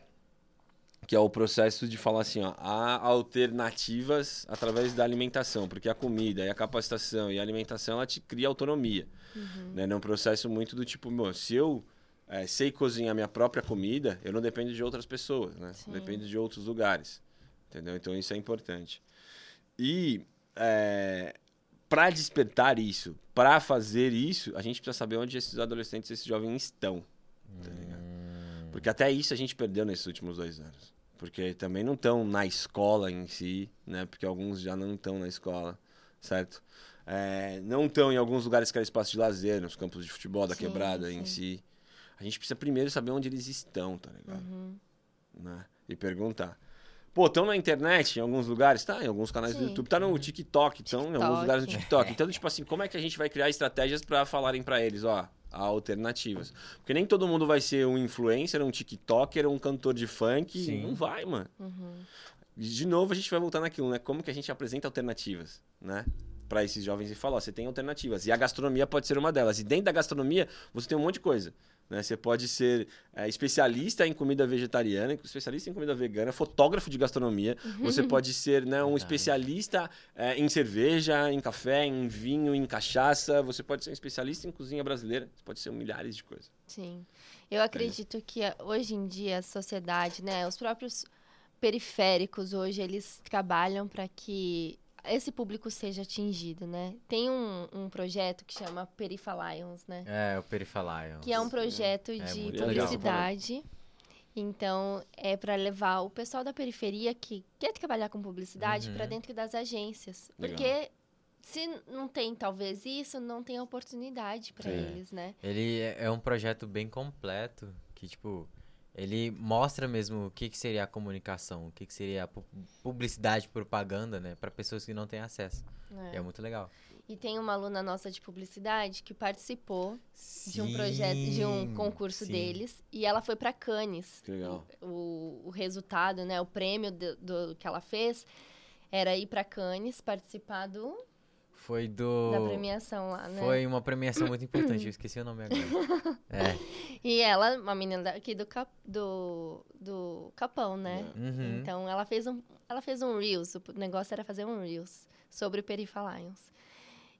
que é o processo de falar assim: ó, há alternativas através da alimentação, porque a comida e a capacitação e a alimentação ela te cria autonomia. Né? Não é um processo muito do tipo, meu, se eu é, sei cozinhar minha própria comida, eu não dependo de outras pessoas, né? Sim. Dependo de outros lugares. Entendeu? Então isso é importante. E para despertar isso, para fazer isso, a gente precisa saber onde esses adolescentes, esses jovens estão. Tá ligado? Porque até isso a gente perdeu nesses últimos dois anos. Porque também não estão na escola em si, né? Porque alguns já não estão na escola, certo? É, não estão em alguns lugares que era espaço de lazer, nos campos de futebol da Sim, quebrada em sim. si. A gente precisa primeiro saber onde eles estão, tá ligado? Uhum. né? E perguntar. Pô, estão na internet em alguns lugares? Tá, em alguns canais do Sim. YouTube. Tá no TikTok, estão em alguns lugares no TikTok. Então, tipo assim, como é que a gente vai criar estratégias pra falarem pra eles, ó, alternativas? Porque nem todo mundo vai ser um influencer, um TikToker, um cantor de funk. Sim. Não vai, mano. Uhum. De novo, a gente vai voltar naquilo, né? Como que a gente apresenta alternativas, né? Pra esses jovens e falar, ó, você tem alternativas. E a gastronomia pode ser uma delas. E dentro da gastronomia, você tem um monte de coisa. Né? Você pode ser é, especialista em comida vegetariana, especialista em comida vegana, fotógrafo de gastronomia. Você pode ser né, um Verdade. especialista é, em cerveja, em café, em vinho, em cachaça. Você pode ser um especialista em cozinha brasileira. Você pode ser milhares de coisas. Sim. Eu acredito que a- hoje em dia a sociedade, né, os próprios periféricos hoje, eles trabalham para que esse público seja atingido, né? Tem um, um projeto que chama Perifalions, né? É, o Perifalion. Que é um projeto É de muito legal. publicidade. Então, é para levar o pessoal da periferia que quer trabalhar com publicidade Uhum. para dentro das agências. Legal. Porque se não tem talvez isso, não tem oportunidade para eles, né? Ele é é um projeto bem completo, que, tipo, ele mostra mesmo o que, que seria a comunicação, o que, que seria a pu- publicidade, propaganda, né? Pra pessoas que não têm acesso. É. É muito legal. E tem uma aluna nossa de publicidade que participou de um projeto, de um Sim, concurso sim. deles e ela foi para Cannes. Que legal. O, o resultado, né, o prêmio do, do que ela fez era ir para Cannes participar do, Foi do. da premiação lá, né? Foi uma premiação muito importante, eu esqueci o nome agora. É. E ela, uma menina daqui do, Cap, do, do Capão, né? Uhum. Então ela fez um, ela fez um reels, o negócio era fazer um reels sobre o Perifalions.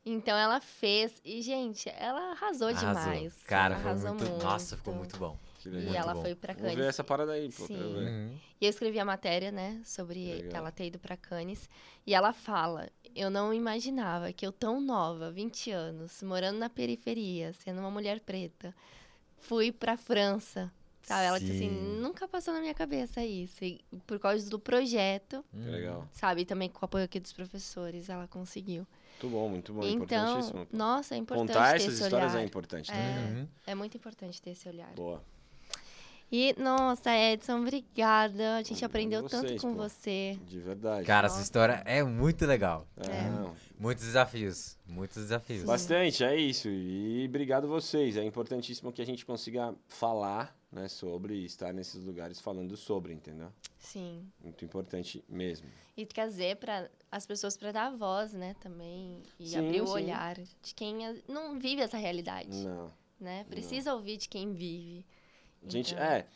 Então ela fez e gente, ela arrasou, Arrasou. demais. Cara, Ela foi arrasou muito... Nossa, ficou muito bom. E. Muito ela bom. foi pra Vamos ver Cannes. essa parada aí, pô. Sim. ver. Uhum. E eu escrevi a matéria, né, sobre Legal. ela ter ido pra Cannes. E ela fala: Eu não imaginava que eu, tão nova, 20 anos, morando na periferia, sendo uma mulher preta, fui pra França. Sabe? Ela disse assim: Sim. Nunca passou na minha cabeça isso. E por causa do projeto, Que legal. sabe? E também com o apoio aqui dos professores, ela conseguiu. Muito bom, muito bom. então, Importantíssimo. pô. nossa, é importante Contar ter essas esse histórias olhar. é importante, tá É. ligado? Uhum. É muito importante ter esse olhar. Boa. E, nossa, Edson, obrigada. A gente aprendeu tanto vocês, com pô. você. De verdade. Cara, Nossa. essa história é muito legal. É, não. Muitos desafios. Muitos desafios. Bastante, é isso. E obrigado vocês. É importantíssimo que a gente consiga falar né, sobre e estar nesses lugares falando sobre, entendeu? Sim. Muito importante mesmo. E trazer para as pessoas para dar voz, né, também. E Sim, abrir o sim. olhar de quem não vive essa realidade, Não. né? Precisa ouvir de quem vive. A gente, Então, é.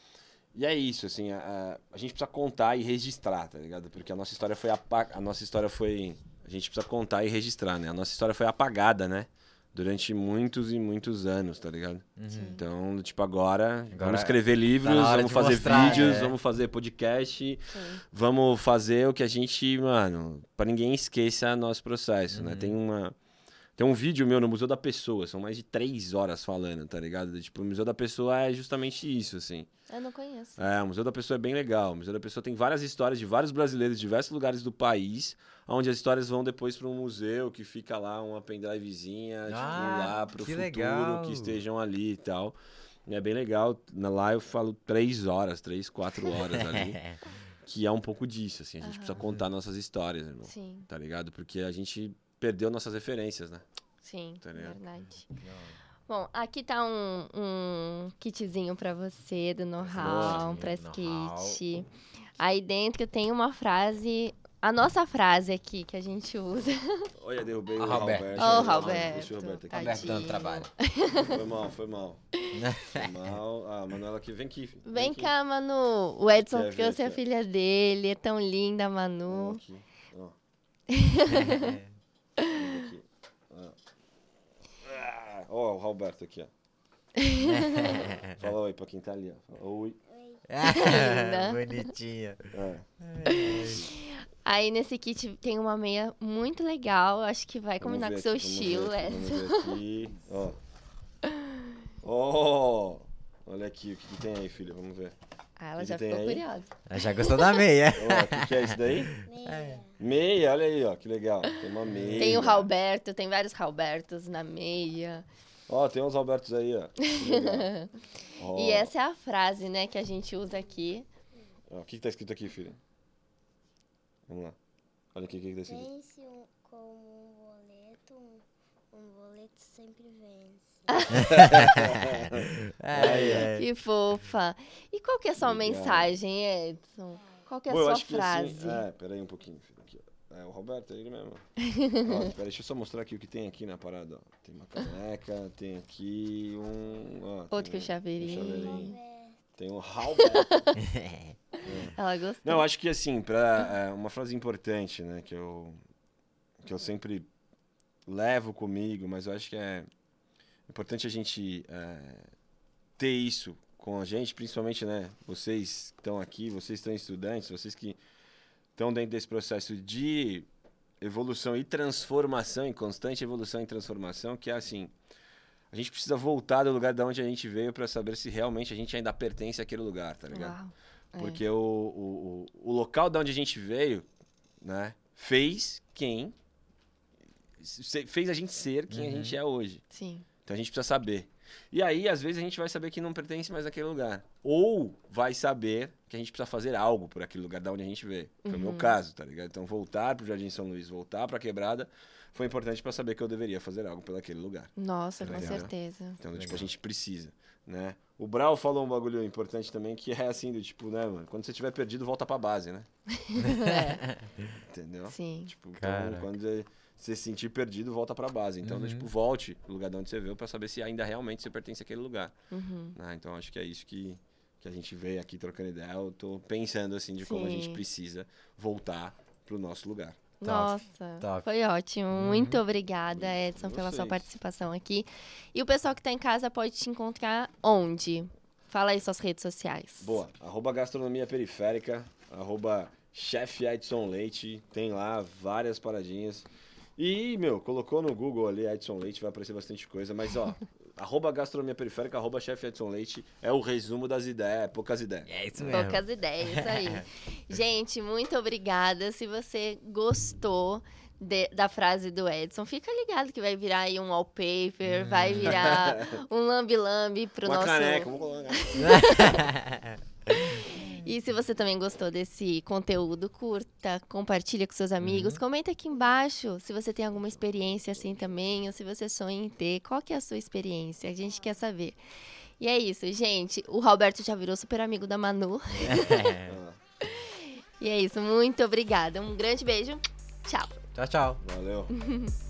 E é isso, assim, a, a- gente precisa contar e registrar, tá ligado? Porque a nossa história foi a nossa história foi a gente precisa contar e registrar, né? A nossa história foi apagada, né? Durante muitos e muitos anos, tá ligado? Uhum. Então, tipo, agora, Agora vamos escrever livros, na hora vamos fazer mostrar, vídeos, é. vamos fazer podcast, Sim. vamos fazer o que a gente, mano, pra ninguém esqueça nosso processo, né? Uhum. Tem uma tem um vídeo meu no Museu da Pessoa, são mais de três horas falando, tá ligado? Tipo, o Museu da Pessoa é justamente isso, assim. Eu não conheço. É, o Museu da Pessoa é bem legal. O Museu da Pessoa tem várias histórias de vários brasileiros de diversos lugares do país, onde as histórias vão depois para um museu que fica lá, uma pendrivezinha, tipo, Ah, lá pro que futuro, legal. que estejam ali e tal. E é bem legal. Na- Lá eu falo três horas, três, quatro horas ali, que é um pouco disso, assim. A gente precisa contar nossas histórias, irmão. Sim, Tá ligado? Porque a gente perdeu nossas referências, né? sim, Tá verdade. Bom, aqui tá um, um kitzinho pra você do know-how, um press kit. Aí dentro tem uma frase, a nossa frase aqui que a gente usa. Olha, derrubei Ó, o Roberto. Roberto. Ô, Deixa Roberto. o Roberto aqui. Roberto dando trabalho. Foi mal, foi mal. Foi mal. Ah, Manuela aqui, vem aqui. filho. Vem aqui. cá, Manu. O Edson Quer trouxe a filha dele, é tão linda, Vem Manu. Vem aqui. Ó. Ah, Ó, o Roberto aqui, ó. Fala oi pra quem tá ali, ó. Oi. Linda. Bonitinha. É. Aí nesse kit tem uma meia muito legal, acho que vai combinar com o seu aqui, vamos estilo, ver aqui, Edson. Vamos ver aqui. Ó. Ó. Olha aqui, o que, que tem aí, filha? Vamos ver. Ah, ela que já tem ficou aí? curiosa. Ela já gostou da meia. O que, que é isso daí? Meia, olha aí, ó. Que legal. Tem uma meia. Tem o Roberto, tem vários Robertos na meia. Ó, tem uns Albertos aí, ó. Que. E essa é a frase, né, que a gente usa aqui Ó, O que, que tá escrito aqui, filho? Vamos lá. Olha aqui o que, que tá escrito. Vence um, como um um, um boleto sempre vence. Ai, ai. Que fofa. E qual que é a sua Obrigado. mensagem, Edson? Qual que é a sua que frase? assim. É, peraí um pouquinho, filho. Aqui. É o Roberto, é ele mesmo. ó, peraí, deixa eu só mostrar aqui o que tem aqui na parada, ó. Tem uma caneca, tem aqui um. Ó, Outro que chaveirinho. chaveirinho. Roberto, Tem um Halbert. Ela gostou. Não, acho que assim, pra, é, uma frase importante, né, que eu, que eu sempre levo comigo, mas eu acho que é importante a gente é, ter isso com a gente, principalmente, né, vocês que estão aqui, vocês que estão estudantes, vocês que estão dentro desse processo de evolução e transformação, em constante evolução e transformação, que é assim, a gente precisa voltar do lugar de onde a gente veio para saber se realmente a gente ainda pertence àquele lugar, tá ligado? Uau. É. Porque o, o, o, o local de onde a gente veio, né, fez quem. Fez a gente ser quem a Uhum. gente é hoje. Sim. Então a gente precisa saber. E aí, às vezes, a gente vai saber que não pertence mais àquele lugar. Ou vai saber que a gente precisa fazer algo por aquele lugar de onde a gente veio. Foi o meu Uhum. caso, tá ligado? Então, voltar pro Jardim São Luís, voltar pra quebrada, foi importante pra saber que eu deveria fazer algo por aquele lugar. Nossa, com Legal. certeza. Então, tipo, a gente precisa, né? O Brau falou um bagulho importante também, que é assim, do tipo, né, mano? Quando você estiver perdido, volta pra base, né? Entendeu? Sim. Tipo, então, quando você se sentir perdido, volta pra base. Então, Uhum. tipo, volte no lugar de onde você veio pra saber se ainda realmente você pertence àquele lugar. Uhum. né? Então, acho que é isso que, que a gente veio aqui trocando ideia. Eu tô pensando, assim, de como a gente Sim. precisa voltar pro nosso lugar. Nossa, top. foi ótimo. Muito obrigada, Edson, pela sua participação aqui. E o pessoal que tá em casa pode te encontrar onde? Fala aí suas redes sociais. Boa. Arroba gastronomia periférica, arroba chefe Edson Leite, tem lá várias paradinhas. E, meu, colocou no Google ali Edson Leite, vai aparecer bastante coisa, mas ó, arroba gastronomia periférica, arroba chefe Edson Leite, é o resumo das ideias, é poucas ideias. É isso mesmo. Poucas ideias, isso aí. Gente, muito obrigada. Se você gostou de- da frase do Edson, fica ligado que vai virar aí um wallpaper, vai virar um lambi-lambi pro Uma nosso... caneca, vamos colocar. E se você também gostou desse conteúdo, curta, compartilha com seus amigos, Uhum. comenta aqui embaixo se você tem alguma experiência assim também, ou se você sonha em ter, qual que é a sua experiência? A gente quer saber. E é isso, gente. O Roberto já virou super amigo da Manu. Ah, E é isso, muito obrigada. Um grande beijo. Tchau. Tchau, tchau. Valeu.